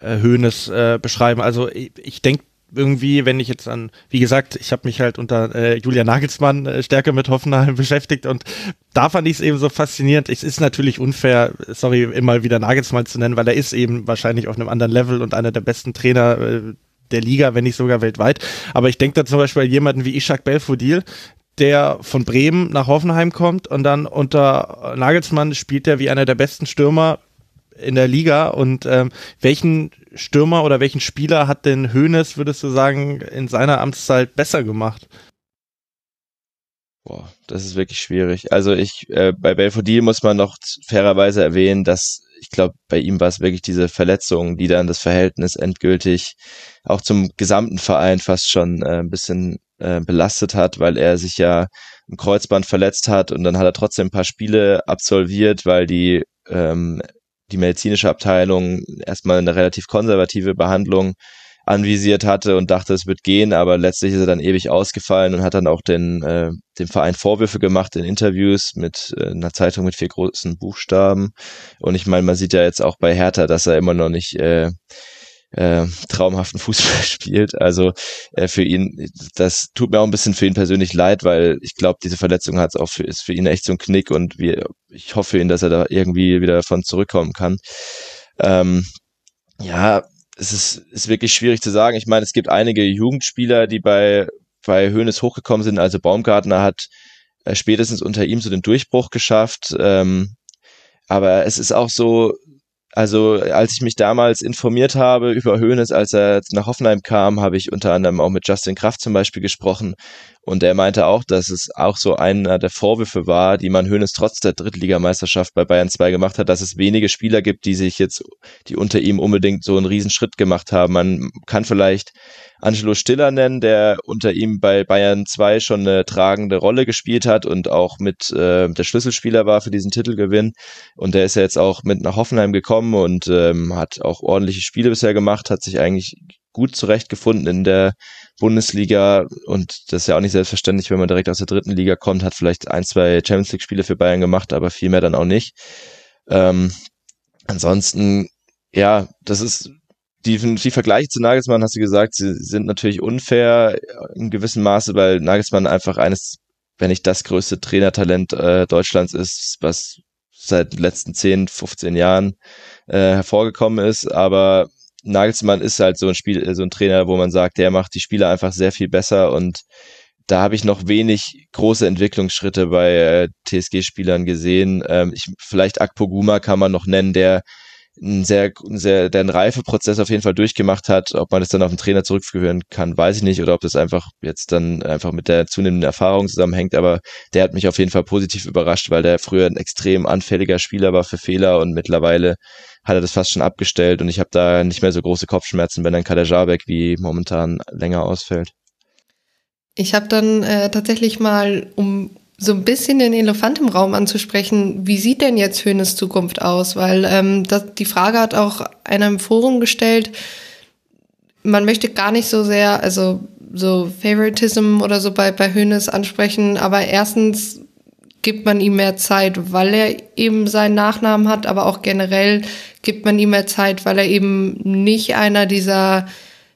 Hönes äh, beschreiben? Also ich, ich denke irgendwie, wenn ich jetzt an, wie gesagt, ich habe mich halt unter äh, Julia Nagelsmann äh, stärker mit Hoffenheim beschäftigt und da fand ich es eben so faszinierend. Es ist natürlich unfair, sorry, immer wieder Nagelsmann zu nennen, weil er ist eben wahrscheinlich auf einem anderen Level und einer der besten Trainer äh, der Liga, wenn nicht sogar weltweit. Aber ich denke da zum Beispiel an jemanden wie Ishak Belfodil, der von Bremen nach Hoffenheim kommt und dann unter Nagelsmann spielt er wie einer der besten Stürmer in der Liga und ähm, welchen Stürmer oder welchen Spieler hat denn Hoeneß, würdest du sagen, in seiner Amtszeit besser gemacht? Boah, das ist wirklich schwierig. Also ich, äh, bei Belfodil muss man noch fairerweise erwähnen, dass ich glaube, bei ihm war es wirklich diese Verletzung, die dann das Verhältnis endgültig auch zum gesamten Verein fast schon äh, ein bisschen äh, belastet hat, weil er sich ja im Kreuzband verletzt hat und dann hat er trotzdem ein paar Spiele absolviert, weil die ähm, die medizinische Abteilung erstmal eine relativ konservative Behandlung anvisiert hatte und dachte, es wird gehen, aber letztlich ist er dann ewig ausgefallen und hat dann auch den, äh, dem Verein Vorwürfe gemacht in Interviews mit äh, einer Zeitung mit vier großen Buchstaben. Und ich meine, man sieht ja jetzt auch bei Hertha, dass er immer noch nicht äh, äh, traumhaften Fußball spielt. Also äh, für ihn, das tut mir auch ein bisschen für ihn persönlich leid, weil ich glaube, diese Verletzung hat auch für, ist für ihn echt so ein Knick und wir, ich hoffe ihn, dass er da irgendwie wieder davon zurückkommen kann. Ähm, ja, es ist, ist wirklich schwierig zu sagen. Ich meine, es gibt einige Jugendspieler, die bei, bei Höhnes hochgekommen sind. Also Baumgartner hat äh, spätestens unter ihm so den Durchbruch geschafft. Ähm, aber es ist auch so, also als ich mich damals informiert habe über Höhnes, als er nach Hoffenheim kam, habe ich unter anderem auch mit Justin Kraft zum Beispiel gesprochen und er meinte auch, dass es auch so einer der Vorwürfe war, die man Höhnes trotz der Drittligameisterschaft bei Bayern 2 gemacht hat, dass es wenige Spieler gibt, die sich jetzt, die unter ihm unbedingt so einen Riesenschritt gemacht haben. Man kann vielleicht Angelo Stiller nennen, der unter ihm bei Bayern 2 schon eine tragende Rolle gespielt hat und auch mit äh, der Schlüsselspieler war für diesen Titelgewinn. Und der ist ja jetzt auch mit nach Hoffenheim gekommen und ähm, hat auch ordentliche Spiele bisher gemacht, hat sich eigentlich gut zurechtgefunden in der Bundesliga und das ist ja auch nicht selbstverständlich, wenn man direkt aus der dritten Liga kommt, hat vielleicht ein, zwei Champions League Spiele für Bayern gemacht, aber viel mehr dann auch nicht. Ähm, ansonsten, ja, das ist die, die Vergleiche zu Nagelsmann, hast du gesagt, sie sind natürlich unfair in gewissem Maße, weil Nagelsmann einfach eines, wenn nicht das größte Trainertalent äh, Deutschlands ist, was seit den letzten 10, 15 Jahren äh, hervorgekommen ist. Aber Nagelsmann ist halt so ein Spiel, so ein Trainer, wo man sagt, der macht die Spieler einfach sehr viel besser und da habe ich noch wenig große Entwicklungsschritte bei äh, TSG-Spielern gesehen. Ähm, ich, vielleicht Akpoguma kann man noch nennen, der einen sehr, sehr, der einen Reifeprozess auf jeden Fall durchgemacht hat. Ob man das dann auf den Trainer zurückführen kann, weiß ich nicht. Oder ob das einfach jetzt dann einfach mit der zunehmenden Erfahrung zusammenhängt. Aber der hat mich auf jeden Fall positiv überrascht, weil der früher ein extrem anfälliger Spieler war für Fehler und mittlerweile hat er das fast schon abgestellt und ich habe da nicht mehr so große Kopfschmerzen, wenn ein Kader Jabek wie momentan länger ausfällt. Ich habe dann äh, tatsächlich mal, um so ein bisschen den Elefant im Raum anzusprechen, wie sieht denn jetzt Hönes Zukunft aus? Weil ähm, das, die Frage hat auch einer im Forum gestellt, man möchte gar nicht so sehr, also so Favoritism oder so bei, bei Hönes ansprechen, aber erstens gibt man ihm mehr Zeit, weil er eben seinen Nachnamen hat, aber auch generell gibt man ihm mehr Zeit, weil er eben nicht einer dieser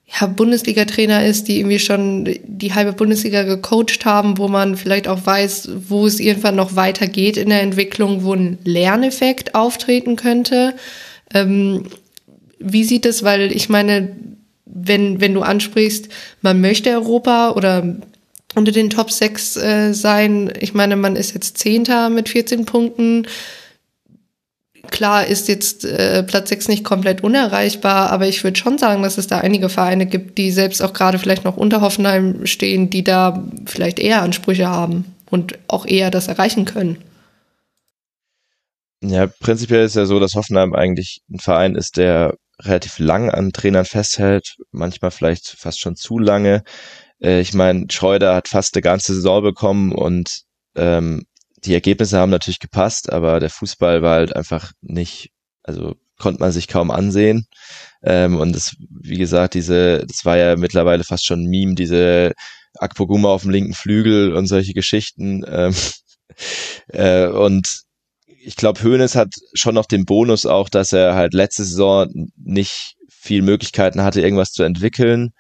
ja, Bundesliga-Trainer ist, die irgendwie schon die halbe Bundesliga gecoacht haben, wo man vielleicht auch weiß, wo es irgendwann noch weitergeht in der Entwicklung, wo ein Lerneffekt auftreten könnte. Ähm, wie sieht es, weil ich meine, wenn, wenn du ansprichst, man möchte Europa oder unter den Top 6 äh, sein, ich meine, man ist jetzt Zehnter mit 14 Punkten, Klar ist jetzt äh, Platz 6 nicht komplett unerreichbar, aber ich würde schon sagen, dass es da einige Vereine gibt, die selbst auch gerade vielleicht noch unter Hoffenheim stehen, die da vielleicht eher Ansprüche haben und auch eher das erreichen können. Ja, prinzipiell ist ja so, dass Hoffenheim eigentlich ein Verein ist, der relativ lang an Trainern festhält, manchmal vielleicht fast schon zu lange. Äh, ich meine, Schreuder hat fast eine ganze Saison bekommen und ähm, die Ergebnisse haben natürlich gepasst, aber der Fußball war halt einfach nicht, also konnte man sich kaum ansehen. Ähm, und das, wie gesagt, diese, das war ja mittlerweile fast schon ein Meme, diese Akpoguma auf dem linken Flügel und solche Geschichten. Ähm, äh, und ich glaube, Hoeneß hat schon noch den Bonus auch, dass er halt letzte Saison nicht viel Möglichkeiten hatte, irgendwas zu entwickeln.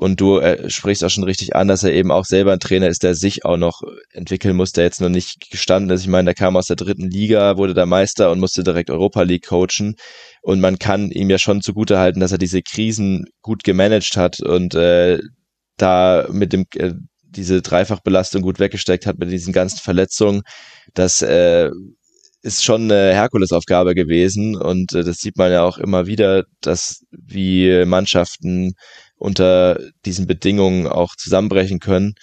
Und du äh, sprichst auch schon richtig an, dass er eben auch selber ein Trainer ist, der sich auch noch entwickeln muss, der jetzt noch nicht gestanden ist. Ich meine, der kam aus der dritten Liga, wurde der Meister und musste direkt Europa League coachen. Und man kann ihm ja schon zugute halten, dass er diese Krisen gut gemanagt hat und äh, da mit dem äh, diese Dreifachbelastung gut weggesteckt hat mit diesen ganzen Verletzungen. Das äh, ist schon eine Herkulesaufgabe gewesen und äh, das sieht man ja auch immer wieder, dass wie Mannschaften unter diesen Bedingungen auch zusammenbrechen können.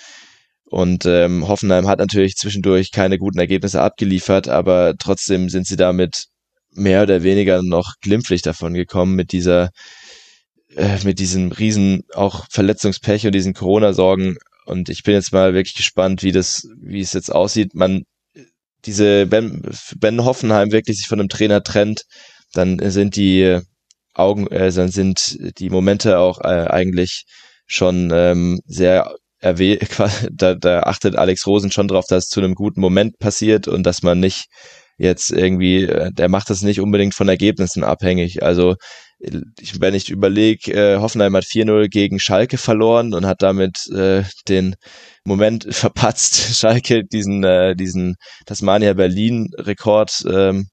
Und ähm, Hoffenheim hat natürlich zwischendurch keine guten Ergebnisse abgeliefert, aber trotzdem sind sie damit mehr oder weniger noch glimpflich davon gekommen mit dieser, äh, mit diesem riesen auch Verletzungspech und diesen Corona-Sorgen. Und ich bin jetzt mal wirklich gespannt, wie das, wie es jetzt aussieht. Man, diese, wenn, wenn Hoffenheim wirklich sich von einem Trainer trennt, dann sind die Augen, äh, sind die Momente auch äh, eigentlich schon ähm, sehr erwäh da, da achtet Alex Rosen schon drauf, dass es zu einem guten Moment passiert und dass man nicht jetzt irgendwie, äh, der macht das nicht unbedingt von Ergebnissen abhängig. Also ich, wenn ich überlege, äh, Hoffenheim hat 4-0 gegen Schalke verloren und hat damit äh, den Moment verpatzt, Schalke diesen, äh, diesen Tasmania Berlin Rekord ähm,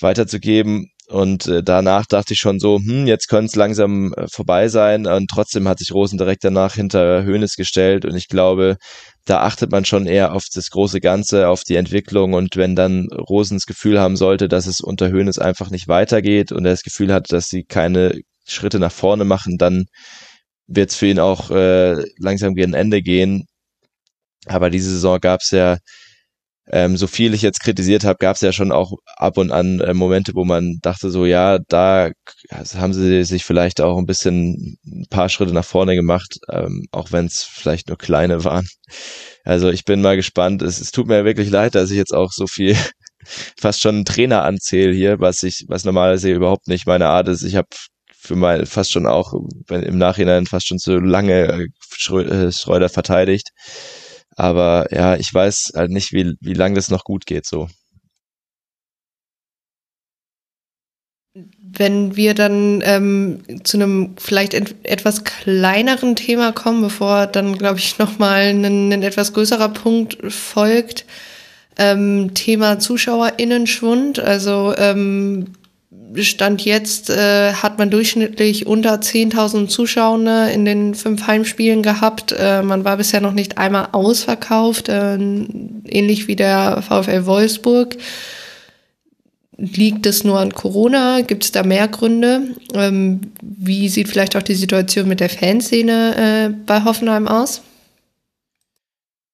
weiterzugeben. Und äh, danach dachte ich schon so, hm, jetzt könnte es langsam äh, vorbei sein. Und trotzdem hat sich Rosen direkt danach hinter Hönes gestellt. Und ich glaube, da achtet man schon eher auf das große Ganze, auf die Entwicklung. Und wenn dann Rosens Gefühl haben sollte, dass es unter Hönes einfach nicht weitergeht und er das Gefühl hat, dass sie keine Schritte nach vorne machen, dann wird es für ihn auch äh, langsam gegen Ende gehen. Aber diese Saison gab es ja ähm, so viel ich jetzt kritisiert habe, gab es ja schon auch ab und an äh, Momente, wo man dachte so, ja, da haben sie sich vielleicht auch ein bisschen ein paar Schritte nach vorne gemacht, ähm, auch wenn es vielleicht nur kleine waren. Also ich bin mal gespannt. Es, es tut mir wirklich leid, dass ich jetzt auch so viel fast schon einen Trainer anzähle hier, was ich, was normalerweise überhaupt nicht meine Art ist. Ich habe für mal fast schon auch im Nachhinein fast schon so lange äh, äh, Schreuder verteidigt. Aber ja, ich weiß halt nicht, wie, wie lange das noch gut geht so. Wenn wir dann ähm, zu einem vielleicht et etwas kleineren Thema kommen, bevor dann, glaube ich, nochmal ein, ein etwas größerer Punkt folgt, ähm, Thema ZuschauerInnenschwund. Also ähm, Stand jetzt äh, hat man durchschnittlich unter 10.000 Zuschauer in den fünf Heimspielen gehabt. Äh, man war bisher noch nicht einmal ausverkauft, äh, ähnlich wie der VfL Wolfsburg. Liegt es nur an Corona? Gibt es da mehr Gründe? Ähm, wie sieht vielleicht auch die Situation mit der Fanszene äh, bei Hoffenheim aus?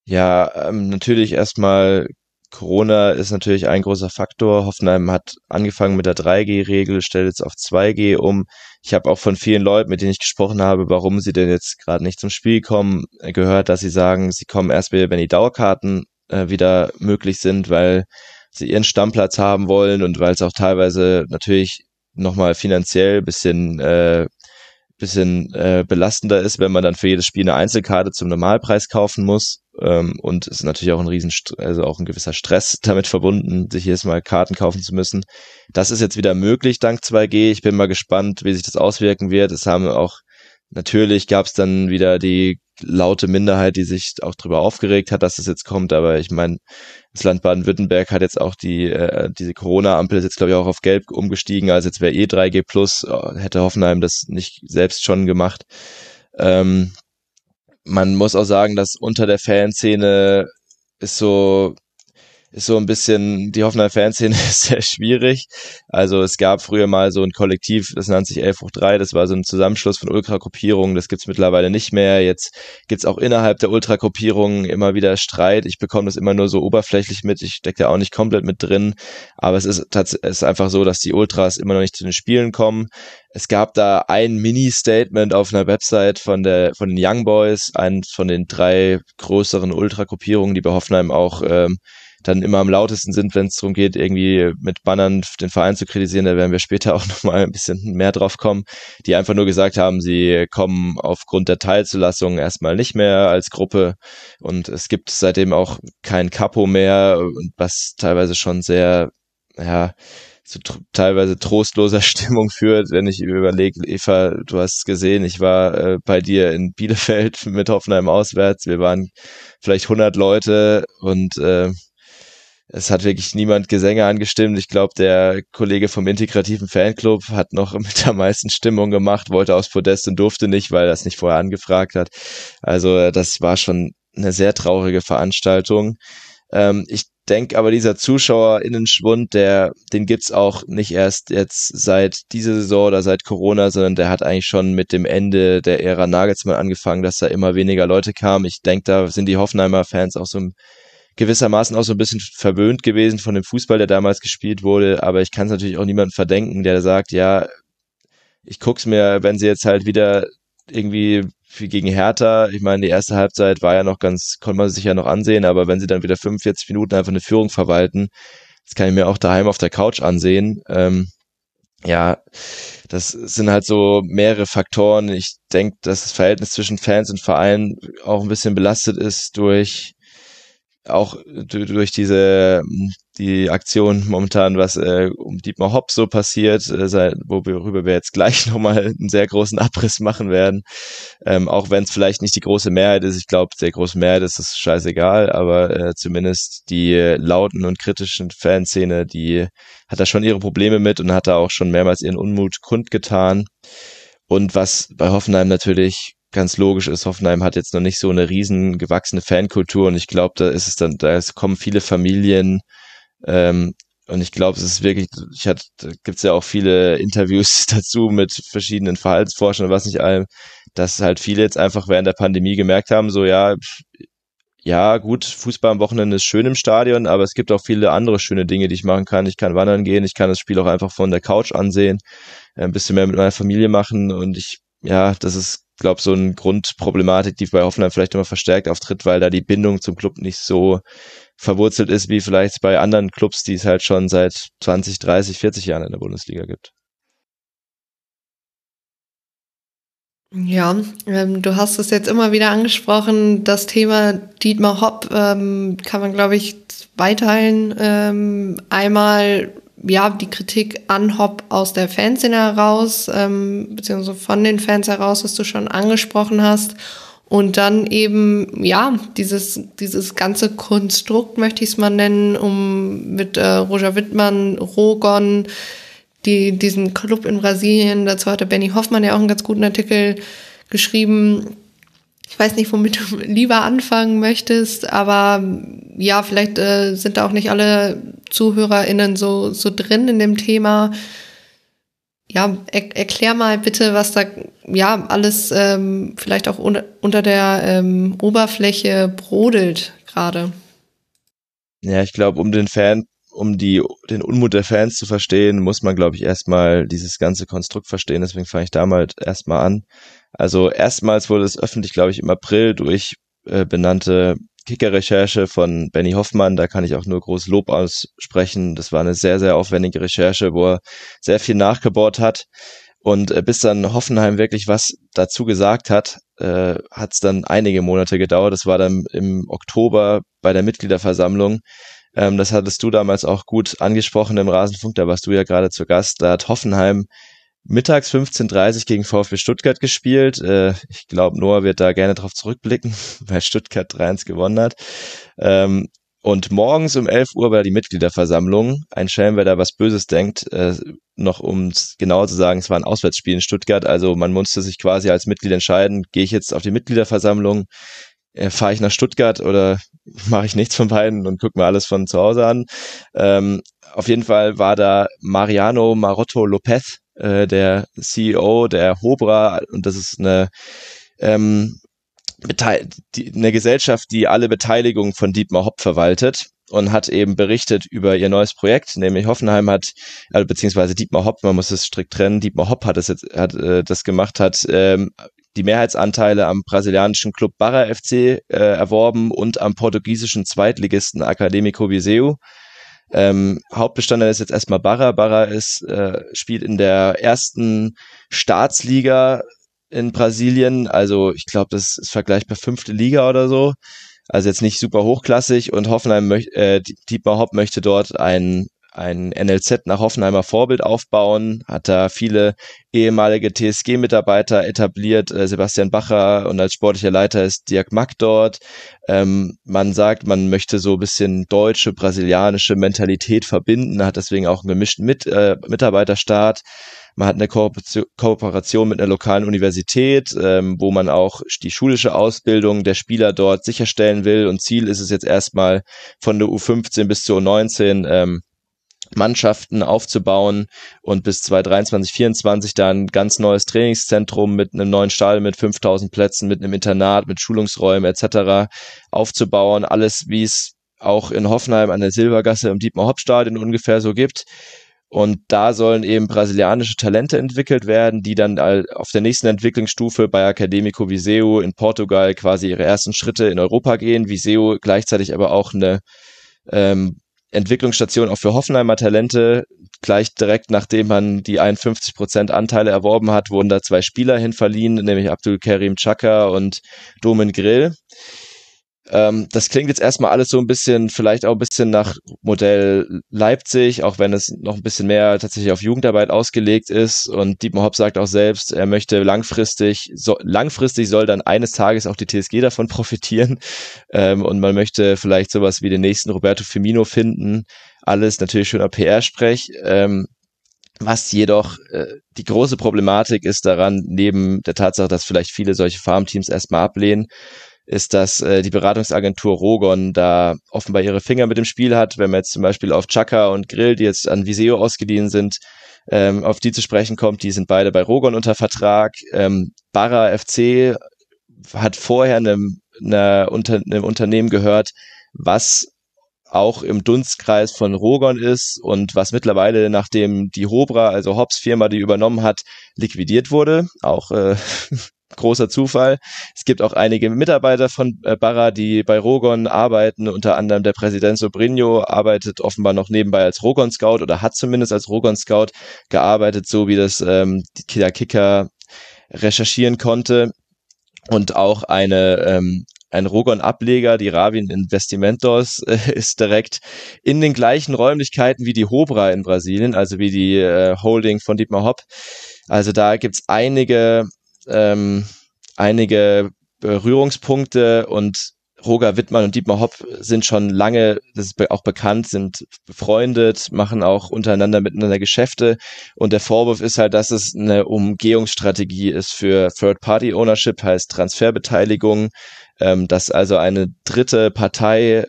Ja, ähm, natürlich erstmal Corona ist natürlich ein großer Faktor. Hoffenheim hat angefangen mit der 3G-Regel, stellt jetzt auf 2G um. Ich habe auch von vielen Leuten, mit denen ich gesprochen habe, warum sie denn jetzt gerade nicht zum Spiel kommen, gehört, dass sie sagen, sie kommen erst wieder, wenn die Dauerkarten äh, wieder möglich sind, weil sie ihren Stammplatz haben wollen und weil es auch teilweise natürlich nochmal finanziell bisschen äh, bisschen äh, belastender ist, wenn man dann für jedes Spiel eine Einzelkarte zum Normalpreis kaufen muss. Ähm, und ist natürlich auch ein riesen, also auch ein gewisser Stress damit verbunden, sich jedes Mal Karten kaufen zu müssen. Das ist jetzt wieder möglich dank 2G. Ich bin mal gespannt, wie sich das auswirken wird. Es haben auch Natürlich gab es dann wieder die laute Minderheit, die sich auch darüber aufgeregt hat, dass das jetzt kommt. Aber ich meine, das Land Baden-Württemberg hat jetzt auch die äh, diese Corona-Ampel ist jetzt glaube ich auch auf Gelb umgestiegen. Also jetzt wäre eh 3G plus, äh, hätte Hoffenheim das nicht selbst schon gemacht. Ähm, man muss auch sagen, dass unter der Fanszene ist so ist so ein bisschen, die Hoffenheim Fanszene ist sehr schwierig. Also es gab früher mal so ein Kollektiv, das nannte sich 11 hoch 3, das war so ein Zusammenschluss von Ultragruppierungen, das gibt's mittlerweile nicht mehr. Jetzt gibt's auch innerhalb der Ultragruppierungen immer wieder Streit. Ich bekomme das immer nur so oberflächlich mit, ich stecke da auch nicht komplett mit drin, aber es ist, es ist einfach so, dass die Ultras immer noch nicht zu den Spielen kommen. Es gab da ein Mini-Statement auf einer Website von der von den Young Boys, einen von den drei größeren Ultragruppierungen, die bei Hoffenheim auch ähm, dann immer am lautesten sind, wenn es darum geht, irgendwie mit Bannern den Verein zu kritisieren. Da werden wir später auch nochmal ein bisschen mehr drauf kommen, die einfach nur gesagt haben, sie kommen aufgrund der Teilzulassung erstmal nicht mehr als Gruppe und es gibt seitdem auch kein Capo mehr, was teilweise schon sehr, ja, zu tr teilweise trostloser Stimmung führt, wenn ich überlege, Eva, du hast gesehen, ich war äh, bei dir in Bielefeld mit Hoffenheim auswärts, wir waren vielleicht 100 Leute und äh, es hat wirklich niemand Gesänge angestimmt. Ich glaube, der Kollege vom integrativen Fanclub hat noch mit der meisten Stimmung gemacht, wollte aufs Podest und durfte nicht, weil er es nicht vorher angefragt hat. Also äh, das war schon eine sehr traurige Veranstaltung. Ähm, ich denke aber, dieser ZuschauerInnenschwund, der, den gibt's auch nicht erst jetzt seit dieser Saison oder seit Corona, sondern der hat eigentlich schon mit dem Ende der Ära Nagelsmann angefangen, dass da immer weniger Leute kamen. Ich denke, da sind die Hoffenheimer Fans auch so ein gewissermaßen auch so ein bisschen verwöhnt gewesen von dem Fußball, der damals gespielt wurde. Aber ich kann es natürlich auch niemandem verdenken, der sagt, ja, ich guck's mir, wenn sie jetzt halt wieder irgendwie gegen Hertha, ich meine, die erste Halbzeit war ja noch ganz, konnte man sich ja noch ansehen, aber wenn sie dann wieder 45 Minuten einfach eine Führung verwalten, das kann ich mir auch daheim auf der Couch ansehen. Ähm, ja, das sind halt so mehrere Faktoren. Ich denke, dass das Verhältnis zwischen Fans und Verein auch ein bisschen belastet ist durch auch durch diese die Aktion momentan, was äh, um Dietmar Hopp so passiert, äh, seit, worüber wir jetzt gleich nochmal einen sehr großen Abriss machen werden. Ähm, auch wenn es vielleicht nicht die große Mehrheit ist, ich glaube, der großen Mehrheit ist es scheißegal, aber äh, zumindest die lauten und kritischen Fanszene, die hat da schon ihre Probleme mit und hat da auch schon mehrmals ihren Unmut kundgetan. Und was bei Hoffenheim natürlich ganz logisch ist, Hoffenheim hat jetzt noch nicht so eine riesen gewachsene Fankultur und ich glaube, da ist es dann, da kommen viele Familien ähm, und ich glaube, es ist wirklich, ich hatte, da gibt's ja auch viele Interviews dazu mit verschiedenen Verhaltensforschern und was nicht allem, dass halt viele jetzt einfach während der Pandemie gemerkt haben, so ja, ja, gut, Fußball am Wochenende ist schön im Stadion, aber es gibt auch viele andere schöne Dinge, die ich machen kann. Ich kann wandern gehen, ich kann das Spiel auch einfach von der Couch ansehen, ein bisschen mehr mit meiner Familie machen und ich, ja, das ist glaube, so eine Grundproblematik, die bei Hoffenheim vielleicht immer verstärkt auftritt, weil da die Bindung zum Club nicht so verwurzelt ist, wie vielleicht bei anderen Clubs, die es halt schon seit 20, 30, 40 Jahren in der Bundesliga gibt. Ja, ähm, du hast es jetzt immer wieder angesprochen. Das Thema Dietmar Hopp ähm, kann man, glaube ich, zweiteilen. Ähm, einmal ja, die Kritik an Hop aus der Fanszene heraus, ähm, beziehungsweise von den Fans heraus, was du schon angesprochen hast. Und dann eben, ja, dieses, dieses ganze Konstrukt, möchte ich es mal nennen, um mit äh, Roger Wittmann, Rogon, die, diesen Club in Brasilien, dazu hatte Benny Hoffmann ja auch einen ganz guten Artikel geschrieben, ich weiß nicht, womit du lieber anfangen möchtest, aber ja, vielleicht äh, sind da auch nicht alle ZuhörerInnen so, so drin in dem Thema. Ja, er, erklär mal bitte, was da ja alles ähm, vielleicht auch unter, unter der ähm, Oberfläche brodelt gerade. Ja, ich glaube, um den Fan, um die, den Unmut der Fans zu verstehen, muss man, glaube ich, erstmal dieses ganze Konstrukt verstehen. Deswegen fange ich da mal erstmal an. Also erstmals wurde es öffentlich, glaube ich, im April durch äh, benannte Kicker-Recherche von Benny Hoffmann. Da kann ich auch nur groß Lob aussprechen. Das war eine sehr, sehr aufwendige Recherche, wo er sehr viel nachgebohrt hat. Und äh, bis dann Hoffenheim wirklich was dazu gesagt hat, äh, hat es dann einige Monate gedauert. Das war dann im Oktober bei der Mitgliederversammlung. Ähm, das hattest du damals auch gut angesprochen im Rasenfunk, da warst du ja gerade zu Gast. Da hat Hoffenheim mittags 15.30 gegen VfB Stuttgart gespielt. Äh, ich glaube, Noah wird da gerne drauf zurückblicken, weil Stuttgart 3-1 gewonnen hat. Ähm, und morgens um 11 Uhr war die Mitgliederversammlung. Ein Schelm, wer da was Böses denkt, äh, noch um genauer zu sagen, es war ein Auswärtsspiel in Stuttgart. Also man musste sich quasi als Mitglied entscheiden, gehe ich jetzt auf die Mitgliederversammlung, äh, fahre ich nach Stuttgart oder mache ich nichts von beiden und gucke mir alles von zu Hause an. Ähm, auf jeden Fall war da Mariano Marotto Lopez, äh, der CEO der Hobra und das ist eine ähm, die, eine Gesellschaft, die alle Beteiligungen von Dietmar Hopp verwaltet und hat eben berichtet über ihr neues Projekt, nämlich Hoffenheim hat, äh, beziehungsweise Dietmar Hopp, man muss es strikt trennen, Dietmar Hopp hat es jetzt, hat äh, das gemacht, hat ähm, die Mehrheitsanteile am brasilianischen Club Barra FC äh, erworben und am portugiesischen Zweitligisten Academico Viseu. Ähm, Hauptbestandteil ist jetzt erstmal Barra. Barra ist, äh, spielt in der ersten Staatsliga in Brasilien. Also ich glaube, das ist vergleichbar fünfte Liga oder so. Also jetzt nicht super hochklassig und Hoffenheim möchte, äh, Dietmar Hopp möchte dort ein, ein NLZ nach Hoffenheimer Vorbild aufbauen, hat da viele ehemalige TSG-Mitarbeiter etabliert, äh, Sebastian Bacher und als sportlicher Leiter ist Dirk Mack dort. Ähm, man sagt, man möchte so ein bisschen deutsche, brasilianische Mentalität verbinden, hat deswegen auch einen gemischten Mit, äh, Mitarbeiterstaat. Man hat eine Kooperation mit einer lokalen Universität, ähm, wo man auch die schulische Ausbildung der Spieler dort sicherstellen will. Und Ziel ist es jetzt erstmal von der U15 bis zur U19 ähm, Mannschaften aufzubauen und bis 2023, 2024 dann ein ganz neues Trainingszentrum mit einem neuen Stall mit 5000 Plätzen, mit einem Internat, mit Schulungsräumen etc. aufzubauen. Alles, wie es auch in Hoffenheim an der Silbergasse im Dietmar-Hopp-Stadion ungefähr so gibt. Und da sollen eben brasilianische Talente entwickelt werden, die dann auf der nächsten Entwicklungsstufe bei Academico Viseu in Portugal quasi ihre ersten Schritte in Europa gehen. Viseu gleichzeitig aber auch eine ähm, Entwicklungsstation auch für Hoffenheimer Talente. Gleich direkt nachdem man die 51 Prozent Anteile erworben hat, wurden da zwei Spieler hinverliehen, nämlich Abdul Karim Chaka und Domen Grill. Ähm, das klingt jetzt erstmal alles so ein bisschen, vielleicht auch ein bisschen nach Modell Leipzig, auch wenn es noch ein bisschen mehr tatsächlich auf Jugendarbeit ausgelegt ist. Und Dietmar Hopp sagt auch selbst, er möchte langfristig, so, langfristig soll dann eines Tages auch die TSG davon profitieren. Ähm, und man möchte vielleicht sowas wie den nächsten Roberto Firmino finden. Alles natürlich schöner PR-Sprech. Ähm, was jedoch äh, die große Problematik ist daran, neben der Tatsache, dass vielleicht viele solche Farmteams erstmal ablehnen, ist, dass äh, die Beratungsagentur Rogon da offenbar ihre Finger mit dem Spiel hat. Wenn man jetzt zum Beispiel auf Chaka und Grill, die jetzt an Viseo ausgeliehen sind, ähm, auf die zu sprechen kommt, die sind beide bei Rogon unter Vertrag. Ähm, Barra FC hat vorher einem, einer unter, einem Unternehmen gehört, was auch im Dunstkreis von Rogon ist und was mittlerweile, nachdem die Hobra, also Hobbs Firma, die übernommen hat, liquidiert wurde. Auch äh, großer Zufall. Es gibt auch einige Mitarbeiter von äh, Barra, die bei Rogon arbeiten, unter anderem der Präsident Sobrinho arbeitet offenbar noch nebenbei als Rogon Scout oder hat zumindest als Rogon Scout gearbeitet, so wie das ähm, der Kicker recherchieren konnte. Und auch eine ähm, ein Rogon-Ableger, die Ravin Investimentos, äh, ist direkt in den gleichen Räumlichkeiten wie die Hobra in Brasilien, also wie die äh, Holding von Dietmar Hopp. Also da gibt's einige ähm, einige Berührungspunkte und Roger Wittmann und Dietmar Hopp sind schon lange, das ist auch bekannt, sind befreundet, machen auch untereinander miteinander Geschäfte. Und der Vorwurf ist halt, dass es eine Umgehungsstrategie ist für Third-Party-Ownership, heißt Transferbeteiligung, ähm, dass also eine dritte Partei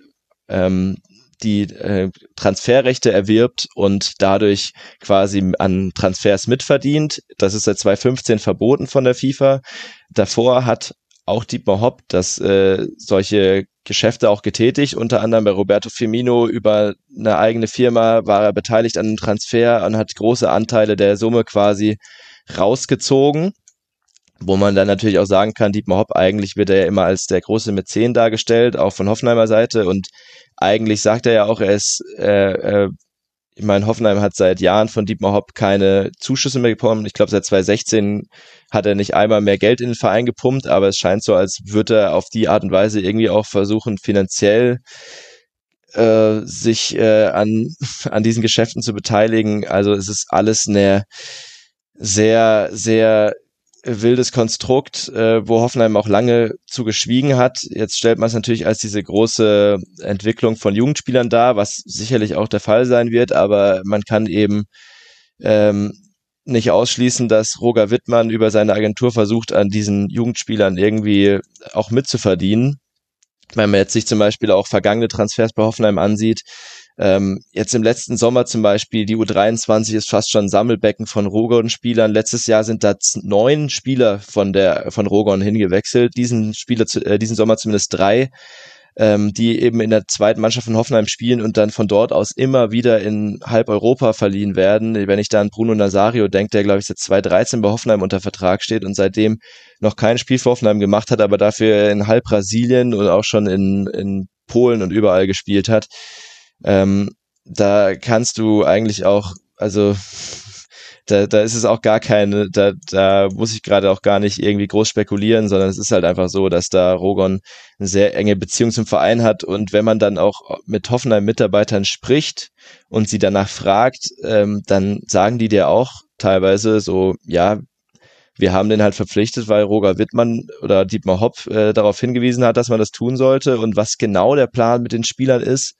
ähm, die äh, Transferrechte erwirbt und dadurch quasi an Transfers mitverdient. Das ist seit 2015 verboten von der FIFA. Davor hat auch Dietmar Hopp das äh, solche Geschäfte auch getätigt, unter anderem bei Roberto Firmino über eine eigene Firma war er beteiligt an einem Transfer und hat große Anteile der Summe quasi rausgezogen wo man dann natürlich auch sagen kann, Dietmar Hopp, eigentlich wird er ja immer als der große Mäzen dargestellt, auch von Hoffenheimer Seite und eigentlich sagt er ja auch, er ist, äh, äh, ich meine, Hoffenheim hat seit Jahren von Dietmar Hopp keine Zuschüsse mehr bekommen. Ich glaube, seit 2016 hat er nicht einmal mehr Geld in den Verein gepumpt, aber es scheint so, als würde er auf die Art und Weise irgendwie auch versuchen, finanziell äh, sich äh, an, an diesen Geschäften zu beteiligen. Also es ist alles eine sehr, sehr wildes Konstrukt, äh, wo Hoffenheim auch lange zu geschwiegen hat. Jetzt stellt man es natürlich als diese große Entwicklung von Jugendspielern dar, was sicherlich auch der Fall sein wird, aber man kann eben ähm, nicht ausschließen, dass Roger Wittmann über seine Agentur versucht, an diesen Jugendspielern irgendwie auch mitzuverdienen. wenn man jetzt sich zum Beispiel auch vergangene Transfers bei Hoffenheim ansieht, ähm, jetzt im letzten Sommer zum Beispiel, die U23 ist fast schon ein Sammelbecken von Rogon-Spielern. Letztes Jahr sind da neun Spieler von der von Rogon hingewechselt. Diesen Spieler, äh, diesen Sommer zumindest drei ähm, die eben in der zweiten Mannschaft von Hoffenheim spielen und dann von dort aus immer wieder in halb Europa verliehen werden. Wenn ich da an Bruno Nazario denke, der glaube ich seit 2013 bei Hoffenheim unter Vertrag steht und seitdem noch kein Spiel für Hoffenheim gemacht hat, aber dafür in halb Brasilien und auch schon in, in Polen und überall gespielt hat. Ähm, da kannst du eigentlich auch, also da, da ist es auch gar keine, da, da muss ich gerade auch gar nicht irgendwie groß spekulieren, sondern es ist halt einfach so, dass da Rogon eine sehr enge Beziehung zum Verein hat und wenn man dann auch mit Hoffenheim-Mitarbeitern spricht und sie danach fragt, ähm, dann sagen die dir auch teilweise so, ja, wir haben den halt verpflichtet, weil Roger Wittmann oder Dietmar Hopp äh, darauf hingewiesen hat, dass man das tun sollte. Und was genau der Plan mit den Spielern ist,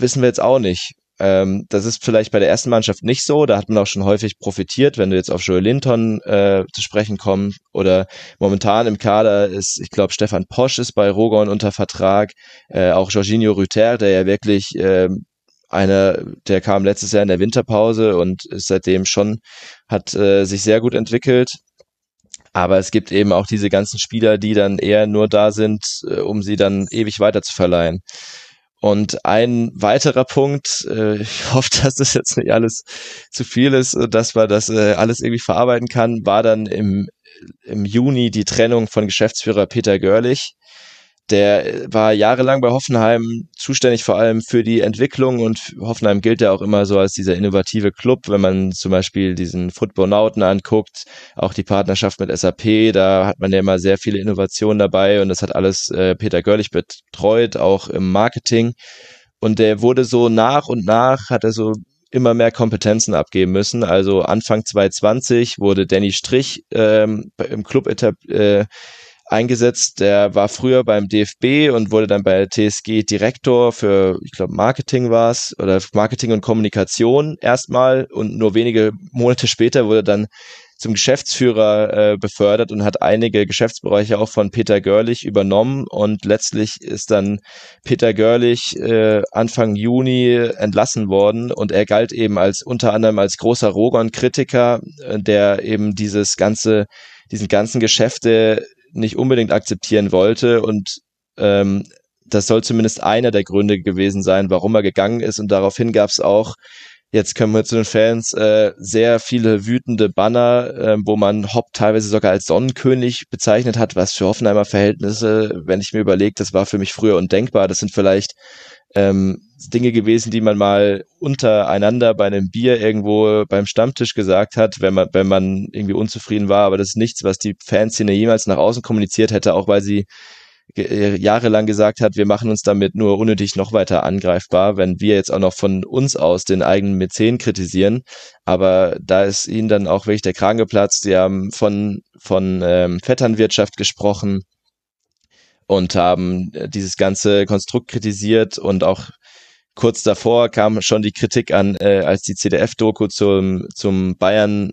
wissen wir jetzt auch nicht. Ähm, das ist vielleicht bei der ersten Mannschaft nicht so. Da hat man auch schon häufig profitiert, wenn du jetzt auf Joel Linton äh, zu sprechen kommst. Oder momentan im Kader ist, ich glaube, Stefan Posch ist bei Rogon unter Vertrag. Äh, auch Jorginho Rüther, der ja wirklich äh, einer, der kam letztes Jahr in der Winterpause und ist seitdem schon, hat äh, sich sehr gut entwickelt. Aber es gibt eben auch diese ganzen Spieler, die dann eher nur da sind, äh, um sie dann ewig weiter zu verleihen. Und ein weiterer Punkt, äh, ich hoffe, dass das jetzt nicht alles zu viel ist, dass man das äh, alles irgendwie verarbeiten kann, war dann im, im Juni die Trennung von Geschäftsführer Peter Görlich. Der war jahrelang bei Hoffenheim zuständig vor allem für die Entwicklung und Hoffenheim gilt ja auch immer so als dieser innovative Club, wenn man zum Beispiel diesen Football-Nauten anguckt, auch die Partnerschaft mit SAP, da hat man ja immer sehr viele Innovationen dabei und das hat alles äh, Peter Görlich betreut, auch im Marketing. Und der wurde so nach und nach, hat er so immer mehr Kompetenzen abgeben müssen. Also Anfang 2020 wurde Danny Strich ähm, im Club etabliert. Äh, eingesetzt. Der war früher beim DFB und wurde dann bei TSG Direktor für, ich glaube, Marketing war es oder Marketing und Kommunikation erstmal. Und nur wenige Monate später wurde dann zum Geschäftsführer äh, befördert und hat einige Geschäftsbereiche auch von Peter Görlich übernommen. Und letztlich ist dann Peter Görlich äh, Anfang Juni entlassen worden. Und er galt eben als unter anderem als großer Rogon-Kritiker, äh, der eben dieses ganze diesen ganzen Geschäfte nicht unbedingt akzeptieren wollte und ähm, das soll zumindest einer der Gründe gewesen sein, warum er gegangen ist und daraufhin gab es auch Jetzt kommen wir zu den Fans. Äh, sehr viele wütende Banner, äh, wo man Hopp teilweise sogar als Sonnenkönig bezeichnet hat, was für Hoffenheimer Verhältnisse, wenn ich mir überlege, das war für mich früher undenkbar. Das sind vielleicht ähm, Dinge gewesen, die man mal untereinander bei einem Bier irgendwo beim Stammtisch gesagt hat, wenn man, wenn man irgendwie unzufrieden war, aber das ist nichts, was die Fanszene jemals nach außen kommuniziert hätte, auch weil sie äh, jahrelang gesagt hat, wir machen uns damit nur unnötig noch weiter angreifbar, wenn wir jetzt auch noch von uns aus den eigenen Mäzen kritisieren. Aber da ist ihnen dann auch wirklich der Kragen geplatzt. Sie haben von, von ähm, Vetternwirtschaft gesprochen und haben äh, dieses ganze Konstrukt kritisiert und auch kurz davor kam schon die Kritik an, äh, als die CDF-Doku zum, zum Bayern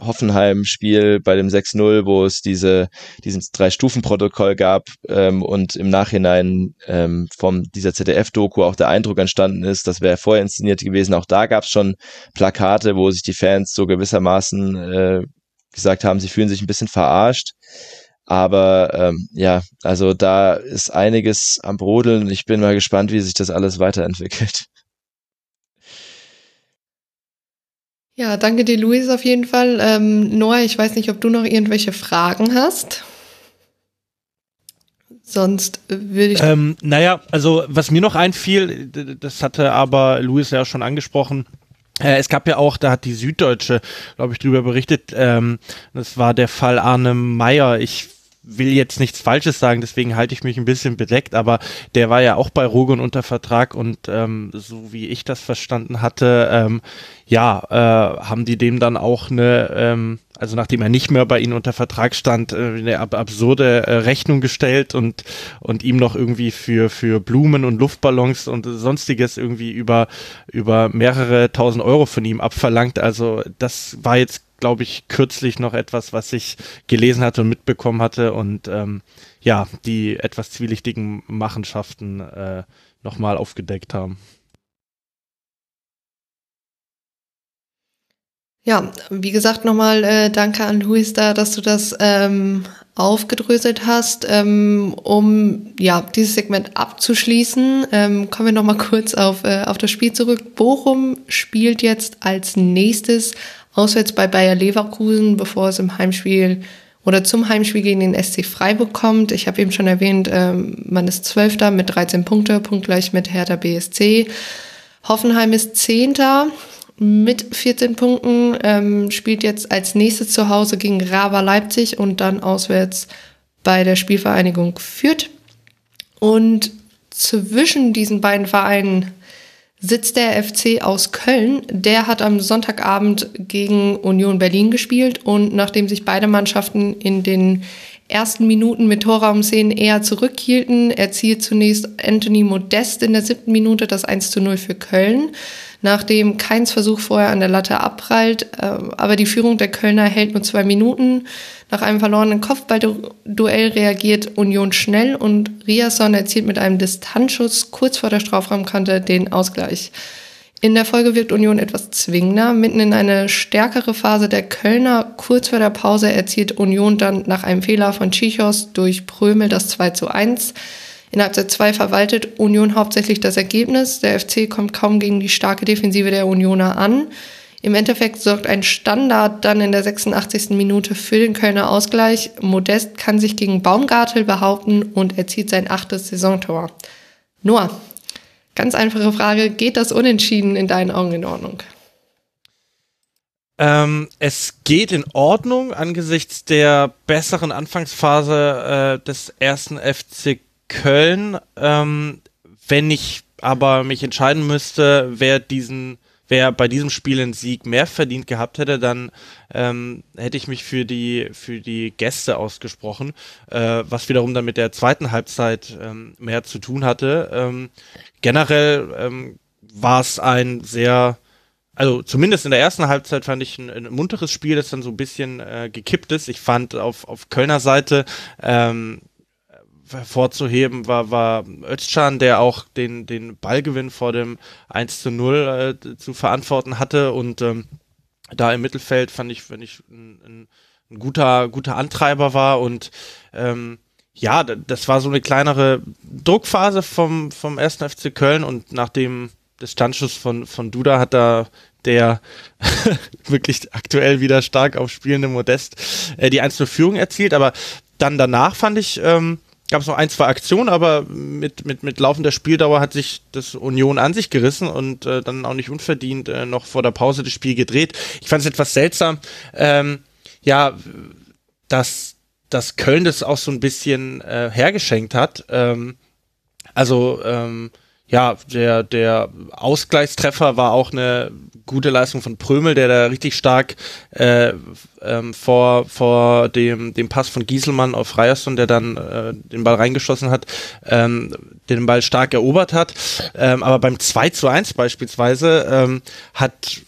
Hoffenheim-Spiel bei dem 6-0, wo es diese, diesen Drei-Stufen-Protokoll gab ähm, und im Nachhinein ähm, von dieser ZDF-Doku auch der Eindruck entstanden ist, das wäre vorher inszeniert gewesen. Auch da gab es schon Plakate, wo sich die Fans so gewissermaßen äh, gesagt haben, sie fühlen sich ein bisschen verarscht. Aber ähm, ja, also da ist einiges am Brodeln. Ich bin mal gespannt, wie sich das alles weiterentwickelt. Ja, danke dir, Luis, auf jeden Fall. Ähm, Noah, ich weiß nicht, ob du noch irgendwelche Fragen hast. Sonst würde ich. Ähm, naja, also was mir noch einfiel, das hatte aber Luis ja schon angesprochen. Äh, es gab ja auch, da hat die Süddeutsche, glaube ich, drüber berichtet, ähm, das war der Fall Arne Meyer. Ich will jetzt nichts Falsches sagen, deswegen halte ich mich ein bisschen bedeckt, aber der war ja auch bei Rogon unter Vertrag und ähm, so wie ich das verstanden hatte, ähm, ja, äh, haben die dem dann auch eine, ähm, also nachdem er nicht mehr bei ihnen unter Vertrag stand, äh, eine ab absurde äh, Rechnung gestellt und, und ihm noch irgendwie für, für Blumen und Luftballons und sonstiges irgendwie über, über mehrere tausend Euro von ihm abverlangt. Also das war jetzt glaube ich, kürzlich noch etwas, was ich gelesen hatte und mitbekommen hatte und ähm, ja, die etwas zwielichtigen Machenschaften äh, nochmal aufgedeckt haben. Ja, wie gesagt, nochmal äh, danke an Luis da, dass du das ähm, aufgedröselt hast. Ähm, um ja dieses Segment abzuschließen, ähm, kommen wir nochmal kurz auf, äh, auf das Spiel zurück. Bochum spielt jetzt als nächstes auswärts bei Bayer Leverkusen, bevor es im Heimspiel oder zum Heimspiel gegen den SC Freiburg kommt. Ich habe eben schon erwähnt, ähm, man ist Zwölfter mit 13 Punkte, punktgleich mit Hertha BSC. Hoffenheim ist Zehnter mit 14 Punkten, ähm, spielt jetzt als nächstes zu Hause gegen Rava Leipzig und dann auswärts bei der Spielvereinigung Fürth. Und zwischen diesen beiden Vereinen sitzt der FC aus Köln. Der hat am Sonntagabend gegen Union Berlin gespielt und nachdem sich beide Mannschaften in den ersten Minuten mit Torraumszenen eher zurückhielten, erzielt zunächst Anthony Modest in der siebten Minute das 1 zu 0 für Köln nachdem keins Versuch vorher an der Latte abprallt. Äh, aber die Führung der Kölner hält nur zwei Minuten. Nach einem verlorenen Kopfballduell reagiert Union schnell und Riasson erzielt mit einem Distanzschuss kurz vor der Strafraumkante den Ausgleich. In der Folge wirkt Union etwas zwingender. Mitten in eine stärkere Phase der Kölner, kurz vor der Pause, erzielt Union dann nach einem Fehler von Chichos durch Prömel das 2 zu 1. In Halbzeit 2 verwaltet Union hauptsächlich das Ergebnis. Der FC kommt kaum gegen die starke Defensive der Unioner an. Im Endeffekt sorgt ein Standard dann in der 86. Minute für den Kölner Ausgleich. Modest kann sich gegen Baumgartel behaupten und erzielt sein achtes Saisontor. Noah, ganz einfache Frage, geht das Unentschieden in deinen Augen in Ordnung? Ähm, es geht in Ordnung angesichts der besseren Anfangsphase äh, des ersten FC Köln. Ähm, wenn ich aber mich entscheiden müsste, wer diesen, wer bei diesem Spiel einen Sieg mehr verdient gehabt hätte, dann ähm, hätte ich mich für die für die Gäste ausgesprochen, äh, was wiederum dann mit der zweiten Halbzeit ähm, mehr zu tun hatte. Ähm, generell ähm, war es ein sehr also zumindest in der ersten Halbzeit fand ich ein, ein munteres Spiel, das dann so ein bisschen äh, gekippt ist. Ich fand auf, auf Kölner Seite ähm, hervorzuheben war, war Özcan, der auch den, den Ballgewinn vor dem 1 zu 0 äh, zu verantworten hatte. Und ähm, da im Mittelfeld fand ich, wenn ich ein, ein, guter, guter Antreiber war. Und ähm, ja, das war so eine kleinere Druckphase vom, vom 1. FC Köln. Und nach dem Distanzschuss von, von Duda hat da der wirklich aktuell wieder stark aufspielende Modest äh, die 1-0-Führung erzielt, aber dann danach fand ich, ähm, gab es noch ein, zwei Aktionen, aber mit, mit, mit laufender Spieldauer hat sich das Union an sich gerissen und äh, dann auch nicht unverdient äh, noch vor der Pause das Spiel gedreht. Ich fand es etwas seltsam, ähm, ja, dass, dass Köln das auch so ein bisschen äh, hergeschenkt hat. Ähm, also, ähm, ja, der, der Ausgleichstreffer war auch eine gute Leistung von Prömel, der da richtig stark äh, ähm, vor, vor dem, dem Pass von Gieselmann auf Ryerson, der dann äh, den Ball reingeschossen hat, ähm, den Ball stark erobert hat. Ähm, aber beim 2 zu 1 beispielsweise ähm, hat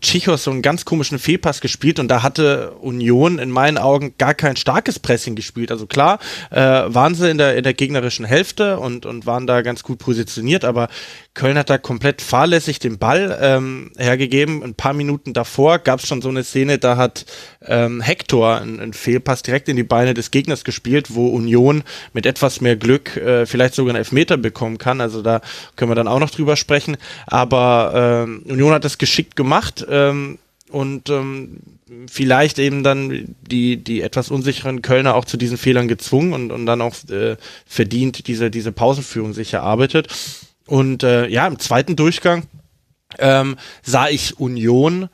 Chichos so einen ganz komischen Fehlpass gespielt und da hatte Union in meinen Augen gar kein starkes Pressing gespielt. Also klar, äh, waren sie in der, in der gegnerischen Hälfte und, und waren da ganz gut positioniert, aber Köln hat da komplett fahrlässig den Ball ähm, hergegeben. Ein paar Minuten davor gab es schon so eine Szene, da hat ähm, Hector einen, einen Fehlpass direkt in die Beine des Gegners gespielt, wo Union mit etwas mehr Glück äh, vielleicht sogar einen Elfmeter bekommen kann. Also da können wir dann auch noch drüber sprechen. Aber ähm, Union hat das geschickt gemacht. Ähm, und ähm, vielleicht eben dann die, die etwas unsicheren Kölner auch zu diesen Fehlern gezwungen und, und dann auch äh, verdient diese, diese Pausenführung sich erarbeitet. Und äh, ja, im zweiten Durchgang ähm, sah ich Union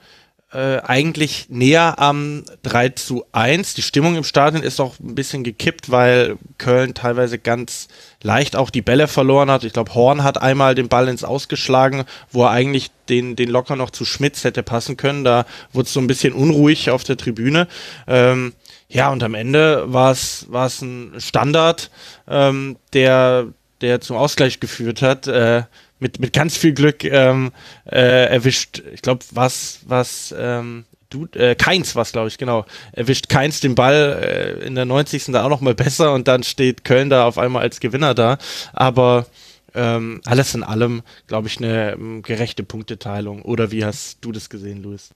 äh, eigentlich näher am 3 zu 1. Die Stimmung im Stadion ist auch ein bisschen gekippt, weil Köln teilweise ganz leicht auch die Bälle verloren hat. Ich glaube, Horn hat einmal den Ball ins Ausgeschlagen, wo er eigentlich den, den locker noch zu Schmitz hätte passen können. Da wurde es so ein bisschen unruhig auf der Tribüne. Ähm, ja, und am Ende war es ein Standard, ähm, der der zum Ausgleich geführt hat, äh, mit, mit ganz viel Glück ähm, äh, erwischt. Ich glaube, was, was ähm, du, äh, Keins was glaube ich, genau. Erwischt Keins den Ball äh, in der 90. da auch nochmal besser und dann steht Köln da auf einmal als Gewinner da. Aber ähm, alles in allem, glaube ich, eine ähm, gerechte Punkteteilung. Oder wie hast du das gesehen, Luis?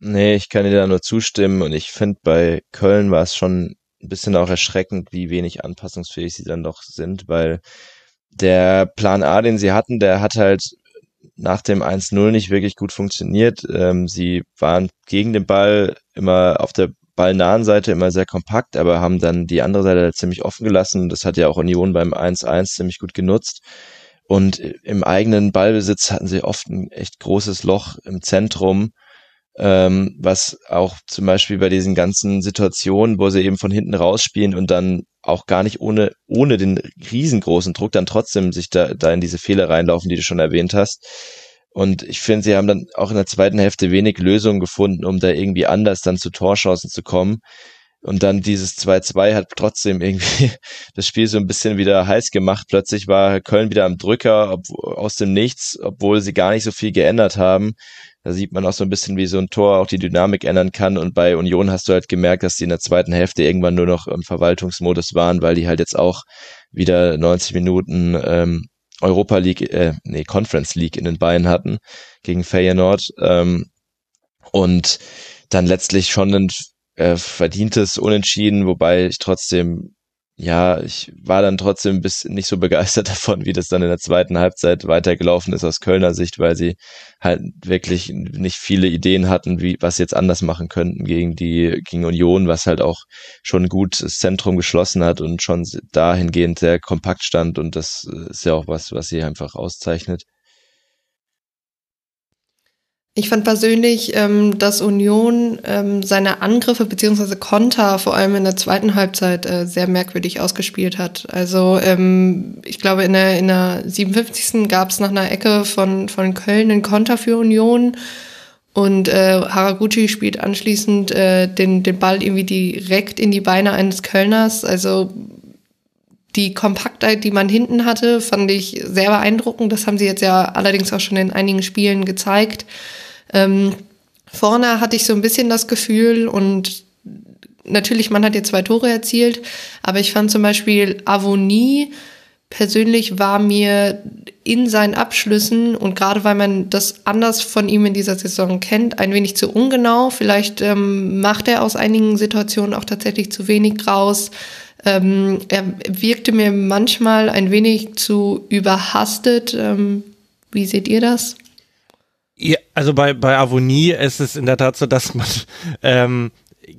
Nee, ich kann dir da nur zustimmen und ich finde, bei Köln war es schon ein bisschen auch erschreckend, wie wenig anpassungsfähig sie dann doch sind, weil der Plan A, den sie hatten, der hat halt nach dem 1-0 nicht wirklich gut funktioniert. Ähm, sie waren gegen den Ball immer auf der ballnahen Seite immer sehr kompakt, aber haben dann die andere Seite ziemlich offen gelassen. Das hat ja auch Union beim 1-1 ziemlich gut genutzt. Und im eigenen Ballbesitz hatten sie oft ein echt großes Loch im Zentrum, ähm, was auch zum Beispiel bei diesen ganzen Situationen, wo sie eben von hinten rausspielen und dann auch gar nicht ohne, ohne den riesengroßen Druck dann trotzdem sich da, da in diese Fehler reinlaufen, die du schon erwähnt hast. Und ich finde, sie haben dann auch in der zweiten Hälfte wenig Lösungen gefunden, um da irgendwie anders dann zu Torchancen zu kommen. Und dann dieses 2-2 hat trotzdem irgendwie das Spiel so ein bisschen wieder heiß gemacht. Plötzlich war Köln wieder am Drücker ob, aus dem Nichts, obwohl sie gar nicht so viel geändert haben. Da sieht man auch so ein bisschen, wie so ein Tor auch die Dynamik ändern kann. Und bei Union hast du halt gemerkt, dass die in der zweiten Hälfte irgendwann nur noch im Verwaltungsmodus waren, weil die halt jetzt auch wieder 90 Minuten ähm, Europa League, äh, nee, Conference League in den Beinen hatten gegen Feyenoord. Ähm, und dann letztlich schon ein äh, verdientes Unentschieden, wobei ich trotzdem ja, ich war dann trotzdem bis nicht so begeistert davon, wie das dann in der zweiten Halbzeit weitergelaufen ist aus Kölner Sicht, weil sie halt wirklich nicht viele Ideen hatten, wie was sie jetzt anders machen könnten gegen die gegen Union, was halt auch schon gut das Zentrum geschlossen hat und schon dahingehend sehr kompakt stand und das ist ja auch was, was sie einfach auszeichnet. Ich fand persönlich, ähm, dass Union ähm, seine Angriffe beziehungsweise Konter vor allem in der zweiten Halbzeit äh, sehr merkwürdig ausgespielt hat. Also ähm, ich glaube, in der, in der 57. gab es nach einer Ecke von, von Köln einen Konter für Union. Und äh, Haraguchi spielt anschließend äh, den, den Ball irgendwie direkt in die Beine eines Kölners. Also die Kompaktheit, die man hinten hatte, fand ich sehr beeindruckend. Das haben sie jetzt ja allerdings auch schon in einigen Spielen gezeigt. Ähm, vorne hatte ich so ein bisschen das Gefühl und natürlich, man hat jetzt zwei Tore erzielt, aber ich fand zum Beispiel Avonie persönlich war mir in seinen Abschlüssen und gerade weil man das anders von ihm in dieser Saison kennt, ein wenig zu ungenau. Vielleicht ähm, macht er aus einigen Situationen auch tatsächlich zu wenig draus. Ähm, er wirkte mir manchmal ein wenig zu überhastet. Ähm, wie seht ihr das? Also bei, bei Avonie ist es in der Tat so, dass man ähm,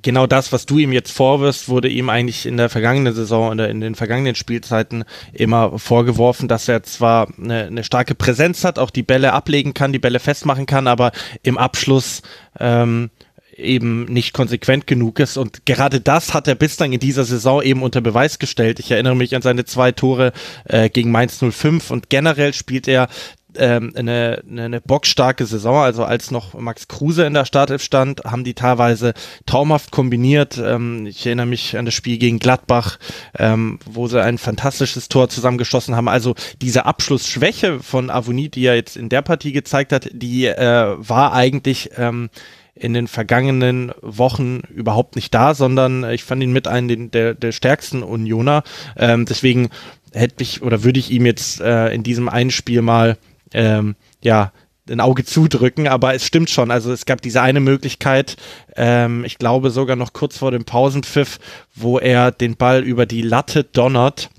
genau das, was du ihm jetzt vorwirfst, wurde ihm eigentlich in der vergangenen Saison oder in den vergangenen Spielzeiten immer vorgeworfen, dass er zwar eine, eine starke Präsenz hat, auch die Bälle ablegen kann, die Bälle festmachen kann, aber im Abschluss ähm, eben nicht konsequent genug ist. Und gerade das hat er bislang in dieser Saison eben unter Beweis gestellt. Ich erinnere mich an seine zwei Tore äh, gegen Mainz 05 und generell spielt er ähm, eine, eine bockstarke Saison. Also als noch Max Kruse in der Startelf stand, haben die teilweise traumhaft kombiniert. Ähm, ich erinnere mich an das Spiel gegen Gladbach, ähm, wo sie ein fantastisches Tor zusammengeschossen haben. Also diese Abschlussschwäche von Avoni, die er jetzt in der Partie gezeigt hat, die äh, war eigentlich ähm, in den vergangenen Wochen überhaupt nicht da, sondern ich fand ihn mit einem der, der stärksten Unioner. Ähm, deswegen hätte ich oder würde ich ihm jetzt äh, in diesem einen Spiel mal ähm, ja, ein Auge zudrücken, aber es stimmt schon. Also es gab diese eine Möglichkeit, ähm, ich glaube sogar noch kurz vor dem Pausenpfiff, wo er den Ball über die Latte donnert.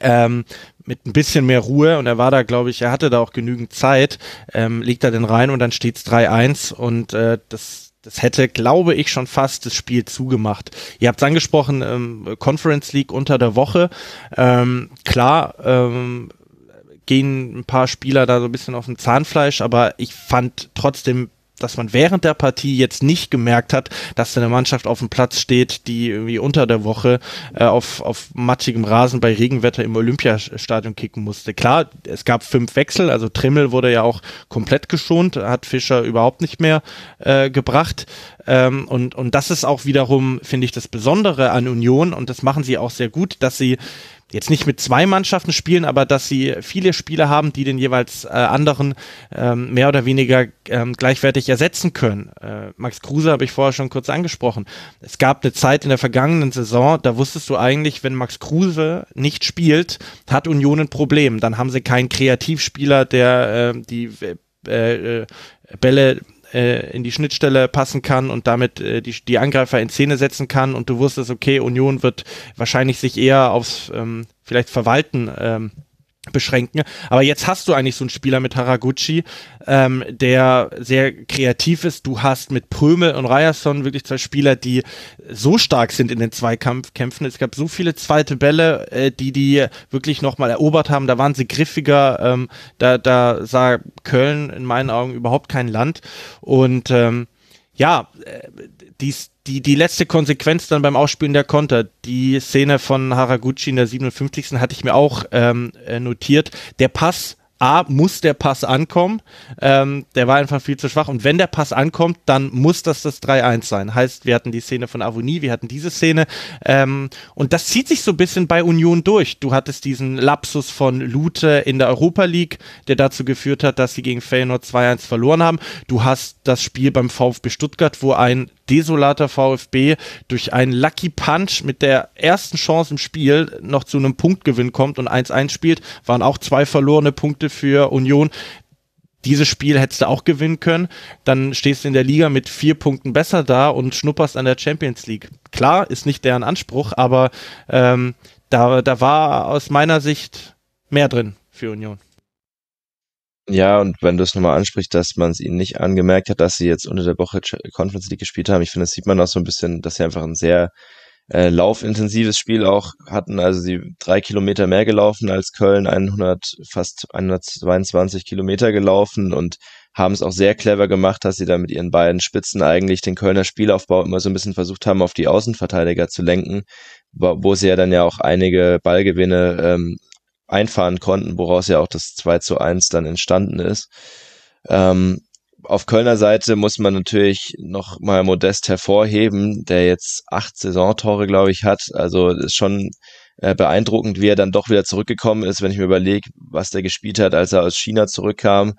Ähm, mit ein bisschen mehr Ruhe und er war da, glaube ich, er hatte da auch genügend Zeit, ähm, legt er den rein und dann steht's 3-1 und äh, das das hätte, glaube ich, schon fast das Spiel zugemacht. Ihr habt es angesprochen, ähm, Conference League unter der Woche. Ähm, klar, ähm, gehen ein paar Spieler da so ein bisschen auf dem Zahnfleisch, aber ich fand trotzdem dass man während der Partie jetzt nicht gemerkt hat, dass da eine Mannschaft auf dem Platz steht, die irgendwie unter der Woche äh, auf, auf matschigem Rasen bei Regenwetter im Olympiastadion kicken musste. Klar, es gab fünf Wechsel, also Trimmel wurde ja auch komplett geschont, hat Fischer überhaupt nicht mehr äh, gebracht. Ähm, und, und das ist auch wiederum, finde ich, das Besondere an Union und das machen sie auch sehr gut, dass sie jetzt nicht mit zwei Mannschaften spielen, aber dass sie viele Spieler haben, die den jeweils äh, anderen ähm, mehr oder weniger ähm, gleichwertig ersetzen können. Äh, Max Kruse habe ich vorher schon kurz angesprochen. Es gab eine Zeit in der vergangenen Saison, da wusstest du eigentlich, wenn Max Kruse nicht spielt, hat Union ein Problem. Dann haben sie keinen Kreativspieler, der äh, die äh, äh, Bälle äh, in die Schnittstelle passen kann und damit äh, die, die Angreifer in Szene setzen kann. Und du wusstest, okay, Union wird wahrscheinlich sich eher aufs ähm, vielleicht Verwalten ähm, beschränken. Aber jetzt hast du eigentlich so einen Spieler mit Haraguchi, ähm, der sehr kreativ ist. Du hast mit Prömel und Ryerson wirklich zwei Spieler, die so stark sind in den Zweikampfkämpfen. Es gab so viele zweite Bälle, äh, die die wirklich nochmal erobert haben. Da waren sie griffiger. Ähm, da, da sah Köln in meinen Augen überhaupt kein Land. Und ähm, ja, dies, die, die letzte Konsequenz dann beim Ausspielen der Konter, die Szene von Haraguchi in der 57. hatte ich mir auch ähm, äh, notiert. Der Pass A, muss der Pass ankommen. Ähm, der war einfach viel zu schwach. Und wenn der Pass ankommt, dann muss das das 3-1 sein. Heißt, wir hatten die Szene von Avonie, wir hatten diese Szene. Ähm, und das zieht sich so ein bisschen bei Union durch. Du hattest diesen Lapsus von Lute in der Europa League, der dazu geführt hat, dass sie gegen Feyenoord 2-1 verloren haben. Du hast das Spiel beim VfB Stuttgart, wo ein desolater VfB durch einen Lucky Punch mit der ersten Chance im Spiel noch zu einem Punktgewinn kommt und 1-1 spielt, waren auch zwei verlorene Punkte für Union. Dieses Spiel hättest du auch gewinnen können, dann stehst du in der Liga mit vier Punkten besser da und schnupperst an der Champions League. Klar, ist nicht deren Anspruch, aber ähm, da, da war aus meiner Sicht mehr drin für Union. Ja, und wenn du es nochmal ansprichst, dass man es ihnen nicht angemerkt hat, dass sie jetzt unter der Woche Conference League gespielt haben, ich finde, das sieht man auch so ein bisschen, dass sie einfach ein sehr äh, laufintensives Spiel auch hatten. Also sie drei Kilometer mehr gelaufen als Köln, 100, fast 122 Kilometer gelaufen und haben es auch sehr clever gemacht, dass sie da mit ihren beiden Spitzen eigentlich den Kölner Spielaufbau immer so ein bisschen versucht haben, auf die Außenverteidiger zu lenken, wo sie ja dann ja auch einige Ballgewinne ähm, einfahren konnten, woraus ja auch das 2 zu 1 dann entstanden ist. Ähm, auf Kölner Seite muss man natürlich noch mal Modest hervorheben, der jetzt acht Saisontore, glaube ich, hat. Also ist schon äh, beeindruckend, wie er dann doch wieder zurückgekommen ist, wenn ich mir überlege, was der gespielt hat, als er aus China zurückkam.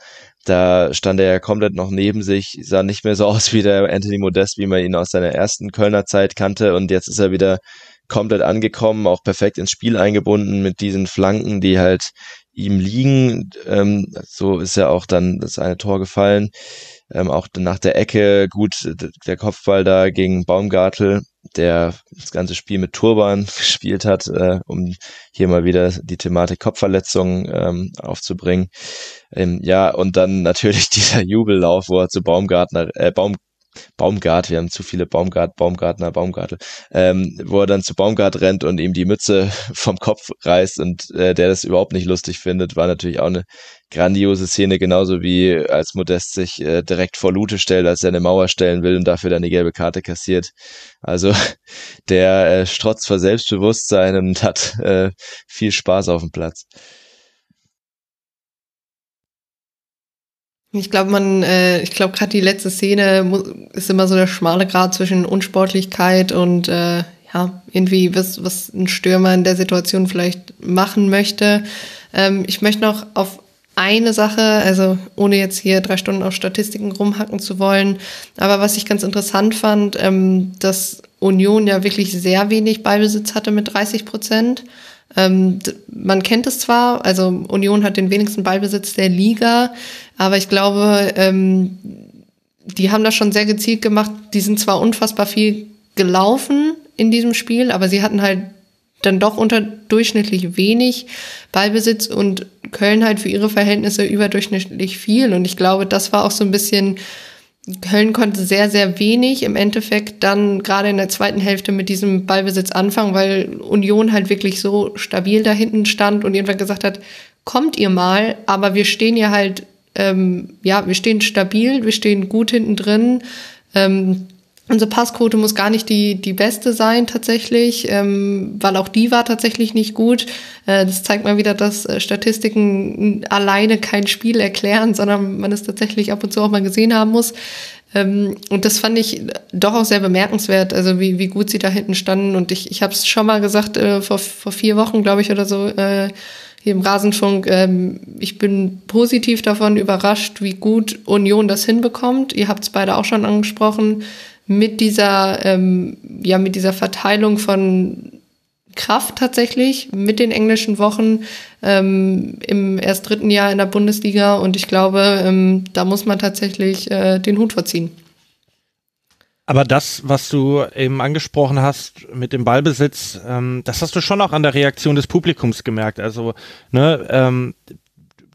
Da stand er ja komplett noch neben sich, sah nicht mehr so aus wie der Anthony Modest, wie man ihn aus seiner ersten Kölner Zeit kannte. Und jetzt ist er wieder komplett angekommen, auch perfekt ins Spiel eingebunden mit diesen Flanken, die halt ihm liegen. Ähm, so ist ja auch dann das eine Tor gefallen. Ähm, auch nach der Ecke gut der Kopfball da gegen Baumgartel, der das ganze Spiel mit Turban gespielt hat, äh, um hier mal wieder die Thematik Kopfverletzung ähm, aufzubringen. Ähm, ja, und dann natürlich dieser Jubellauf, wo er zu Baumgartner, äh, Baum, Baumgart, wir haben zu viele Baumgart, Baumgartner, Baumgartel, ähm, wo er dann zu Baumgart rennt und ihm die Mütze vom Kopf reißt und äh, der das überhaupt nicht lustig findet, war natürlich auch eine grandiose Szene, genauso wie als Modest sich äh, direkt vor Lute stellt, als er eine Mauer stellen will und dafür dann die gelbe Karte kassiert. Also der äh, strotzt vor Selbstbewusstsein und hat äh, viel Spaß auf dem Platz. Ich glaube, man, äh, ich glaube, gerade die letzte Szene ist immer so der schmale Grad zwischen Unsportlichkeit und äh, ja, irgendwie, was, was ein Stürmer in der Situation vielleicht machen möchte. Ähm, ich möchte noch auf eine Sache, also ohne jetzt hier drei Stunden auf Statistiken rumhacken zu wollen, aber was ich ganz interessant fand, ähm, dass Union ja wirklich sehr wenig Ballbesitz hatte mit 30 Prozent. Ähm, man kennt es zwar, also Union hat den wenigsten Ballbesitz der Liga, aber ich glaube, ähm, die haben das schon sehr gezielt gemacht. Die sind zwar unfassbar viel gelaufen in diesem Spiel, aber sie hatten halt dann doch unterdurchschnittlich wenig Ballbesitz und Köln halt für ihre Verhältnisse überdurchschnittlich viel. Und ich glaube, das war auch so ein bisschen Köln konnte sehr, sehr wenig im Endeffekt dann gerade in der zweiten Hälfte mit diesem Ballbesitz anfangen, weil Union halt wirklich so stabil da hinten stand und irgendwann gesagt hat, kommt ihr mal, aber wir stehen ja halt, ähm, ja, wir stehen stabil, wir stehen gut hinten drin. Ähm, Unsere Passquote muss gar nicht die, die beste sein tatsächlich, ähm, weil auch die war tatsächlich nicht gut. Äh, das zeigt mal wieder, dass äh, Statistiken alleine kein Spiel erklären, sondern man es tatsächlich ab und zu auch mal gesehen haben muss. Ähm, und das fand ich doch auch sehr bemerkenswert, also wie, wie gut sie da hinten standen. Und ich, ich habe es schon mal gesagt, äh, vor, vor vier Wochen, glaube ich, oder so, äh, hier im Rasenfunk, ähm, ich bin positiv davon überrascht, wie gut Union das hinbekommt. Ihr habt es beide auch schon angesprochen, mit dieser, ähm, ja, mit dieser Verteilung von Kraft tatsächlich mit den englischen Wochen ähm, im erst dritten Jahr in der Bundesliga und ich glaube, ähm, da muss man tatsächlich äh, den Hut vorziehen. Aber das, was du eben angesprochen hast mit dem Ballbesitz, ähm, das hast du schon auch an der Reaktion des Publikums gemerkt. Also, ne, ähm,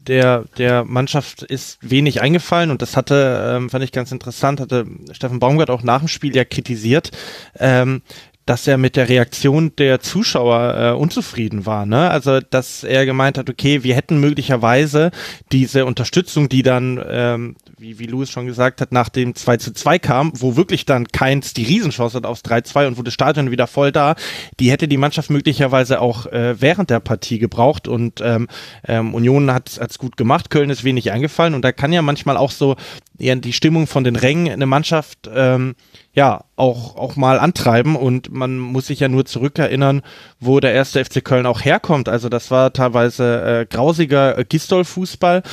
der, der Mannschaft ist wenig eingefallen und das hatte, ähm, fand ich ganz interessant, hatte Steffen Baumgart auch nach dem Spiel ja kritisiert. Ähm, dass er mit der Reaktion der Zuschauer äh, unzufrieden war. Ne? Also, dass er gemeint hat, okay, wir hätten möglicherweise diese Unterstützung, die dann, ähm, wie, wie Louis schon gesagt hat, nach dem 2 zu 2 kam, wo wirklich dann keins die Riesenchance hat aufs 3-2 und wo das Stadion wieder voll da, die hätte die Mannschaft möglicherweise auch äh, während der Partie gebraucht und ähm, ähm, Union hat es gut gemacht, Köln ist wenig eingefallen und da kann ja manchmal auch so ja, die Stimmung von den Rängen eine Mannschaft ähm, ja auch auch mal antreiben und man muss sich ja nur zurückerinnern, wo der erste FC Köln auch herkommt. Also das war teilweise äh, grausiger äh, Gistol-Fußball,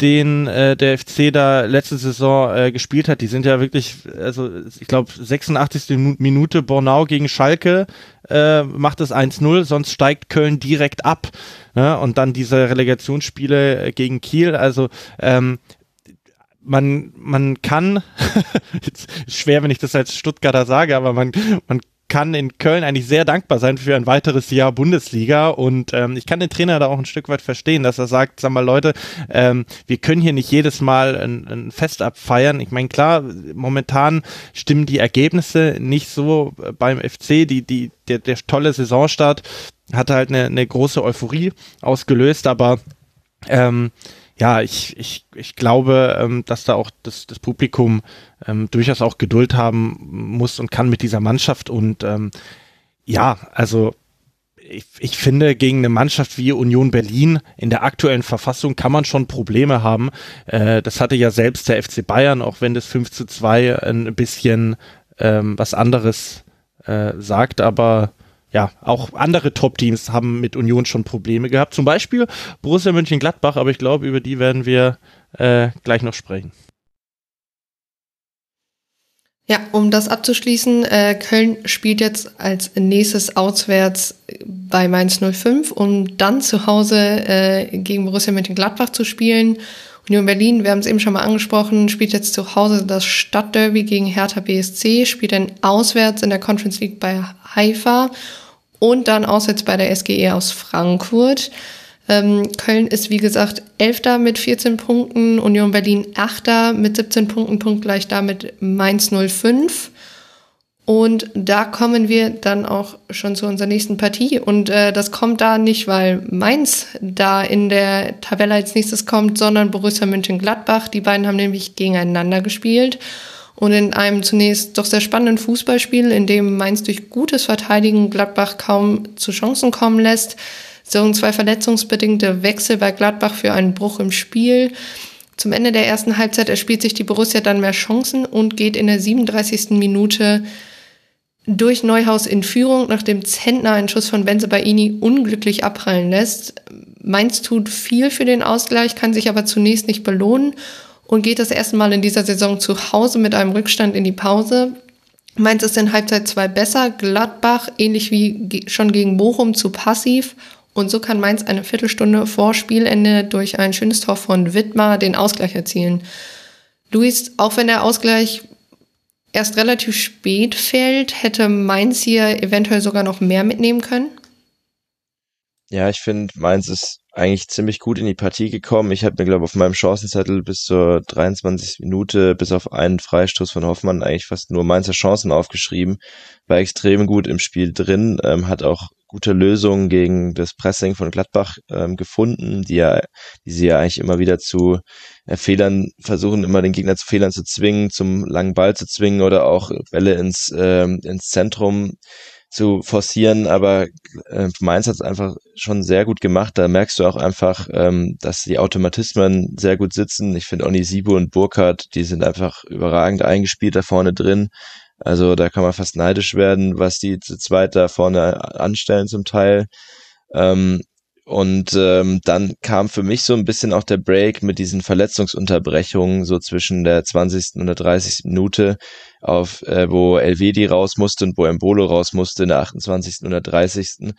den äh, der FC da letzte Saison äh, gespielt hat. Die sind ja wirklich, also ich glaube 86. Minute Bornau gegen Schalke äh, macht es 1-0, sonst steigt Köln direkt ab. Ne? Und dann diese Relegationsspiele äh, gegen Kiel. Also ähm, man, man kann, jetzt schwer, wenn ich das als Stuttgarter sage, aber man, man kann in Köln eigentlich sehr dankbar sein für ein weiteres Jahr Bundesliga und ähm, ich kann den Trainer da auch ein Stück weit verstehen, dass er sagt, sag mal Leute, ähm, wir können hier nicht jedes Mal ein, ein Fest abfeiern. Ich meine, klar, momentan stimmen die Ergebnisse nicht so beim FC, die, die, der, der tolle Saisonstart hatte halt eine, eine große Euphorie ausgelöst, aber ähm, ja, ich, ich, ich glaube, ähm, dass da auch das, das Publikum ähm, durchaus auch Geduld haben muss und kann mit dieser Mannschaft. Und ähm, ja, also ich, ich finde, gegen eine Mannschaft wie Union Berlin in der aktuellen Verfassung kann man schon Probleme haben. Äh, das hatte ja selbst der FC Bayern, auch wenn das 5 zu 2 ein bisschen ähm, was anderes äh, sagt, aber ja, auch andere Top-Teams haben mit Union schon Probleme gehabt. Zum Beispiel Borussia Mönchengladbach, aber ich glaube, über die werden wir äh, gleich noch sprechen. Ja, um das abzuschließen, äh, Köln spielt jetzt als nächstes auswärts bei Mainz 05, um dann zu Hause äh, gegen Borussia Mönchengladbach zu spielen. Union Berlin, wir haben es eben schon mal angesprochen, spielt jetzt zu Hause das Stadtderby gegen Hertha BSC, spielt dann auswärts in der Conference League bei Haifa und dann auswärts bei der SGE aus Frankfurt. Ähm, Köln ist, wie gesagt, Elfter mit 14 Punkten, Union Berlin Achter mit 17 Punkten, punktgleich damit Mainz 05. Und da kommen wir dann auch schon zu unserer nächsten Partie. Und äh, das kommt da nicht, weil Mainz da in der Tabelle als nächstes kommt, sondern Borussia München-Gladbach. Die beiden haben nämlich gegeneinander gespielt. Und in einem zunächst doch sehr spannenden Fußballspiel, in dem Mainz durch gutes Verteidigen Gladbach kaum zu Chancen kommen lässt, sorgen zwei verletzungsbedingte Wechsel bei Gladbach für einen Bruch im Spiel. Zum Ende der ersten Halbzeit erspielt sich die Borussia dann mehr Chancen und geht in der 37. Minute durch Neuhaus in Führung, nachdem Zentner einen Schuss von Benze Baini unglücklich abprallen lässt. Mainz tut viel für den Ausgleich, kann sich aber zunächst nicht belohnen und geht das erste Mal in dieser Saison zu Hause mit einem Rückstand in die Pause. Mainz ist in Halbzeit 2 besser, Gladbach ähnlich wie schon gegen Bochum zu passiv und so kann Mainz eine Viertelstunde vor Spielende durch ein schönes Tor von Wittmar den Ausgleich erzielen. Luis, auch wenn der Ausgleich erst relativ spät fällt, hätte Mainz hier eventuell sogar noch mehr mitnehmen können? Ja, ich finde, Mainz ist eigentlich ziemlich gut in die Partie gekommen. Ich habe mir, glaube auf meinem Chancenzettel bis zur 23. Minute, bis auf einen Freistoß von Hoffmann, eigentlich fast nur Mainzer Chancen aufgeschrieben. War extrem gut im Spiel drin, ähm, hat auch gute Lösungen gegen das Pressing von Gladbach ähm, gefunden, die ja, die sie ja eigentlich immer wieder zu Fehlern versuchen, immer den Gegner zu Fehlern zu zwingen, zum langen Ball zu zwingen oder auch Bälle ins, ähm, ins Zentrum zu forcieren, aber äh, Mainz hat es einfach schon sehr gut gemacht. Da merkst du auch einfach, ähm, dass die Automatismen sehr gut sitzen. Ich finde Onisibo und Burkhardt, die sind einfach überragend eingespielt da vorne drin. Also da kann man fast neidisch werden, was die zu zweit da vorne anstellen zum Teil. Ähm, und ähm, dann kam für mich so ein bisschen auch der Break mit diesen Verletzungsunterbrechungen, so zwischen der 20. und der 30. Minute, auf äh, wo Elvedi raus musste und wo Embolo raus musste in der 28. und der 30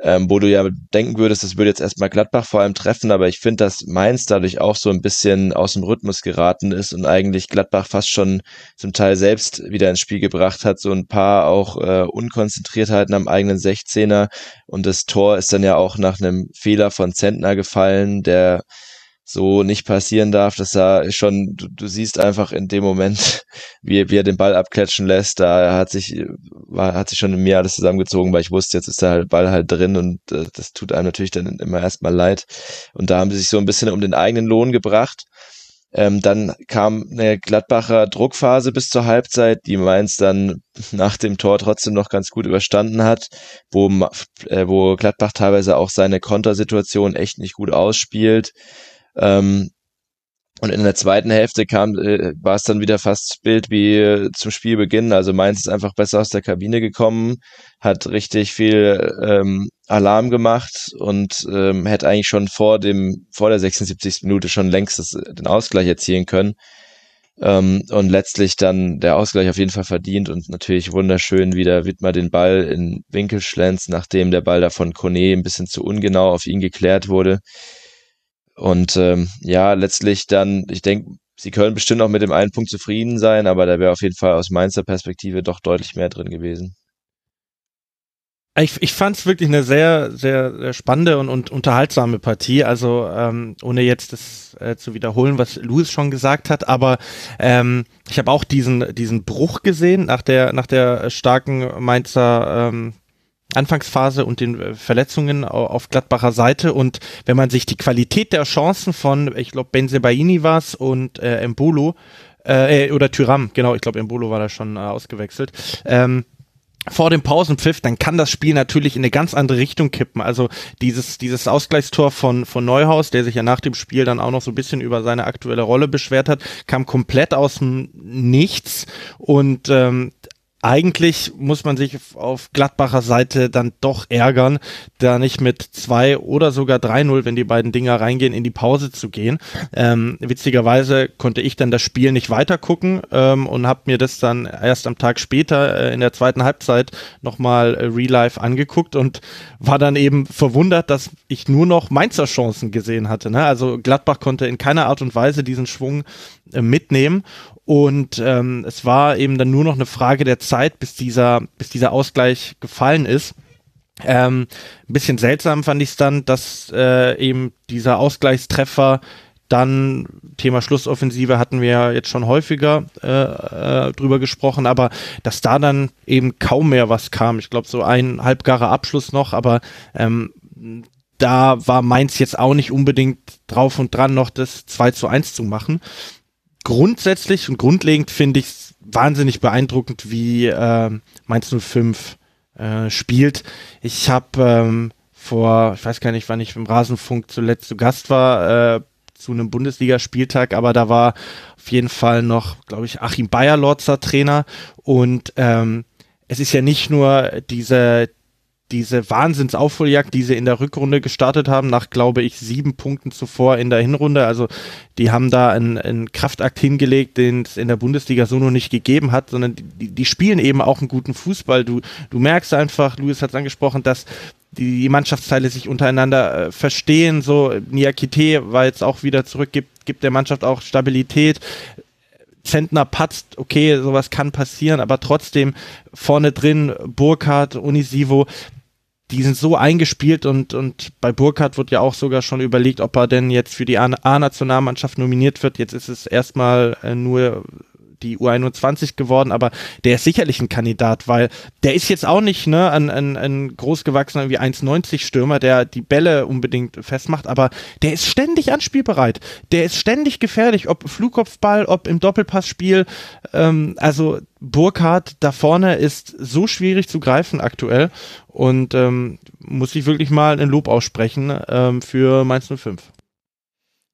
ähm, wo du ja denken würdest, das würde jetzt erstmal Gladbach vor allem treffen, aber ich finde, dass Mainz dadurch auch so ein bisschen aus dem Rhythmus geraten ist und eigentlich Gladbach fast schon zum Teil selbst wieder ins Spiel gebracht hat, so ein paar auch äh, Unkonzentriertheiten am eigenen 16er und das Tor ist dann ja auch nach einem Fehler von Zentner gefallen, der so nicht passieren darf. Das sah schon, du, du siehst einfach in dem Moment, wie, wie er den Ball abklatschen lässt, da hat sich, war, hat sich schon in mir alles zusammengezogen, weil ich wusste, jetzt ist der Ball halt drin und äh, das tut einem natürlich dann immer erstmal leid. Und da haben sie sich so ein bisschen um den eigenen Lohn gebracht. Ähm, dann kam eine Gladbacher Druckphase bis zur Halbzeit, die Mainz dann nach dem Tor trotzdem noch ganz gut überstanden hat, wo, äh, wo Gladbach teilweise auch seine Kontersituation echt nicht gut ausspielt. Ähm, und in der zweiten Hälfte kam, äh, war es dann wieder fast Bild wie äh, zum Spielbeginn. Also Mainz ist einfach besser aus der Kabine gekommen, hat richtig viel ähm, Alarm gemacht und ähm, hätte eigentlich schon vor dem, vor der 76. Minute schon längst das, den Ausgleich erzielen können. Ähm, und letztlich dann der Ausgleich auf jeden Fall verdient und natürlich wunderschön, wie der Wittmer den Ball in Winkel schlänzt, nachdem der Ball da von Kone ein bisschen zu ungenau auf ihn geklärt wurde. Und ähm, ja, letztlich dann, ich denke, sie können bestimmt auch mit dem einen Punkt zufrieden sein, aber da wäre auf jeden Fall aus Mainzer Perspektive doch deutlich mehr drin gewesen. Ich, ich fand es wirklich eine sehr, sehr, sehr spannende und, und unterhaltsame Partie. Also ähm, ohne jetzt das äh, zu wiederholen, was Louis schon gesagt hat, aber ähm, ich habe auch diesen, diesen Bruch gesehen nach der, nach der starken Mainzer ähm, Anfangsphase und den äh, Verletzungen auf Gladbacher Seite. Und wenn man sich die Qualität der Chancen von, ich glaube, Benzebaini war es und äh, Embolo, äh, oder Tyram, genau, ich glaube, Embolo war da schon äh, ausgewechselt, ähm, vor dem Pausenpfiff, dann kann das Spiel natürlich in eine ganz andere Richtung kippen. Also dieses, dieses Ausgleichstor von, von Neuhaus, der sich ja nach dem Spiel dann auch noch so ein bisschen über seine aktuelle Rolle beschwert hat, kam komplett aus dem Nichts und ähm, eigentlich muss man sich auf Gladbacher Seite dann doch ärgern, da nicht mit zwei oder sogar 3-0, wenn die beiden Dinger reingehen, in die Pause zu gehen. Ähm, witzigerweise konnte ich dann das Spiel nicht weiter gucken ähm, und habe mir das dann erst am Tag später äh, in der zweiten Halbzeit nochmal äh, Real Life angeguckt und war dann eben verwundert, dass ich nur noch Mainzer Chancen gesehen hatte. Ne? Also Gladbach konnte in keiner Art und Weise diesen Schwung äh, mitnehmen und ähm, es war eben dann nur noch eine Frage der Zeit, bis dieser, bis dieser Ausgleich gefallen ist. Ähm, ein bisschen seltsam fand ich es dann, dass äh, eben dieser Ausgleichstreffer dann Thema Schlussoffensive hatten wir ja jetzt schon häufiger äh, äh, drüber gesprochen, aber dass da dann eben kaum mehr was kam. Ich glaube, so ein halbgarer Abschluss noch, aber ähm, da war Mainz jetzt auch nicht unbedingt drauf und dran, noch das 2 zu 1 zu machen grundsätzlich und grundlegend finde ich es wahnsinnig beeindruckend, wie äh, Mainz 05 äh, spielt. Ich habe ähm, vor, ich weiß gar nicht, wann ich im Rasenfunk zuletzt zu Gast war, äh, zu einem Bundesligaspieltag, aber da war auf jeden Fall noch, glaube ich, Achim Bayerlorzer Trainer und ähm, es ist ja nicht nur diese, diese Wahnsinnsaufholjagd, die sie in der Rückrunde gestartet haben, nach, glaube ich, sieben Punkten zuvor in der Hinrunde. Also die haben da einen, einen Kraftakt hingelegt, den es in der Bundesliga so noch nicht gegeben hat, sondern die, die spielen eben auch einen guten Fußball. Du, du merkst einfach, Luis hat es angesprochen, dass die Mannschaftsteile sich untereinander äh, verstehen. So, Niakite war jetzt auch wieder zurück, gibt, gibt der Mannschaft auch Stabilität. Zentner patzt, okay, sowas kann passieren, aber trotzdem vorne drin Burkhardt, Unisivo, die sind so eingespielt und, und bei Burkhardt wird ja auch sogar schon überlegt, ob er denn jetzt für die A-Nationalmannschaft nominiert wird. Jetzt ist es erstmal äh, nur die U21 geworden, aber der ist sicherlich ein Kandidat, weil der ist jetzt auch nicht ne, ein, ein, ein großgewachsener wie 1,90 Stürmer, der die Bälle unbedingt festmacht, aber der ist ständig anspielbereit. Der ist ständig gefährlich, ob Flugkopfball, ob im Doppelpassspiel. Ähm, also Burkhardt da vorne ist so schwierig zu greifen aktuell und ähm, muss ich wirklich mal ein Lob aussprechen ähm, für Mainz 05.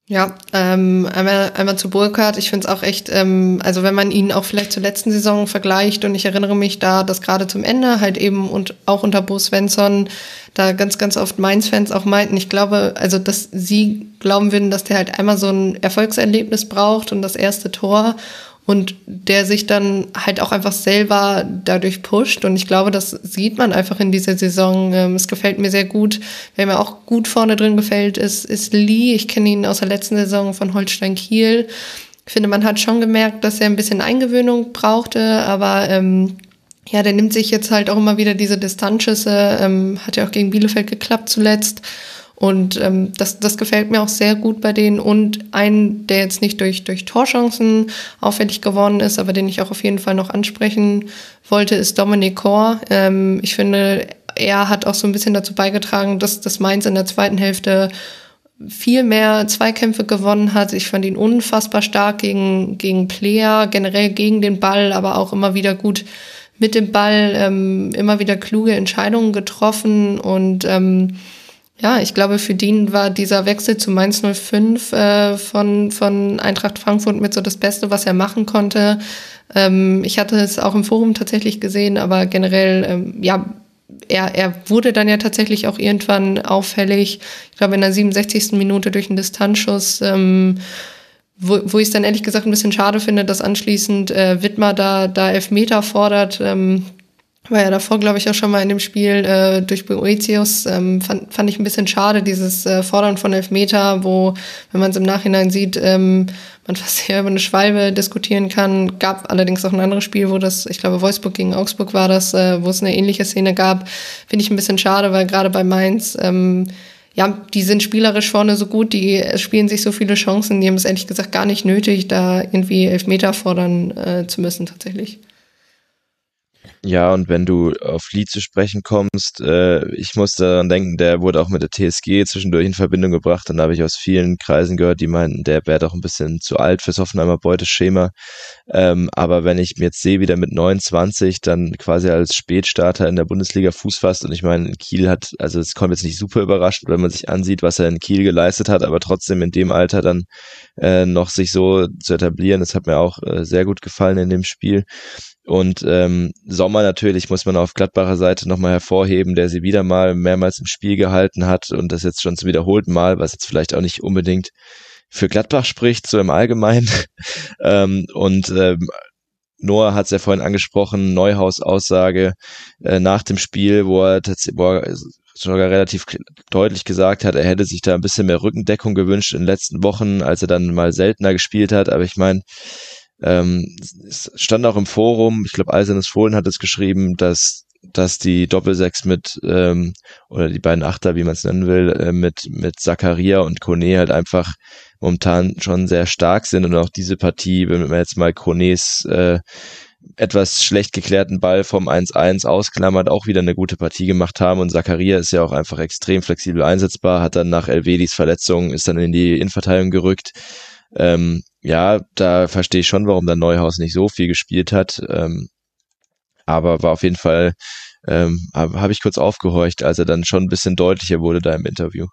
Ja, ähm, einmal, einmal zu Burkhardt. Ich finde es auch echt, ähm, also wenn man ihn auch vielleicht zur letzten Saison vergleicht und ich erinnere mich da, dass gerade zum Ende halt eben und auch unter Bo Svensson da ganz, ganz oft Mainz-Fans auch meinten, ich glaube, also dass sie glauben würden, dass der halt einmal so ein Erfolgserlebnis braucht und das erste Tor und der sich dann halt auch einfach selber dadurch pusht. Und ich glaube, das sieht man einfach in dieser Saison. Ähm, es gefällt mir sehr gut. Wer mir auch gut vorne drin gefällt, ist, ist Lee. Ich kenne ihn aus der letzten Saison von Holstein Kiel. Ich finde, man hat schon gemerkt, dass er ein bisschen Eingewöhnung brauchte, aber ähm, ja, der nimmt sich jetzt halt auch immer wieder diese Distanzschüsse. Ähm, hat ja auch gegen Bielefeld geklappt zuletzt. Und ähm, das, das gefällt mir auch sehr gut bei denen. Und ein, der jetzt nicht durch, durch Torchancen auffällig geworden ist, aber den ich auch auf jeden Fall noch ansprechen wollte, ist Dominic Kor. Ähm, ich finde, er hat auch so ein bisschen dazu beigetragen, dass das Mainz in der zweiten Hälfte viel mehr Zweikämpfe gewonnen hat. Ich fand ihn unfassbar stark gegen, gegen Player, generell gegen den Ball, aber auch immer wieder gut mit dem Ball, ähm, immer wieder kluge Entscheidungen getroffen und ähm, ja, ich glaube, für den war dieser Wechsel zu Mainz 05 äh, von, von Eintracht Frankfurt mit so das Beste, was er machen konnte. Ähm, ich hatte es auch im Forum tatsächlich gesehen, aber generell, ähm, ja, er, er wurde dann ja tatsächlich auch irgendwann auffällig. Ich glaube, in der 67. Minute durch einen Distanzschuss. Ähm, wo, wo ich es dann ehrlich gesagt ein bisschen schade finde, dass anschließend äh, Wittmer da, da Elfmeter fordert. Ähm, war ja davor, glaube ich, auch schon mal in dem Spiel äh, durch Boetius. Ähm, fand, fand ich ein bisschen schade, dieses äh, Fordern von Elfmeter, wo, wenn man es im Nachhinein sieht, ähm, man fast eher über eine Schwalbe diskutieren kann. Gab allerdings auch ein anderes Spiel, wo das, ich glaube, Wolfsburg gegen Augsburg war das, äh, wo es eine ähnliche Szene gab. Finde ich ein bisschen schade, weil gerade bei Mainz, ähm, ja, die sind spielerisch vorne so gut, die spielen sich so viele Chancen, die haben es ehrlich gesagt gar nicht nötig, da irgendwie Elfmeter fordern äh, zu müssen tatsächlich. Ja, und wenn du auf Lee zu sprechen kommst, äh, ich muss daran denken, der wurde auch mit der TSG zwischendurch in Verbindung gebracht. Dann habe ich aus vielen Kreisen gehört, die meinten, der wäre doch ein bisschen zu alt fürs Hoffenheimer Beuteschema. Ähm, aber wenn ich mir jetzt sehe, wie der mit 29 dann quasi als Spätstarter in der Bundesliga Fuß fasst und ich meine, Kiel hat, also es kommt jetzt nicht super überrascht, wenn man sich ansieht, was er in Kiel geleistet hat, aber trotzdem in dem Alter dann äh, noch sich so zu etablieren, das hat mir auch äh, sehr gut gefallen in dem Spiel. Und ähm, Sommer natürlich muss man auf Gladbacher Seite nochmal hervorheben, der sie wieder mal mehrmals im Spiel gehalten hat und das jetzt schon zum wiederholten Mal, was jetzt vielleicht auch nicht unbedingt für Gladbach spricht, so im Allgemeinen. ähm, und ähm, Noah hat es ja vorhin angesprochen, Neuhaus Aussage äh, nach dem Spiel, wo er, wo er sogar relativ deutlich gesagt hat, er hätte sich da ein bisschen mehr Rückendeckung gewünscht in den letzten Wochen, als er dann mal seltener gespielt hat. Aber ich meine, ähm, es stand auch im Forum, ich glaube, Eisernes Fohlen hat es geschrieben, dass dass die Doppelsechs mit ähm, oder die beiden Achter, wie man es nennen will, äh, mit mit Zakaria und Kone halt einfach momentan schon sehr stark sind und auch diese Partie, wenn man jetzt mal Kones äh, etwas schlecht geklärten Ball vom 1-1 ausklammert, auch wieder eine gute Partie gemacht haben und Zakaria ist ja auch einfach extrem flexibel einsetzbar, hat dann nach Elvedis Verletzung, ist dann in die Innenverteidigung gerückt. Ähm, ja, da verstehe ich schon, warum der Neuhaus nicht so viel gespielt hat. Ähm, aber war auf jeden Fall, ähm, habe hab ich kurz aufgehorcht, als er dann schon ein bisschen deutlicher wurde da im Interview.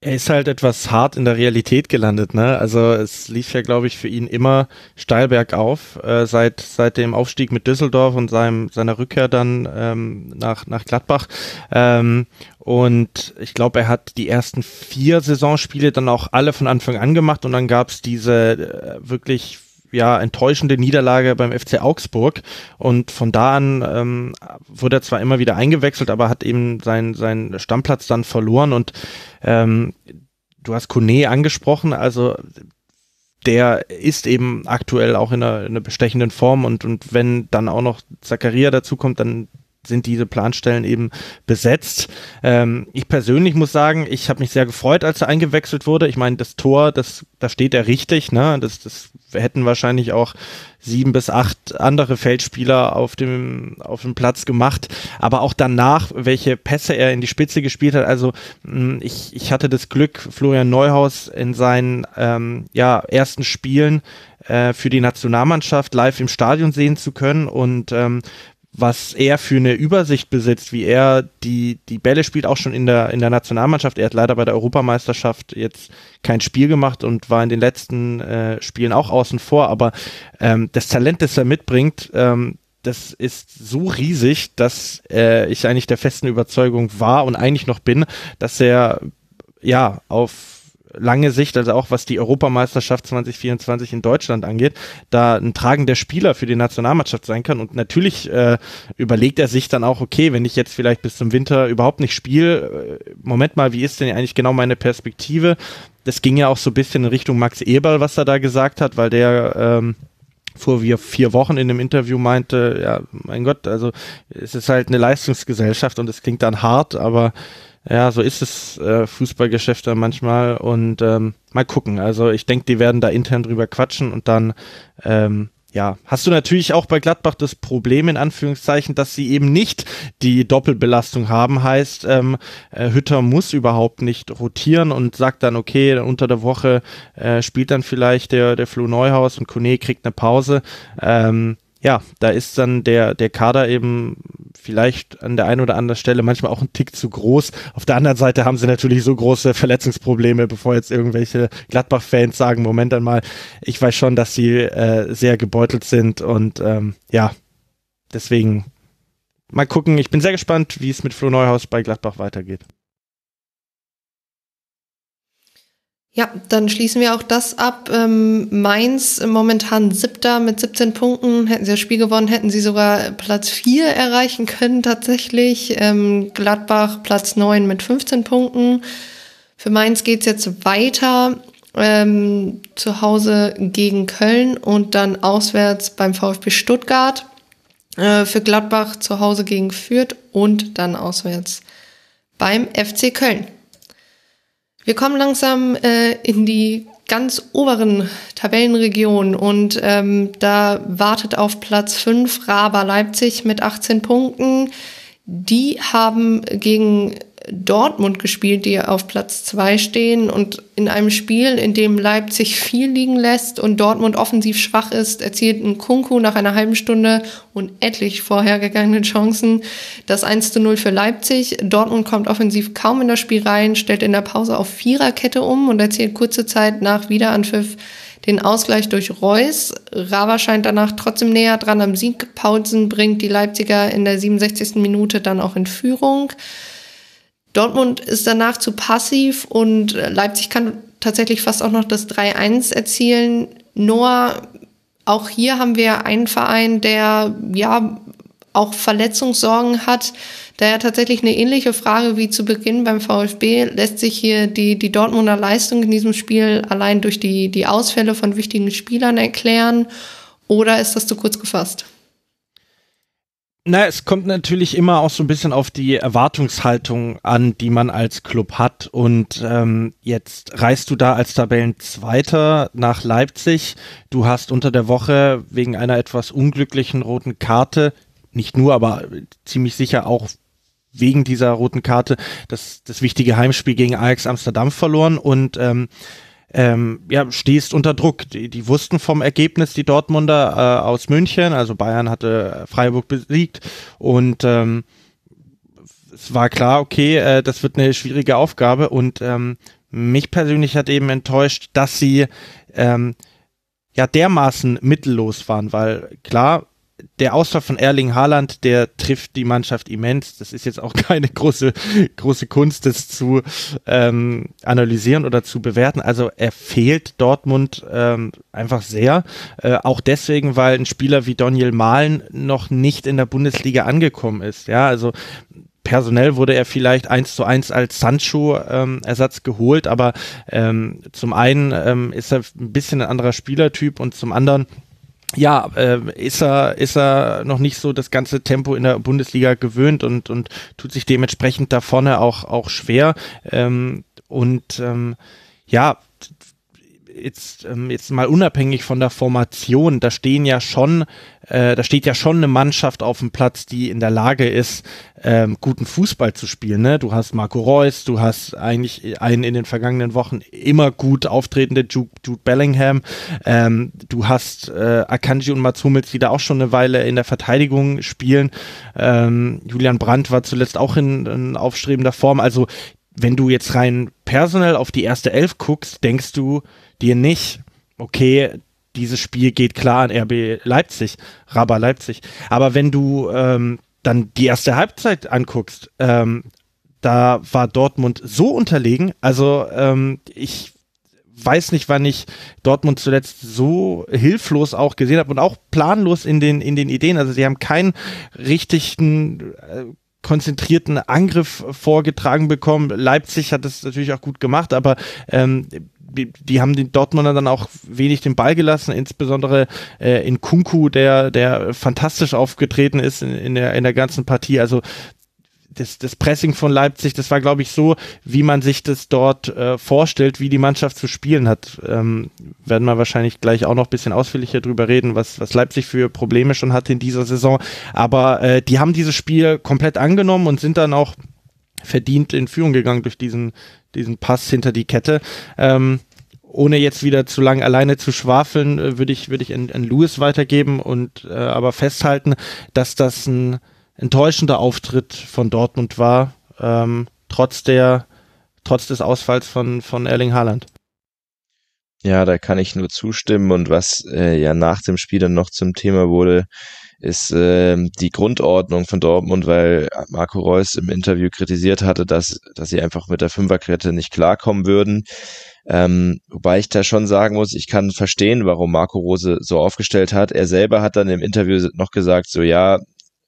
Er ist halt etwas hart in der Realität gelandet, ne? Also es lief ja, glaube ich, für ihn immer steil bergauf äh, seit seit dem Aufstieg mit Düsseldorf und seinem seiner Rückkehr dann ähm, nach nach Gladbach. Ähm, und ich glaube, er hat die ersten vier Saisonspiele dann auch alle von Anfang an gemacht und dann gab es diese äh, wirklich ja enttäuschende Niederlage beim FC Augsburg. Und von da an ähm, wurde er zwar immer wieder eingewechselt, aber hat eben seinen seinen Stammplatz dann verloren. Und ähm, du hast Kone angesprochen, also der ist eben aktuell auch in einer, in einer bestechenden Form. Und und wenn dann auch noch Zakaria dazu kommt, dann sind diese Planstellen eben besetzt. Ähm, ich persönlich muss sagen, ich habe mich sehr gefreut, als er eingewechselt wurde. Ich meine, das Tor, das, da steht er richtig, ne? Das, das hätten wahrscheinlich auch sieben bis acht andere Feldspieler auf dem, auf dem Platz gemacht. Aber auch danach, welche Pässe er in die Spitze gespielt hat. Also hm, ich, ich hatte das Glück, Florian Neuhaus in seinen ähm, ja, ersten Spielen äh, für die Nationalmannschaft live im Stadion sehen zu können und ähm, was er für eine Übersicht besitzt, wie er die, die Bälle spielt, auch schon in der, in der Nationalmannschaft. Er hat leider bei der Europameisterschaft jetzt kein Spiel gemacht und war in den letzten äh, Spielen auch außen vor, aber ähm, das Talent, das er mitbringt, ähm, das ist so riesig, dass äh, ich eigentlich der festen Überzeugung war und eigentlich noch bin, dass er ja auf lange Sicht, also auch was die Europameisterschaft 2024 in Deutschland angeht, da ein tragender Spieler für die Nationalmannschaft sein kann. Und natürlich äh, überlegt er sich dann auch, okay, wenn ich jetzt vielleicht bis zum Winter überhaupt nicht spiele, äh, Moment mal, wie ist denn eigentlich genau meine Perspektive? Das ging ja auch so ein bisschen in Richtung Max Eberl, was er da gesagt hat, weil der ähm, vor vier Wochen in einem Interview meinte, ja, mein Gott, also es ist halt eine Leistungsgesellschaft und es klingt dann hart, aber ja, so ist es äh, Fußballgeschäft manchmal und ähm, mal gucken. Also ich denke, die werden da intern drüber quatschen und dann ähm, ja, hast du natürlich auch bei Gladbach das Problem in Anführungszeichen, dass sie eben nicht die Doppelbelastung haben. Heißt, ähm, äh, Hütter muss überhaupt nicht rotieren und sagt dann, okay, unter der Woche äh, spielt dann vielleicht der, der Flo Neuhaus und Kone kriegt eine Pause. Ähm, ja, da ist dann der, der Kader eben vielleicht an der einen oder anderen Stelle manchmal auch ein Tick zu groß. Auf der anderen Seite haben sie natürlich so große Verletzungsprobleme, bevor jetzt irgendwelche Gladbach-Fans sagen, Moment einmal, ich weiß schon, dass sie äh, sehr gebeutelt sind und ähm, ja, deswegen mal gucken. Ich bin sehr gespannt, wie es mit Flo Neuhaus bei Gladbach weitergeht. Ja, dann schließen wir auch das ab. Ähm, Mainz momentan siebter mit 17 Punkten. Hätten sie das Spiel gewonnen, hätten sie sogar Platz 4 erreichen können tatsächlich. Ähm, Gladbach Platz 9 mit 15 Punkten. Für Mainz geht's jetzt weiter. Ähm, zu Hause gegen Köln und dann auswärts beim VfB Stuttgart. Äh, für Gladbach zu Hause gegen Fürth und dann auswärts beim FC Köln. Wir kommen langsam äh, in die ganz oberen Tabellenregionen und ähm, da wartet auf Platz 5 Raber Leipzig mit 18 Punkten. Die haben gegen Dortmund gespielt, die auf Platz zwei stehen und in einem Spiel, in dem Leipzig viel liegen lässt und Dortmund offensiv schwach ist, erzielt ein Kunku nach einer halben Stunde und etlich vorhergegangenen Chancen das 1 zu 0 für Leipzig. Dortmund kommt offensiv kaum in das Spiel rein, stellt in der Pause auf Viererkette um und erzielt kurze Zeit nach Wiederanpfiff den Ausgleich durch Reus. Rava scheint danach trotzdem näher dran am Sieg. Paulsen bringt die Leipziger in der 67. Minute dann auch in Führung. Dortmund ist danach zu passiv und Leipzig kann tatsächlich fast auch noch das 3-1 erzielen. Nur auch hier haben wir einen Verein, der ja auch Verletzungssorgen hat. Daher tatsächlich eine ähnliche Frage wie zu Beginn beim VfB. Lässt sich hier die, die Dortmunder Leistung in diesem Spiel allein durch die, die Ausfälle von wichtigen Spielern erklären? Oder ist das zu kurz gefasst? Na, es kommt natürlich immer auch so ein bisschen auf die Erwartungshaltung an, die man als Club hat. Und ähm, jetzt reist du da als Tabellenzweiter nach Leipzig. Du hast unter der Woche wegen einer etwas unglücklichen roten Karte, nicht nur, aber ziemlich sicher auch wegen dieser roten Karte, das, das wichtige Heimspiel gegen Ajax Amsterdam verloren. Und ähm, ähm, ja, stehst unter Druck. Die, die wussten vom Ergebnis, die Dortmunder äh, aus München, also Bayern hatte Freiburg besiegt. Und ähm, es war klar, okay, äh, das wird eine schwierige Aufgabe. Und ähm, mich persönlich hat eben enttäuscht, dass sie ähm, ja dermaßen mittellos waren, weil klar, der Ausfall von Erling Haaland, der trifft die Mannschaft immens. Das ist jetzt auch keine große, große Kunst, das zu ähm, analysieren oder zu bewerten. Also er fehlt Dortmund ähm, einfach sehr. Äh, auch deswegen, weil ein Spieler wie Daniel Mahlen noch nicht in der Bundesliga angekommen ist. Ja, also personell wurde er vielleicht eins zu eins als Sancho-Ersatz ähm, geholt, aber ähm, zum einen ähm, ist er ein bisschen ein anderer Spielertyp und zum anderen ja, äh, ist er ist er noch nicht so das ganze Tempo in der Bundesliga gewöhnt und und tut sich dementsprechend da vorne auch auch schwer. Ähm, und ähm, ja jetzt, ähm, jetzt mal unabhängig von der Formation, da stehen ja schon, äh, da steht ja schon eine Mannschaft auf dem Platz, die in der Lage ist, ähm, guten Fußball zu spielen. Ne? Du hast Marco Reus, du hast eigentlich einen in den vergangenen Wochen immer gut auftretende Jude, Jude Bellingham, ähm, du hast äh, Akanji und Mats Hummels, die da auch schon eine Weile in der Verteidigung spielen. Ähm, Julian Brandt war zuletzt auch in, in aufstrebender Form. Also wenn du jetzt rein personell auf die erste Elf guckst, denkst du, dir nicht, okay, dieses Spiel geht klar an RB Leipzig, Raba Leipzig. Aber wenn du ähm, dann die erste Halbzeit anguckst, ähm, da war Dortmund so unterlegen. Also ähm, ich weiß nicht, wann ich Dortmund zuletzt so hilflos auch gesehen habe und auch planlos in den in den Ideen. Also sie haben keinen richtigen äh, konzentrierten Angriff vorgetragen bekommen. Leipzig hat das natürlich auch gut gemacht, aber ähm, die haben den Dortmunder dann auch wenig den Ball gelassen, insbesondere äh, in Kunku, der, der fantastisch aufgetreten ist in, in, der, in der ganzen Partie. Also das, das Pressing von Leipzig, das war, glaube ich, so, wie man sich das dort äh, vorstellt, wie die Mannschaft zu spielen hat. Ähm, werden wir wahrscheinlich gleich auch noch ein bisschen ausführlicher drüber reden, was, was Leipzig für Probleme schon hatte in dieser Saison. Aber äh, die haben dieses Spiel komplett angenommen und sind dann auch verdient in Führung gegangen durch diesen, diesen Pass hinter die Kette. Ähm, ohne jetzt wieder zu lang alleine zu schwafeln, äh, würde ich, würde ich an, an Lewis weitergeben und äh, aber festhalten, dass das ein enttäuschender Auftritt von Dortmund war, ähm, trotz der, trotz des Ausfalls von, von Erling Haaland. Ja, da kann ich nur zustimmen und was äh, ja nach dem Spiel dann noch zum Thema wurde, ist äh, die Grundordnung von Dortmund, weil Marco Reus im Interview kritisiert hatte, dass, dass sie einfach mit der Fünferkette nicht klarkommen würden. Ähm, wobei ich da schon sagen muss, ich kann verstehen, warum Marco Rose so aufgestellt hat. Er selber hat dann im Interview noch gesagt, so ja,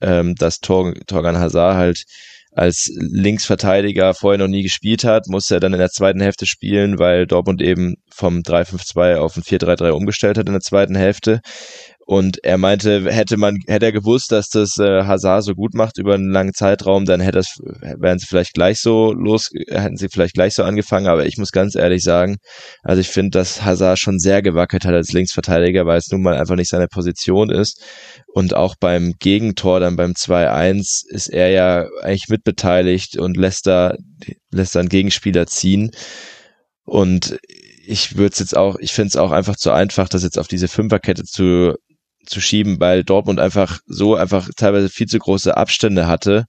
ähm, dass Tor, Torgan Hazard halt als Linksverteidiger vorher noch nie gespielt hat, muss er dann in der zweiten Hälfte spielen, weil Dortmund eben vom 3-5-2 auf ein 4-3-3 umgestellt hat in der zweiten Hälfte. Und er meinte, hätte man, hätte er gewusst, dass das äh, Hazard so gut macht über einen langen Zeitraum, dann hätte das, wären sie vielleicht gleich so los, hätten sie vielleicht gleich so angefangen. Aber ich muss ganz ehrlich sagen, also ich finde, dass Hazard schon sehr gewackelt hat als Linksverteidiger, weil es nun mal einfach nicht seine Position ist. Und auch beim Gegentor, dann beim 2-1, ist er ja eigentlich mitbeteiligt und lässt da, lässt da einen Gegenspieler ziehen. Und ich würde es jetzt auch, ich finde es auch einfach zu einfach, das jetzt auf diese Fünferkette zu zu schieben, weil Dortmund einfach so einfach teilweise viel zu große Abstände hatte.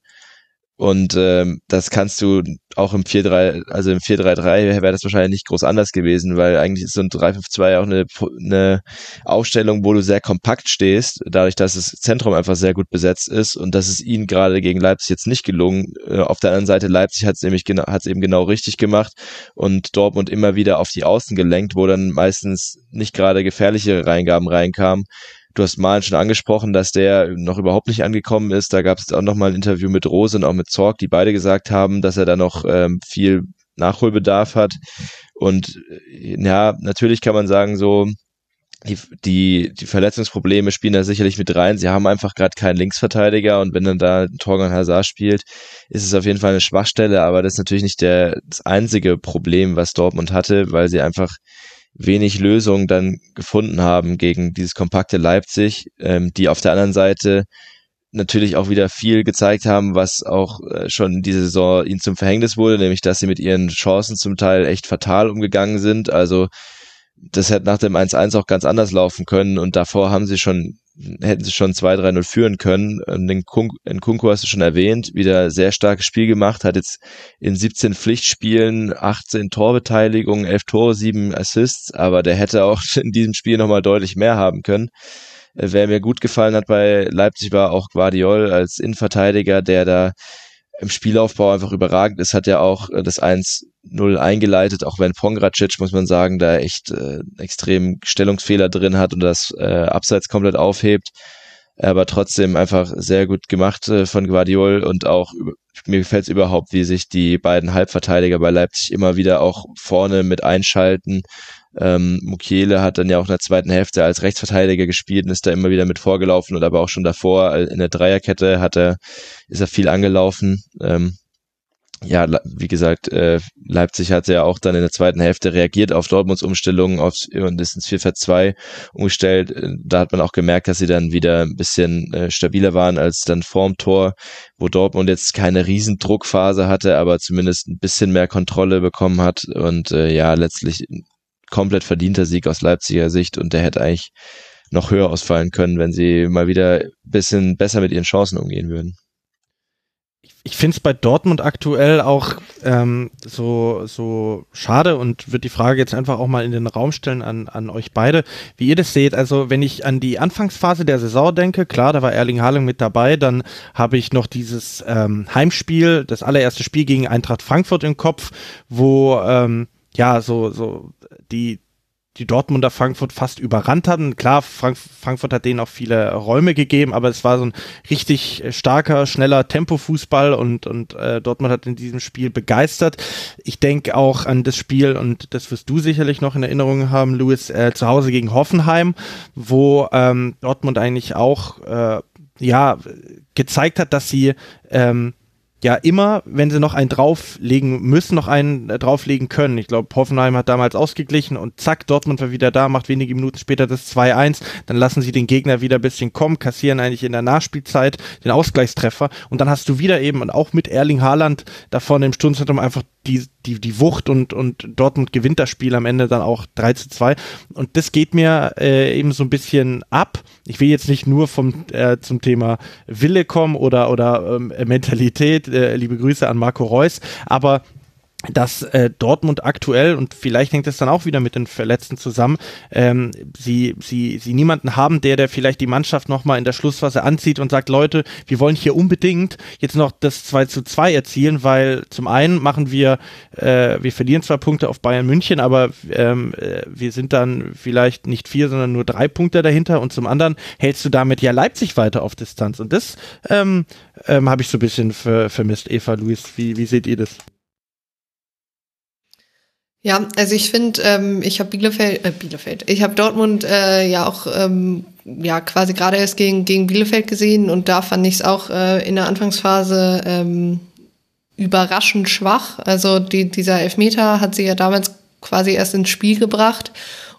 Und ähm, das kannst du auch im 4-3, also im 4-3-3 wäre das wahrscheinlich nicht groß anders gewesen, weil eigentlich ist so ein 3-5-2 auch eine, eine Aufstellung, wo du sehr kompakt stehst, dadurch, dass das Zentrum einfach sehr gut besetzt ist und das ist ihnen gerade gegen Leipzig jetzt nicht gelungen. Äh, auf der anderen Seite, Leipzig hat es nämlich genau, hat es eben genau richtig gemacht und Dortmund immer wieder auf die Außen gelenkt, wo dann meistens nicht gerade gefährlichere Reingaben reinkamen. Du hast Malen schon angesprochen, dass der noch überhaupt nicht angekommen ist. Da gab es auch noch mal ein Interview mit Rose und auch mit Zorg, die beide gesagt haben, dass er da noch ähm, viel Nachholbedarf hat. Und äh, ja, natürlich kann man sagen, so die, die, die Verletzungsprobleme spielen da sicherlich mit rein. Sie haben einfach gerade keinen Linksverteidiger und wenn dann da Torgan Hazard spielt, ist es auf jeden Fall eine Schwachstelle, aber das ist natürlich nicht der, das einzige Problem, was Dortmund hatte, weil sie einfach wenig Lösungen dann gefunden haben gegen dieses kompakte Leipzig, ähm, die auf der anderen Seite natürlich auch wieder viel gezeigt haben, was auch äh, schon diese Saison ihnen zum Verhängnis wurde, nämlich dass sie mit ihren Chancen zum Teil echt fatal umgegangen sind. Also das hätte nach dem 1-1 auch ganz anders laufen können und davor haben sie schon hätten sie schon 2-3-0 führen können. Ähm, den Kunk, Nkunku hast du schon erwähnt, wieder sehr starkes Spiel gemacht, hat jetzt in 17 Pflichtspielen 18 Torbeteiligungen, 11 Tore, 7 Assists, aber der hätte auch in diesem Spiel nochmal deutlich mehr haben können. Äh, wer mir gut gefallen hat bei Leipzig war auch Guardiol als Innenverteidiger, der da im Spielaufbau einfach überragend ist, hat ja auch äh, das 1 0 eingeleitet, auch wenn Pongracic, muss man sagen, da echt äh, extrem Stellungsfehler drin hat und das äh, Abseits komplett aufhebt. Aber trotzdem einfach sehr gut gemacht äh, von Guardiol und auch mir gefällt es überhaupt, wie sich die beiden Halbverteidiger bei Leipzig immer wieder auch vorne mit einschalten. Ähm, Mukiele hat dann ja auch in der zweiten Hälfte als Rechtsverteidiger gespielt und ist da immer wieder mit vorgelaufen und aber auch schon davor äh, in der Dreierkette hat er, ist er viel angelaufen. Ähm, ja, wie gesagt, äh, Leipzig hat ja auch dann in der zweiten Hälfte reagiert auf Dortmunds Umstellung aufs und ist ins 4-4-2 umgestellt. Äh, da hat man auch gemerkt, dass sie dann wieder ein bisschen äh, stabiler waren als dann vorm Tor, wo Dortmund jetzt keine Riesendruckphase hatte, aber zumindest ein bisschen mehr Kontrolle bekommen hat und äh, ja, letztlich komplett verdienter Sieg aus Leipziger Sicht und der hätte eigentlich noch höher ausfallen können, wenn sie mal wieder ein bisschen besser mit ihren Chancen umgehen würden ich finde es bei Dortmund aktuell auch ähm, so, so schade und würde die Frage jetzt einfach auch mal in den Raum stellen an, an euch beide, wie ihr das seht. Also wenn ich an die Anfangsphase der Saison denke, klar, da war Erling Haaland mit dabei, dann habe ich noch dieses ähm, Heimspiel, das allererste Spiel gegen Eintracht Frankfurt im Kopf, wo ähm, ja so, so die die Dortmunder Frankfurt fast überrannt hatten. Klar, Frank Frankfurt hat denen auch viele Räume gegeben, aber es war so ein richtig starker, schneller Tempofußball und, und äh, Dortmund hat in diesem Spiel begeistert. Ich denke auch an das Spiel, und das wirst du sicherlich noch in Erinnerung haben, Louis, äh, zu Hause gegen Hoffenheim, wo ähm, Dortmund eigentlich auch äh, ja gezeigt hat, dass sie ähm, ja immer, wenn sie noch einen drauflegen müssen, noch einen äh, drauflegen können. Ich glaube, Hoffenheim hat damals ausgeglichen und zack, Dortmund war wieder da, macht wenige Minuten später das 2-1. Dann lassen sie den Gegner wieder ein bisschen kommen, kassieren eigentlich in der Nachspielzeit den Ausgleichstreffer und dann hast du wieder eben und auch mit Erling Haaland da vorne im Stundzentrum einfach die, die, die Wucht und, und Dortmund gewinnt das Spiel am Ende dann auch 3 zu 2. Und das geht mir äh, eben so ein bisschen ab. Ich will jetzt nicht nur vom, äh, zum Thema Wille kommen oder, oder ähm, Mentalität, äh, liebe Grüße an Marco Reus, aber dass äh, Dortmund aktuell und vielleicht hängt es dann auch wieder mit den Verletzten zusammen, ähm, sie sie sie niemanden haben, der der vielleicht die Mannschaft noch mal in der Schlussphase anzieht und sagt, Leute, wir wollen hier unbedingt jetzt noch das 2 zu 2 erzielen, weil zum einen machen wir äh, wir verlieren zwar Punkte auf Bayern München, aber ähm, äh, wir sind dann vielleicht nicht vier, sondern nur drei Punkte dahinter und zum anderen hältst du damit ja Leipzig weiter auf Distanz und das ähm, ähm, habe ich so ein bisschen ver vermisst. Eva, Luis, wie wie seht ihr das? Ja, also ich finde, ähm, ich habe Bielefeld, äh, Bielefeld, ich habe Dortmund äh, ja auch ähm, ja quasi gerade erst gegen, gegen Bielefeld gesehen und da fand ich es auch äh, in der Anfangsphase ähm, überraschend schwach. Also die, dieser Elfmeter hat sie ja damals quasi erst ins Spiel gebracht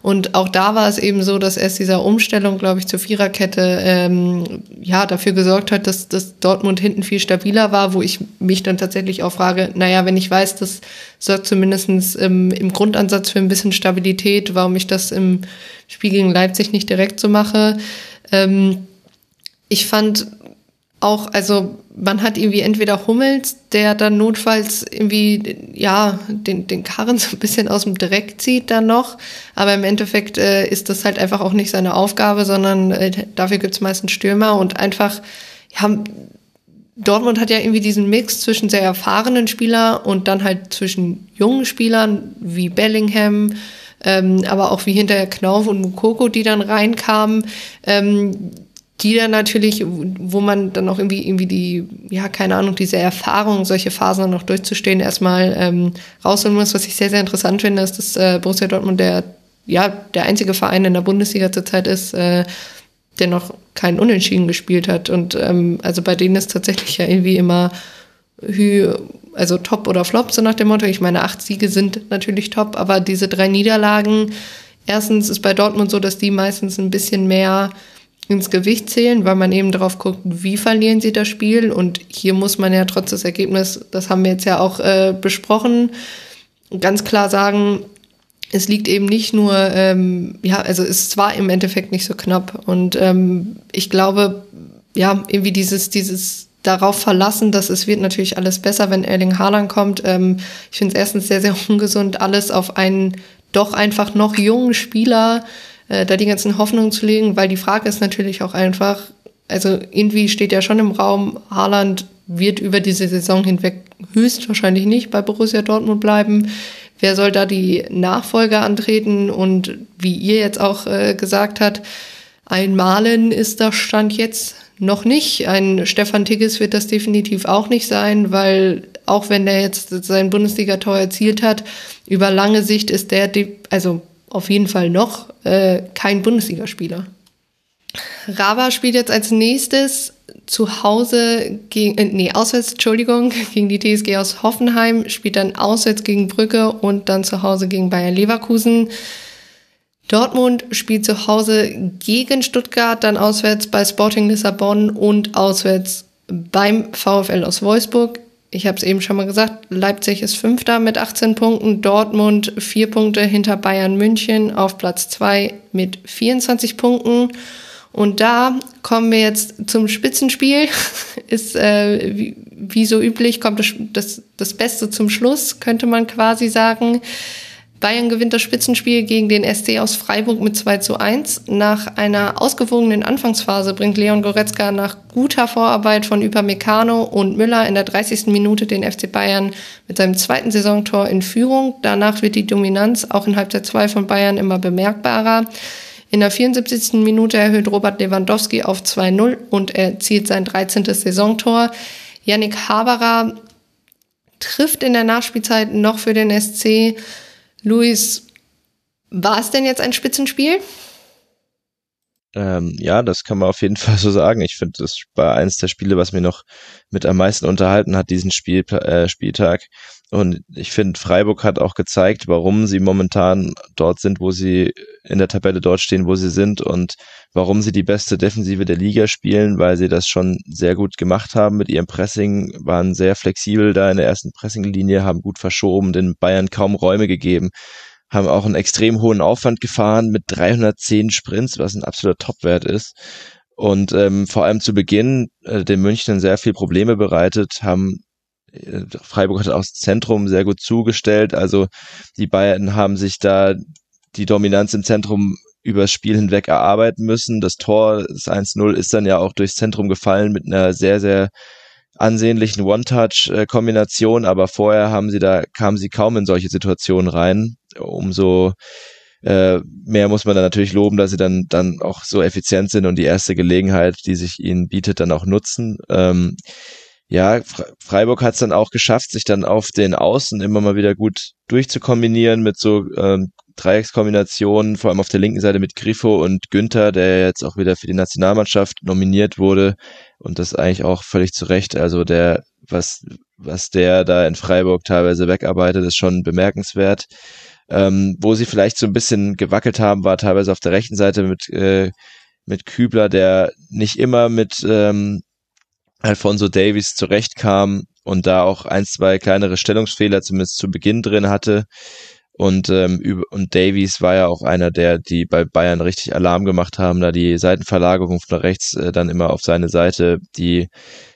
und auch da war es eben so, dass erst dieser Umstellung, glaube ich, zur Viererkette ähm, ja dafür gesorgt hat, dass, dass Dortmund hinten viel stabiler war, wo ich mich dann tatsächlich auch frage, naja, wenn ich weiß, das sorgt zumindestens ähm, im Grundansatz für ein bisschen Stabilität, warum ich das im Spiel gegen Leipzig nicht direkt so mache. Ähm, ich fand auch, also man hat irgendwie entweder Hummels, der dann notfalls irgendwie, ja, den, den Karren so ein bisschen aus dem Dreck zieht dann noch. Aber im Endeffekt äh, ist das halt einfach auch nicht seine Aufgabe, sondern äh, dafür gibt's meistens Stürmer und einfach, ja, Dortmund hat ja irgendwie diesen Mix zwischen sehr erfahrenen Spielern und dann halt zwischen jungen Spielern wie Bellingham, ähm, aber auch wie hinterher Knauf und Mukoko, die dann reinkamen. Ähm, die dann natürlich, wo man dann auch irgendwie, irgendwie die, ja, keine Ahnung, diese Erfahrung, solche Phasen noch durchzustehen, erstmal ähm, rausholen muss. Was ich sehr, sehr interessant finde, ist, dass äh, Borussia Dortmund der, ja, der einzige Verein in der Bundesliga zurzeit ist, äh, der noch keinen Unentschieden gespielt hat. Und ähm, also bei denen ist tatsächlich ja irgendwie immer Hü, also top oder flop, so nach dem Motto. Ich meine, acht Siege sind natürlich top, aber diese drei Niederlagen, erstens ist bei Dortmund so, dass die meistens ein bisschen mehr ins Gewicht zählen, weil man eben darauf guckt, wie verlieren sie das Spiel. Und hier muss man ja trotz des Ergebnisses, das haben wir jetzt ja auch äh, besprochen, ganz klar sagen, es liegt eben nicht nur, ähm, ja, also es war im Endeffekt nicht so knapp. Und ähm, ich glaube, ja, irgendwie dieses, dieses darauf verlassen, dass es wird natürlich alles besser, wenn Erling Haaland kommt. Ähm, ich finde es erstens sehr, sehr ungesund, alles auf einen doch einfach noch jungen Spieler äh, da die ganzen Hoffnungen zu legen, weil die Frage ist natürlich auch einfach, also irgendwie steht ja schon im Raum, Haaland wird über diese Saison hinweg höchstwahrscheinlich nicht bei Borussia Dortmund bleiben. Wer soll da die Nachfolger antreten? Und wie ihr jetzt auch äh, gesagt habt, ein Malen ist der Stand jetzt noch nicht. Ein Stefan Tigges wird das definitiv auch nicht sein, weil auch wenn der jetzt sein Bundesligator erzielt hat, über lange Sicht ist der, also auf jeden Fall noch äh, kein Bundesligaspieler. Rava spielt jetzt als nächstes zu Hause gegen, äh, nee, auswärts, Entschuldigung, gegen die TSG aus Hoffenheim, spielt dann auswärts gegen Brücke und dann zu Hause gegen Bayer Leverkusen. Dortmund spielt zu Hause gegen Stuttgart, dann auswärts bei Sporting Lissabon und auswärts beim VfL aus Wolfsburg. Ich habe es eben schon mal gesagt, Leipzig ist Fünfter mit 18 Punkten, Dortmund vier Punkte hinter Bayern München auf Platz zwei mit 24 Punkten. Und da kommen wir jetzt zum Spitzenspiel. Ist äh, wie, wie so üblich, kommt das, das, das Beste zum Schluss, könnte man quasi sagen. Bayern gewinnt das Spitzenspiel gegen den SC aus Freiburg mit 2 zu 1. Nach einer ausgewogenen Anfangsphase bringt Leon Goretzka nach guter Vorarbeit von Upamecano und Müller in der 30. Minute den FC Bayern mit seinem zweiten Saisontor in Führung. Danach wird die Dominanz auch in Halbzeit 2 von Bayern immer bemerkbarer. In der 74. Minute erhöht Robert Lewandowski auf 2-0 und erzielt sein 13. Saisontor. Yannick Haberer trifft in der Nachspielzeit noch für den SC. Luis, war es denn jetzt ein Spitzenspiel? Ähm, ja, das kann man auf jeden Fall so sagen. Ich finde, das war eines der Spiele, was mir noch mit am meisten unterhalten hat, diesen Spiel, äh, Spieltag. Und ich finde, Freiburg hat auch gezeigt, warum sie momentan dort sind, wo sie in der Tabelle dort stehen, wo sie sind und warum sie die beste Defensive der Liga spielen, weil sie das schon sehr gut gemacht haben mit ihrem Pressing, waren sehr flexibel da in der ersten Pressinglinie, haben gut verschoben, den Bayern kaum Räume gegeben, haben auch einen extrem hohen Aufwand gefahren mit 310 Sprints, was ein absoluter Topwert ist. Und ähm, vor allem zu Beginn äh, den München sehr viel Probleme bereitet, haben äh, Freiburg hat auch das Zentrum sehr gut zugestellt. Also die Bayern haben sich da die Dominanz im Zentrum übers Spiel hinweg erarbeiten müssen. Das Tor, das 1-0, ist dann ja auch durchs Zentrum gefallen mit einer sehr, sehr ansehnlichen One-Touch-Kombination, aber vorher haben sie da, kamen sie kaum in solche Situationen rein. Umso äh, mehr muss man dann natürlich loben, dass sie dann, dann auch so effizient sind und die erste Gelegenheit, die sich ihnen bietet, dann auch nutzen. Ähm, ja, Freiburg hat es dann auch geschafft, sich dann auf den Außen immer mal wieder gut durchzukombinieren mit so ähm, Dreieckskombinationen, vor allem auf der linken Seite mit Griffo und Günther, der jetzt auch wieder für die Nationalmannschaft nominiert wurde und das eigentlich auch völlig zu Recht. Also der, was, was der da in Freiburg teilweise wegarbeitet, ist schon bemerkenswert. Ähm, wo sie vielleicht so ein bisschen gewackelt haben, war teilweise auf der rechten Seite mit, äh, mit Kübler, der nicht immer mit ähm, Alfonso Davies zurechtkam und da auch ein, zwei kleinere Stellungsfehler zumindest zu Beginn drin hatte. Und, ähm, und Davies war ja auch einer, der die bei Bayern richtig Alarm gemacht haben, da die Seitenverlagerung von rechts äh, dann immer auf seine Seite, die,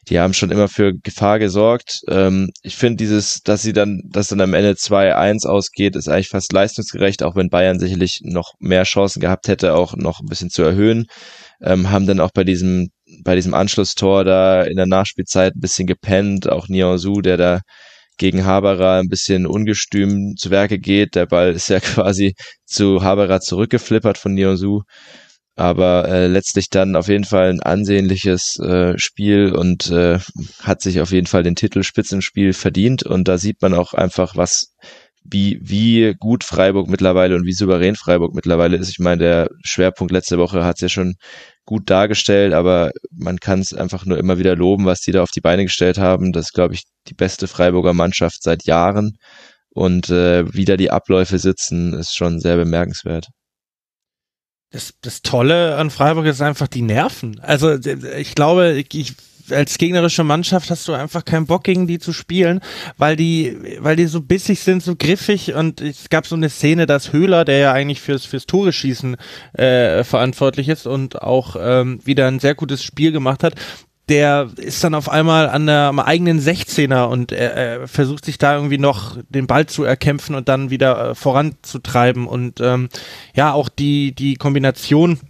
die haben schon immer für Gefahr gesorgt. Ähm, ich finde dieses, dass sie dann, dass dann am Ende 2-1 ausgeht, ist eigentlich fast leistungsgerecht, auch wenn Bayern sicherlich noch mehr Chancen gehabt hätte, auch noch ein bisschen zu erhöhen. Ähm, haben dann auch bei diesem bei diesem Anschlusstor da in der Nachspielzeit ein bisschen gepennt. Auch Nianzou, der da gegen Haberer ein bisschen ungestüm zu Werke geht. Der Ball ist ja quasi zu Haberer zurückgeflippert von Nianzou. Aber äh, letztlich dann auf jeden Fall ein ansehnliches äh, Spiel und äh, hat sich auf jeden Fall den Titel Spitzenspiel verdient. Und da sieht man auch einfach, was wie, wie gut Freiburg mittlerweile und wie souverän Freiburg mittlerweile ist. Ich meine, der Schwerpunkt letzte Woche hat es ja schon gut dargestellt, aber man kann es einfach nur immer wieder loben, was die da auf die Beine gestellt haben. Das ist, glaube ich, die beste Freiburger Mannschaft seit Jahren. Und äh, wie da die Abläufe sitzen, ist schon sehr bemerkenswert. Das, das Tolle an Freiburg ist einfach die Nerven. Also ich glaube, ich als gegnerische Mannschaft hast du einfach keinen Bock gegen die zu spielen, weil die, weil die so bissig sind, so griffig. Und es gab so eine Szene, dass Höhler, der ja eigentlich fürs fürs Tore schießen äh, verantwortlich ist und auch ähm, wieder ein sehr gutes Spiel gemacht hat, der ist dann auf einmal an der am eigenen 16er und er versucht sich da irgendwie noch den Ball zu erkämpfen und dann wieder äh, voranzutreiben. Und ähm, ja auch die die Kombination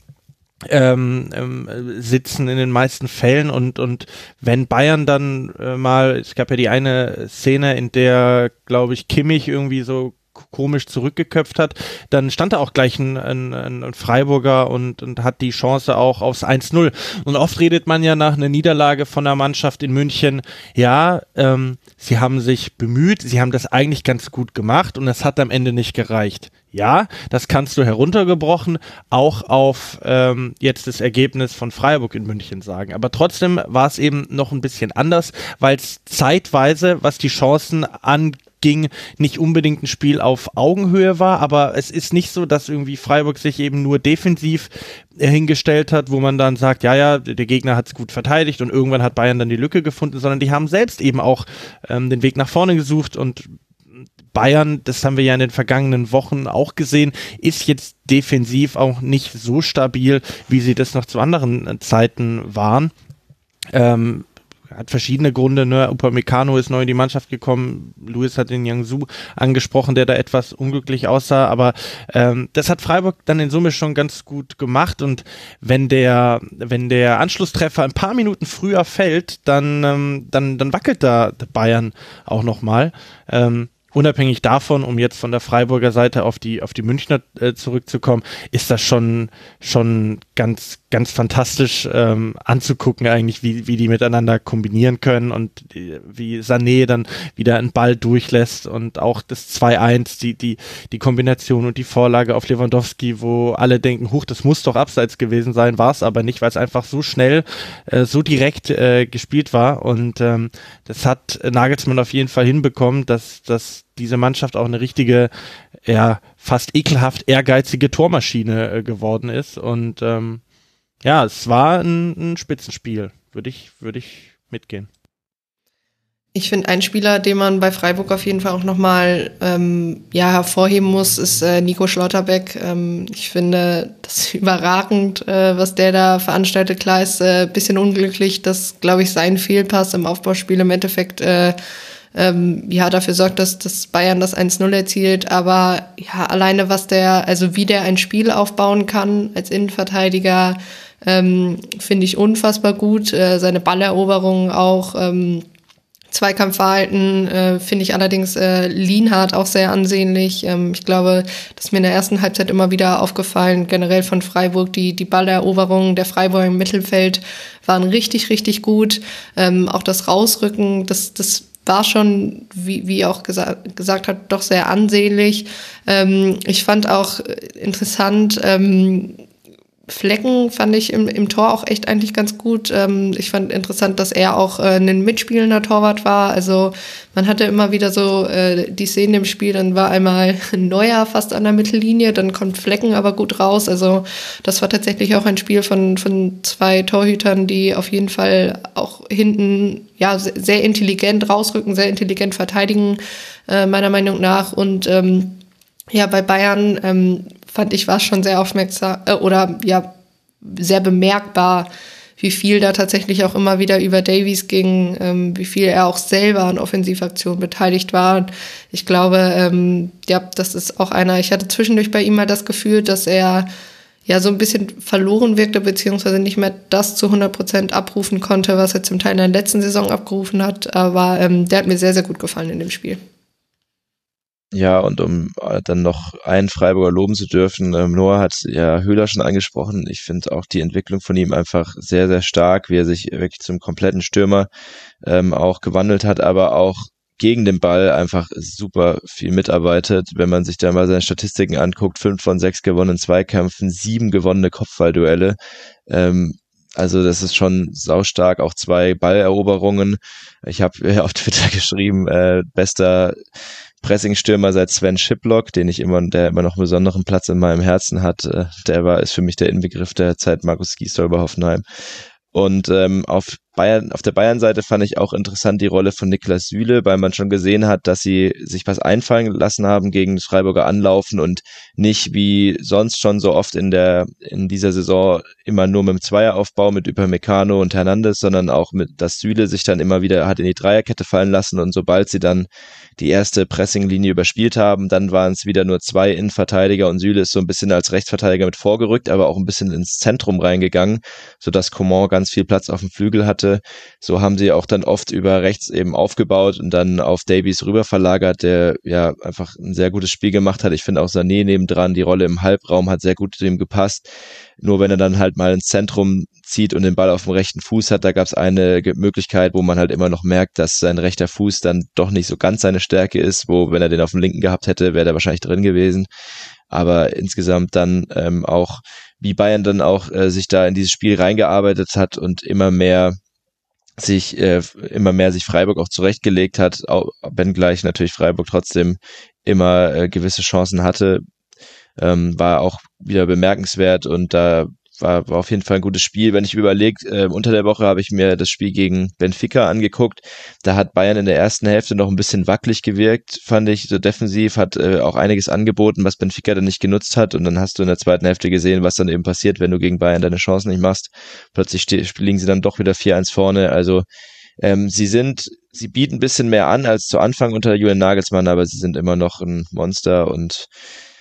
ähm, ähm, sitzen in den meisten Fällen und und wenn Bayern dann äh, mal, es gab ja die eine Szene, in der glaube ich Kimmich irgendwie so komisch zurückgeköpft hat, dann stand da auch gleich ein, ein, ein Freiburger und, und hat die Chance auch aufs 1-0. Und oft redet man ja nach einer Niederlage von der Mannschaft in München, ja, ähm, sie haben sich bemüht, sie haben das eigentlich ganz gut gemacht und es hat am Ende nicht gereicht. Ja, das kannst du heruntergebrochen auch auf ähm, jetzt das Ergebnis von Freiburg in München sagen. Aber trotzdem war es eben noch ein bisschen anders, weil es zeitweise, was die Chancen anging, nicht unbedingt ein Spiel auf Augenhöhe war, aber es ist nicht so, dass irgendwie Freiburg sich eben nur defensiv äh, hingestellt hat, wo man dann sagt, ja, ja, der Gegner hat es gut verteidigt und irgendwann hat Bayern dann die Lücke gefunden, sondern die haben selbst eben auch ähm, den Weg nach vorne gesucht und Bayern, das haben wir ja in den vergangenen Wochen auch gesehen, ist jetzt defensiv auch nicht so stabil, wie sie das noch zu anderen äh, Zeiten waren. Ähm, hat verschiedene Gründe. Ne? Upamecano ist neu in die Mannschaft gekommen. Luis hat den Yangsu angesprochen, der da etwas unglücklich aussah. Aber ähm, das hat Freiburg dann in Summe schon ganz gut gemacht. Und wenn der, wenn der Anschlusstreffer ein paar Minuten früher fällt, dann, ähm, dann, dann wackelt da Bayern auch nochmal. Ähm, unabhängig davon, um jetzt von der Freiburger Seite auf die, auf die Münchner äh, zurückzukommen, ist das schon, schon ganz, ganz fantastisch ähm, anzugucken eigentlich, wie, wie die miteinander kombinieren können und die, wie Sané dann wieder einen Ball durchlässt und auch das 2-1, die, die, die Kombination und die Vorlage auf Lewandowski, wo alle denken, huch, das muss doch abseits gewesen sein, war es aber nicht, weil es einfach so schnell, äh, so direkt äh, gespielt war und ähm, das hat Nagelsmann auf jeden Fall hinbekommen, dass, dass diese Mannschaft auch eine richtige, ja, fast ekelhaft ehrgeizige Tormaschine äh, geworden ist. Und ähm, ja, es war ein, ein Spitzenspiel, würde ich, würde ich mitgehen. Ich finde, ein Spieler, den man bei Freiburg auf jeden Fall auch nochmal ähm, ja, hervorheben muss, ist äh, Nico Schlotterbeck. Ähm, ich finde das überragend, äh, was der da veranstaltet. Klar ist äh, bisschen unglücklich, dass, glaube ich, sein Fehlpass im Aufbauspiel im Endeffekt äh, ähm, ja, dafür sorgt, dass, dass Bayern das 1-0 erzielt. Aber ja, alleine was der, also wie der ein Spiel aufbauen kann als Innenverteidiger, ähm, finde ich unfassbar gut. Äh, seine Balleroberung auch. Ähm, Zweikampfverhalten äh, finde ich allerdings äh, Lienhardt auch sehr ansehnlich. Ähm, ich glaube, das ist mir in der ersten Halbzeit immer wieder aufgefallen, generell von Freiburg. Die, die Balleroberungen der Freiburg im Mittelfeld waren richtig, richtig gut. Ähm, auch das Rausrücken, das, das war schon, wie, wie auch gesa gesagt hat, doch sehr ansehnlich. Ähm, ich fand auch interessant, ähm, Flecken fand ich im, im Tor auch echt eigentlich ganz gut. Ähm, ich fand interessant, dass er auch äh, ein mitspielender Torwart war. Also man hatte immer wieder so äh, die Szenen im Spiel, dann war einmal Neuer fast an der Mittellinie, dann kommt Flecken aber gut raus. Also das war tatsächlich auch ein Spiel von, von zwei Torhütern, die auf jeden Fall auch hinten ja sehr intelligent rausrücken, sehr intelligent verteidigen, äh, meiner Meinung nach. Und ähm, ja, bei Bayern ähm, fand ich, war schon sehr aufmerksam äh, oder ja, sehr bemerkbar, wie viel da tatsächlich auch immer wieder über Davies ging, ähm, wie viel er auch selber an Offensivaktionen beteiligt war. Ich glaube, ähm, ja, das ist auch einer, ich hatte zwischendurch bei ihm mal das Gefühl, dass er ja so ein bisschen verloren wirkte, beziehungsweise nicht mehr das zu 100 Prozent abrufen konnte, was er zum Teil in der letzten Saison abgerufen hat. Aber ähm, der hat mir sehr, sehr gut gefallen in dem Spiel. Ja, und um äh, dann noch einen Freiburger loben zu dürfen, ähm, Noah hat ja Höhler schon angesprochen. Ich finde auch die Entwicklung von ihm einfach sehr, sehr stark, wie er sich wirklich zum kompletten Stürmer ähm, auch gewandelt hat, aber auch gegen den Ball einfach super viel mitarbeitet. Wenn man sich da mal seine Statistiken anguckt, fünf von sechs gewonnenen Zweikämpfen, sieben gewonnene Kopfballduelle. Ähm, also das ist schon saustark, auch zwei Balleroberungen. Ich habe auf Twitter geschrieben, äh, bester Pressingstürmer seit Sven Schiplock, den ich immer, der immer noch einen besonderen Platz in meinem Herzen hat. Äh, der war, ist für mich der Inbegriff der Zeit Markus Giesdorf bei Hoffenheim. Und ähm, auf Bayern, auf der Bayern-Seite fand ich auch interessant die Rolle von Niklas Süle, weil man schon gesehen hat, dass sie sich was einfallen lassen haben gegen das Freiburger Anlaufen und nicht wie sonst schon so oft in der in dieser Saison immer nur mit dem Zweieraufbau mit Upamecano und Hernandez, sondern auch mit dass Süle sich dann immer wieder hat in die Dreierkette fallen lassen und sobald sie dann die erste Pressinglinie überspielt haben, dann waren es wieder nur zwei Innenverteidiger und Süle ist so ein bisschen als Rechtsverteidiger mit vorgerückt, aber auch ein bisschen ins Zentrum reingegangen, sodass Coman ganz viel Platz auf dem Flügel hatte. So haben sie auch dann oft über rechts eben aufgebaut und dann auf Davies rüber verlagert, der ja einfach ein sehr gutes Spiel gemacht hat. Ich finde auch Sané nebendran, die Rolle im Halbraum hat sehr gut zu dem gepasst. Nur wenn er dann halt mal ins Zentrum zieht und den Ball auf dem rechten Fuß hat, da gab es eine Möglichkeit, wo man halt immer noch merkt, dass sein rechter Fuß dann doch nicht so ganz seine Stärke ist, wo wenn er den auf dem linken gehabt hätte, wäre der wahrscheinlich drin gewesen. Aber insgesamt dann ähm, auch, wie Bayern dann auch äh, sich da in dieses Spiel reingearbeitet hat und immer mehr sich äh, immer mehr sich Freiburg auch zurechtgelegt hat, auch, wenn gleich natürlich Freiburg trotzdem immer äh, gewisse Chancen hatte, ähm, war auch wieder bemerkenswert und da war, war auf jeden Fall ein gutes Spiel. Wenn ich überlege, äh, unter der Woche habe ich mir das Spiel gegen Benfica angeguckt. Da hat Bayern in der ersten Hälfte noch ein bisschen wackelig gewirkt, fand ich. So defensiv hat äh, auch einiges angeboten, was Benfica dann nicht genutzt hat. Und dann hast du in der zweiten Hälfte gesehen, was dann eben passiert, wenn du gegen Bayern deine Chancen nicht machst. Plötzlich liegen sie dann doch wieder 4-1 vorne. Also ähm, sie sind, sie bieten ein bisschen mehr an als zu Anfang unter Julian Nagelsmann, aber sie sind immer noch ein Monster und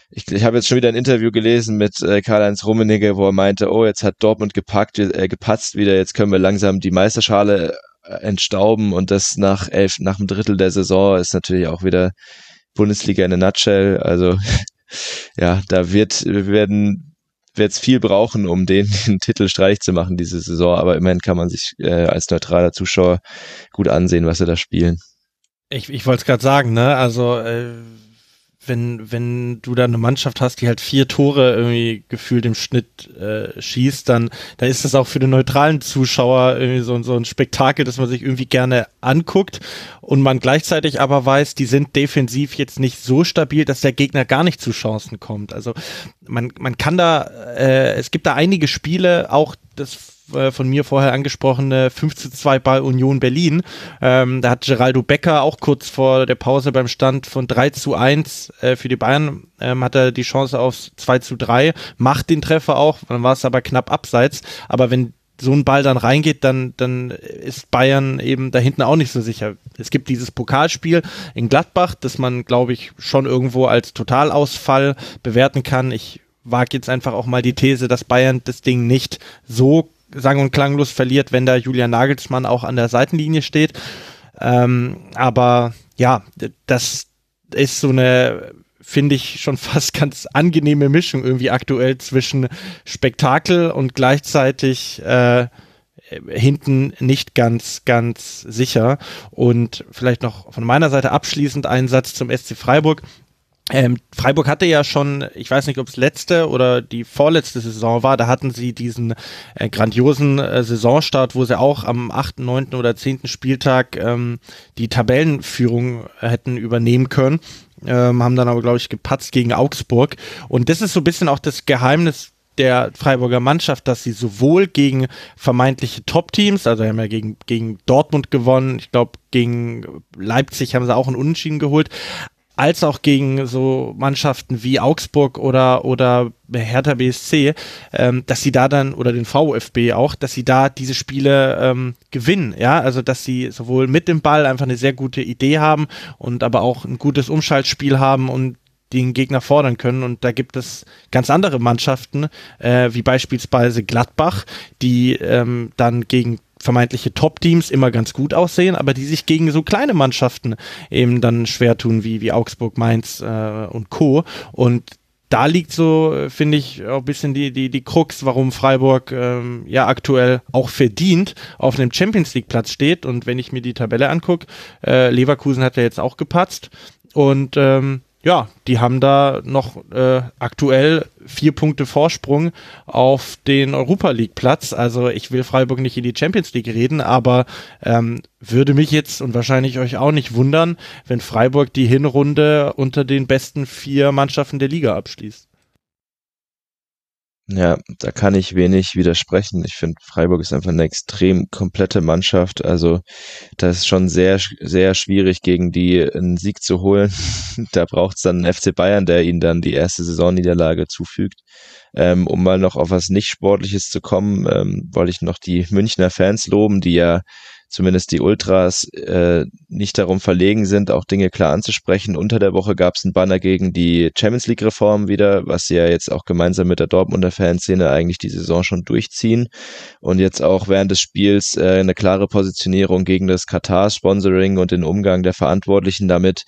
ich, ich habe jetzt schon wieder ein Interview gelesen mit äh, Karl-Heinz Rummenigge, wo er meinte, oh, jetzt hat Dortmund gepackt, äh, gepatzt wieder, jetzt können wir langsam die Meisterschale äh, entstauben und das nach elf, nach einem Drittel der Saison ist natürlich auch wieder Bundesliga in a nutshell. Also ja, da wird, wir werden wird es viel brauchen, um den, den Titel streich zu machen diese Saison, aber immerhin kann man sich äh, als neutraler Zuschauer gut ansehen, was sie da spielen. Ich, ich wollte es gerade sagen, ne? Also äh, wenn, wenn du da eine Mannschaft hast, die halt vier Tore irgendwie gefühlt im Schnitt äh, schießt, dann, dann ist das auch für den neutralen Zuschauer irgendwie so, so ein Spektakel, das man sich irgendwie gerne anguckt und man gleichzeitig aber weiß, die sind defensiv jetzt nicht so stabil, dass der Gegner gar nicht zu Chancen kommt. Also man, man kann da, äh, es gibt da einige Spiele, auch das äh, von mir vorher angesprochene 5 zu 2 bei Union Berlin. Ähm, da hat Geraldo Becker auch kurz vor der Pause beim Stand von 3 zu 1 äh, für die Bayern ähm, hat er die Chance auf 2 zu 3, macht den Treffer auch, dann war es aber knapp abseits. Aber wenn so ein Ball dann reingeht, dann, dann ist Bayern eben da hinten auch nicht so sicher. Es gibt dieses Pokalspiel in Gladbach, das man, glaube ich, schon irgendwo als Totalausfall bewerten kann. Ich wage jetzt einfach auch mal die These, dass Bayern das Ding nicht so sang- und klanglos verliert, wenn da Julian Nagelsmann auch an der Seitenlinie steht. Ähm, aber ja, das ist so eine, finde ich, schon fast ganz angenehme Mischung irgendwie aktuell zwischen Spektakel und gleichzeitig äh, hinten nicht ganz, ganz sicher. Und vielleicht noch von meiner Seite abschließend ein Satz zum SC Freiburg. Ähm, Freiburg hatte ja schon, ich weiß nicht, ob es letzte oder die vorletzte Saison war, da hatten sie diesen äh, grandiosen äh, Saisonstart, wo sie auch am 8., 9. oder 10. Spieltag ähm, die Tabellenführung hätten übernehmen können, ähm, haben dann aber, glaube ich, gepatzt gegen Augsburg. Und das ist so ein bisschen auch das Geheimnis der Freiburger Mannschaft, dass sie sowohl gegen vermeintliche Top-Teams, also haben ja gegen, gegen Dortmund gewonnen, ich glaube gegen Leipzig haben sie auch einen Unentschieden geholt, als auch gegen so Mannschaften wie Augsburg oder, oder Hertha BSC, ähm, dass sie da dann, oder den VfB auch, dass sie da diese Spiele ähm, gewinnen, ja, also dass sie sowohl mit dem Ball einfach eine sehr gute Idee haben und aber auch ein gutes Umschaltspiel haben und den Gegner fordern können. Und da gibt es ganz andere Mannschaften, äh, wie beispielsweise Gladbach, die ähm, dann gegen vermeintliche Top-Teams immer ganz gut aussehen, aber die sich gegen so kleine Mannschaften eben dann schwer tun, wie, wie Augsburg, Mainz äh, und Co. Und da liegt so, finde ich, auch ein bisschen die, die, die Krux, warum Freiburg ähm, ja aktuell auch verdient auf einem Champions League Platz steht. Und wenn ich mir die Tabelle angucke, äh, Leverkusen hat ja jetzt auch gepatzt. Und ähm, ja, die haben da noch äh, aktuell vier Punkte Vorsprung auf den Europa League Platz. Also ich will Freiburg nicht in die Champions League reden, aber ähm, würde mich jetzt und wahrscheinlich euch auch nicht wundern, wenn Freiburg die Hinrunde unter den besten vier Mannschaften der Liga abschließt. Ja, da kann ich wenig widersprechen. Ich finde, Freiburg ist einfach eine extrem komplette Mannschaft. Also, das ist schon sehr, sehr schwierig, gegen die einen Sieg zu holen. da braucht es dann einen FC Bayern, der ihnen dann die erste Saisonniederlage zufügt. Ähm, um mal noch auf was nicht Sportliches zu kommen, ähm, wollte ich noch die Münchner Fans loben, die ja zumindest die Ultras äh, nicht darum verlegen sind, auch Dinge klar anzusprechen. Unter der Woche gab es ein Banner gegen die Champions League-Reform wieder, was sie ja jetzt auch gemeinsam mit der Dortmunder Fanszene eigentlich die Saison schon durchziehen. Und jetzt auch während des Spiels äh, eine klare Positionierung gegen das Katar-Sponsoring und den Umgang der Verantwortlichen damit.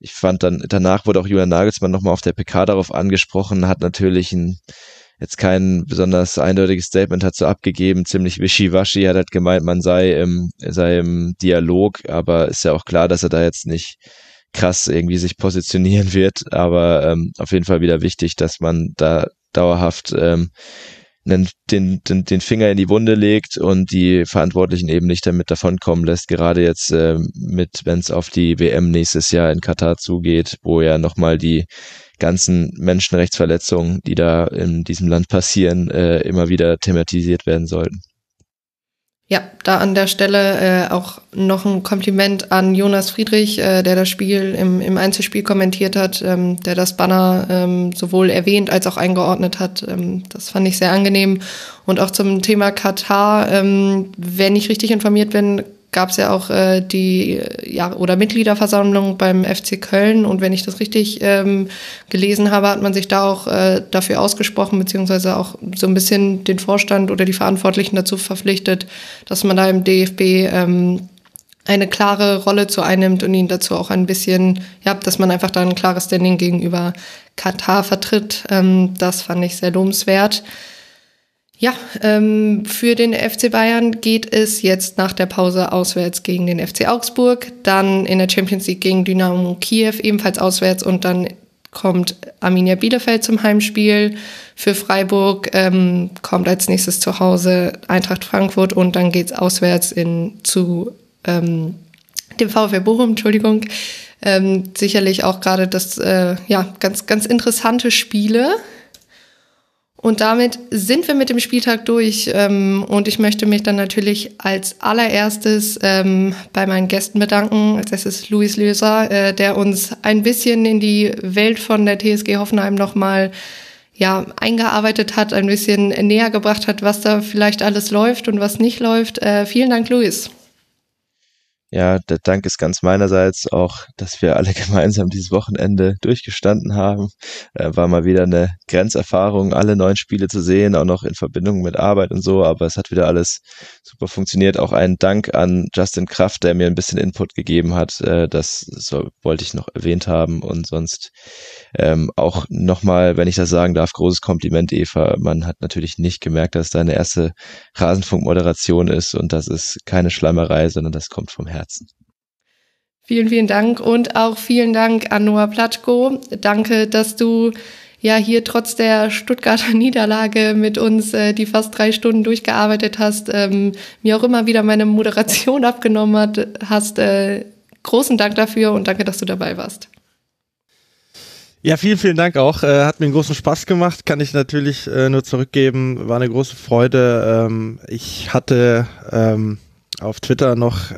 Ich fand dann, danach wurde auch Julian Nagelsmann nochmal auf der PK darauf angesprochen, hat natürlich ein jetzt kein besonders eindeutiges Statement hat so abgegeben, ziemlich wischiwaschi, hat halt gemeint, man sei im, sei im Dialog, aber ist ja auch klar, dass er da jetzt nicht krass irgendwie sich positionieren wird, aber ähm, auf jeden Fall wieder wichtig, dass man da dauerhaft ähm, den, den, den Finger in die Wunde legt und die Verantwortlichen eben nicht damit davonkommen lässt, gerade jetzt äh, mit, wenn es auf die WM nächstes Jahr in Katar zugeht, wo ja nochmal die ganzen Menschenrechtsverletzungen, die da in diesem Land passieren, äh, immer wieder thematisiert werden sollten. Ja, da an der Stelle äh, auch noch ein Kompliment an Jonas Friedrich, äh, der das Spiel im, im Einzelspiel kommentiert hat, ähm, der das Banner ähm, sowohl erwähnt als auch eingeordnet hat. Ähm, das fand ich sehr angenehm. Und auch zum Thema Katar, ähm, wenn ich richtig informiert bin, gab es ja auch äh, die ja oder Mitgliederversammlung beim FC Köln und wenn ich das richtig ähm, gelesen habe, hat man sich da auch äh, dafür ausgesprochen beziehungsweise auch so ein bisschen den Vorstand oder die Verantwortlichen dazu verpflichtet, dass man da im DFB ähm, eine klare Rolle zu einnimmt und ihn dazu auch ein bisschen, ja, dass man einfach da ein klares Standing gegenüber Katar vertritt. Ähm, das fand ich sehr lobenswert. Ja, ähm, für den FC Bayern geht es jetzt nach der Pause auswärts gegen den FC Augsburg, dann in der Champions League gegen Dynamo Kiew ebenfalls auswärts und dann kommt Arminia Bielefeld zum Heimspiel. Für Freiburg ähm, kommt als nächstes zu Hause Eintracht Frankfurt und dann geht's auswärts in, zu ähm, dem VfB Bochum, Entschuldigung. Ähm, sicherlich auch gerade das, äh, ja, ganz, ganz interessante Spiele. Und damit sind wir mit dem Spieltag durch. Ähm, und ich möchte mich dann natürlich als allererstes ähm, bei meinen Gästen bedanken. Als erstes Luis Löser, äh, der uns ein bisschen in die Welt von der TSG Hoffenheim nochmal ja, eingearbeitet hat, ein bisschen näher gebracht hat, was da vielleicht alles läuft und was nicht läuft. Äh, vielen Dank, Luis. Ja, der Dank ist ganz meinerseits auch, dass wir alle gemeinsam dieses Wochenende durchgestanden haben. Äh, war mal wieder eine Grenzerfahrung, alle neuen Spiele zu sehen, auch noch in Verbindung mit Arbeit und so, aber es hat wieder alles super funktioniert. Auch ein Dank an Justin Kraft, der mir ein bisschen Input gegeben hat. Äh, das so, wollte ich noch erwähnt haben und sonst ähm, auch nochmal, wenn ich das sagen darf, großes Kompliment, Eva. Man hat natürlich nicht gemerkt, dass deine erste Rasenfunk-Moderation ist und das ist keine Schleimerei, sondern das kommt vom Herzen. Vielen, vielen Dank und auch vielen Dank an Noah Platschko. Danke, dass du ja hier trotz der Stuttgarter Niederlage mit uns äh, die fast drei Stunden durchgearbeitet hast, ähm, mir auch immer wieder meine Moderation abgenommen hat, hast. Äh, großen Dank dafür und danke, dass du dabei warst. Ja, vielen, vielen Dank auch. Äh, hat mir einen großen Spaß gemacht, kann ich natürlich äh, nur zurückgeben. War eine große Freude. Ähm, ich hatte ähm, auf Twitter noch äh,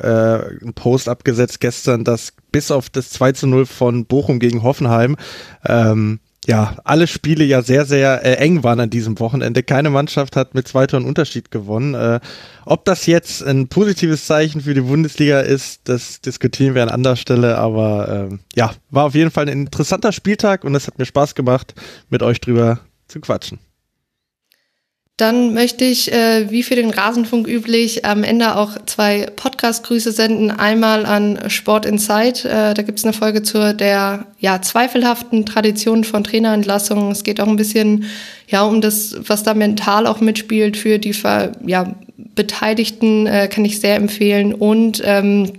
einen Post abgesetzt gestern, dass bis auf das 2 zu 0 von Bochum gegen Hoffenheim ähm, ja, alle Spiele ja sehr, sehr äh, eng waren an diesem Wochenende. Keine Mannschaft hat mit zwei Toren Unterschied gewonnen. Äh, ob das jetzt ein positives Zeichen für die Bundesliga ist, das diskutieren wir an anderer Stelle. Aber äh, ja, war auf jeden Fall ein interessanter Spieltag und es hat mir Spaß gemacht, mit euch drüber zu quatschen. Dann möchte ich, äh, wie für den Rasenfunk üblich, am Ende auch zwei Podcast-Grüße senden. Einmal an Sport Insight. Äh, da gibt es eine Folge zur der ja, zweifelhaften Tradition von Trainerentlassungen. Es geht auch ein bisschen ja, um das, was da mental auch mitspielt für die ja, Beteiligten, äh, kann ich sehr empfehlen. Und ähm,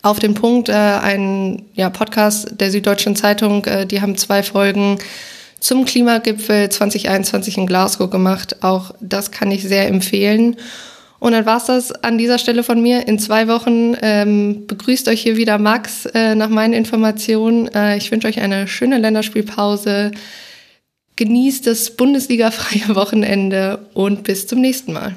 auf den Punkt, äh, ein ja, Podcast der Süddeutschen Zeitung, äh, die haben zwei Folgen zum Klimagipfel 2021 in Glasgow gemacht. Auch das kann ich sehr empfehlen. Und dann war's das an dieser Stelle von mir. In zwei Wochen ähm, begrüßt euch hier wieder Max äh, nach meinen Informationen. Äh, ich wünsche euch eine schöne Länderspielpause. Genießt das Bundesliga-freie Wochenende und bis zum nächsten Mal.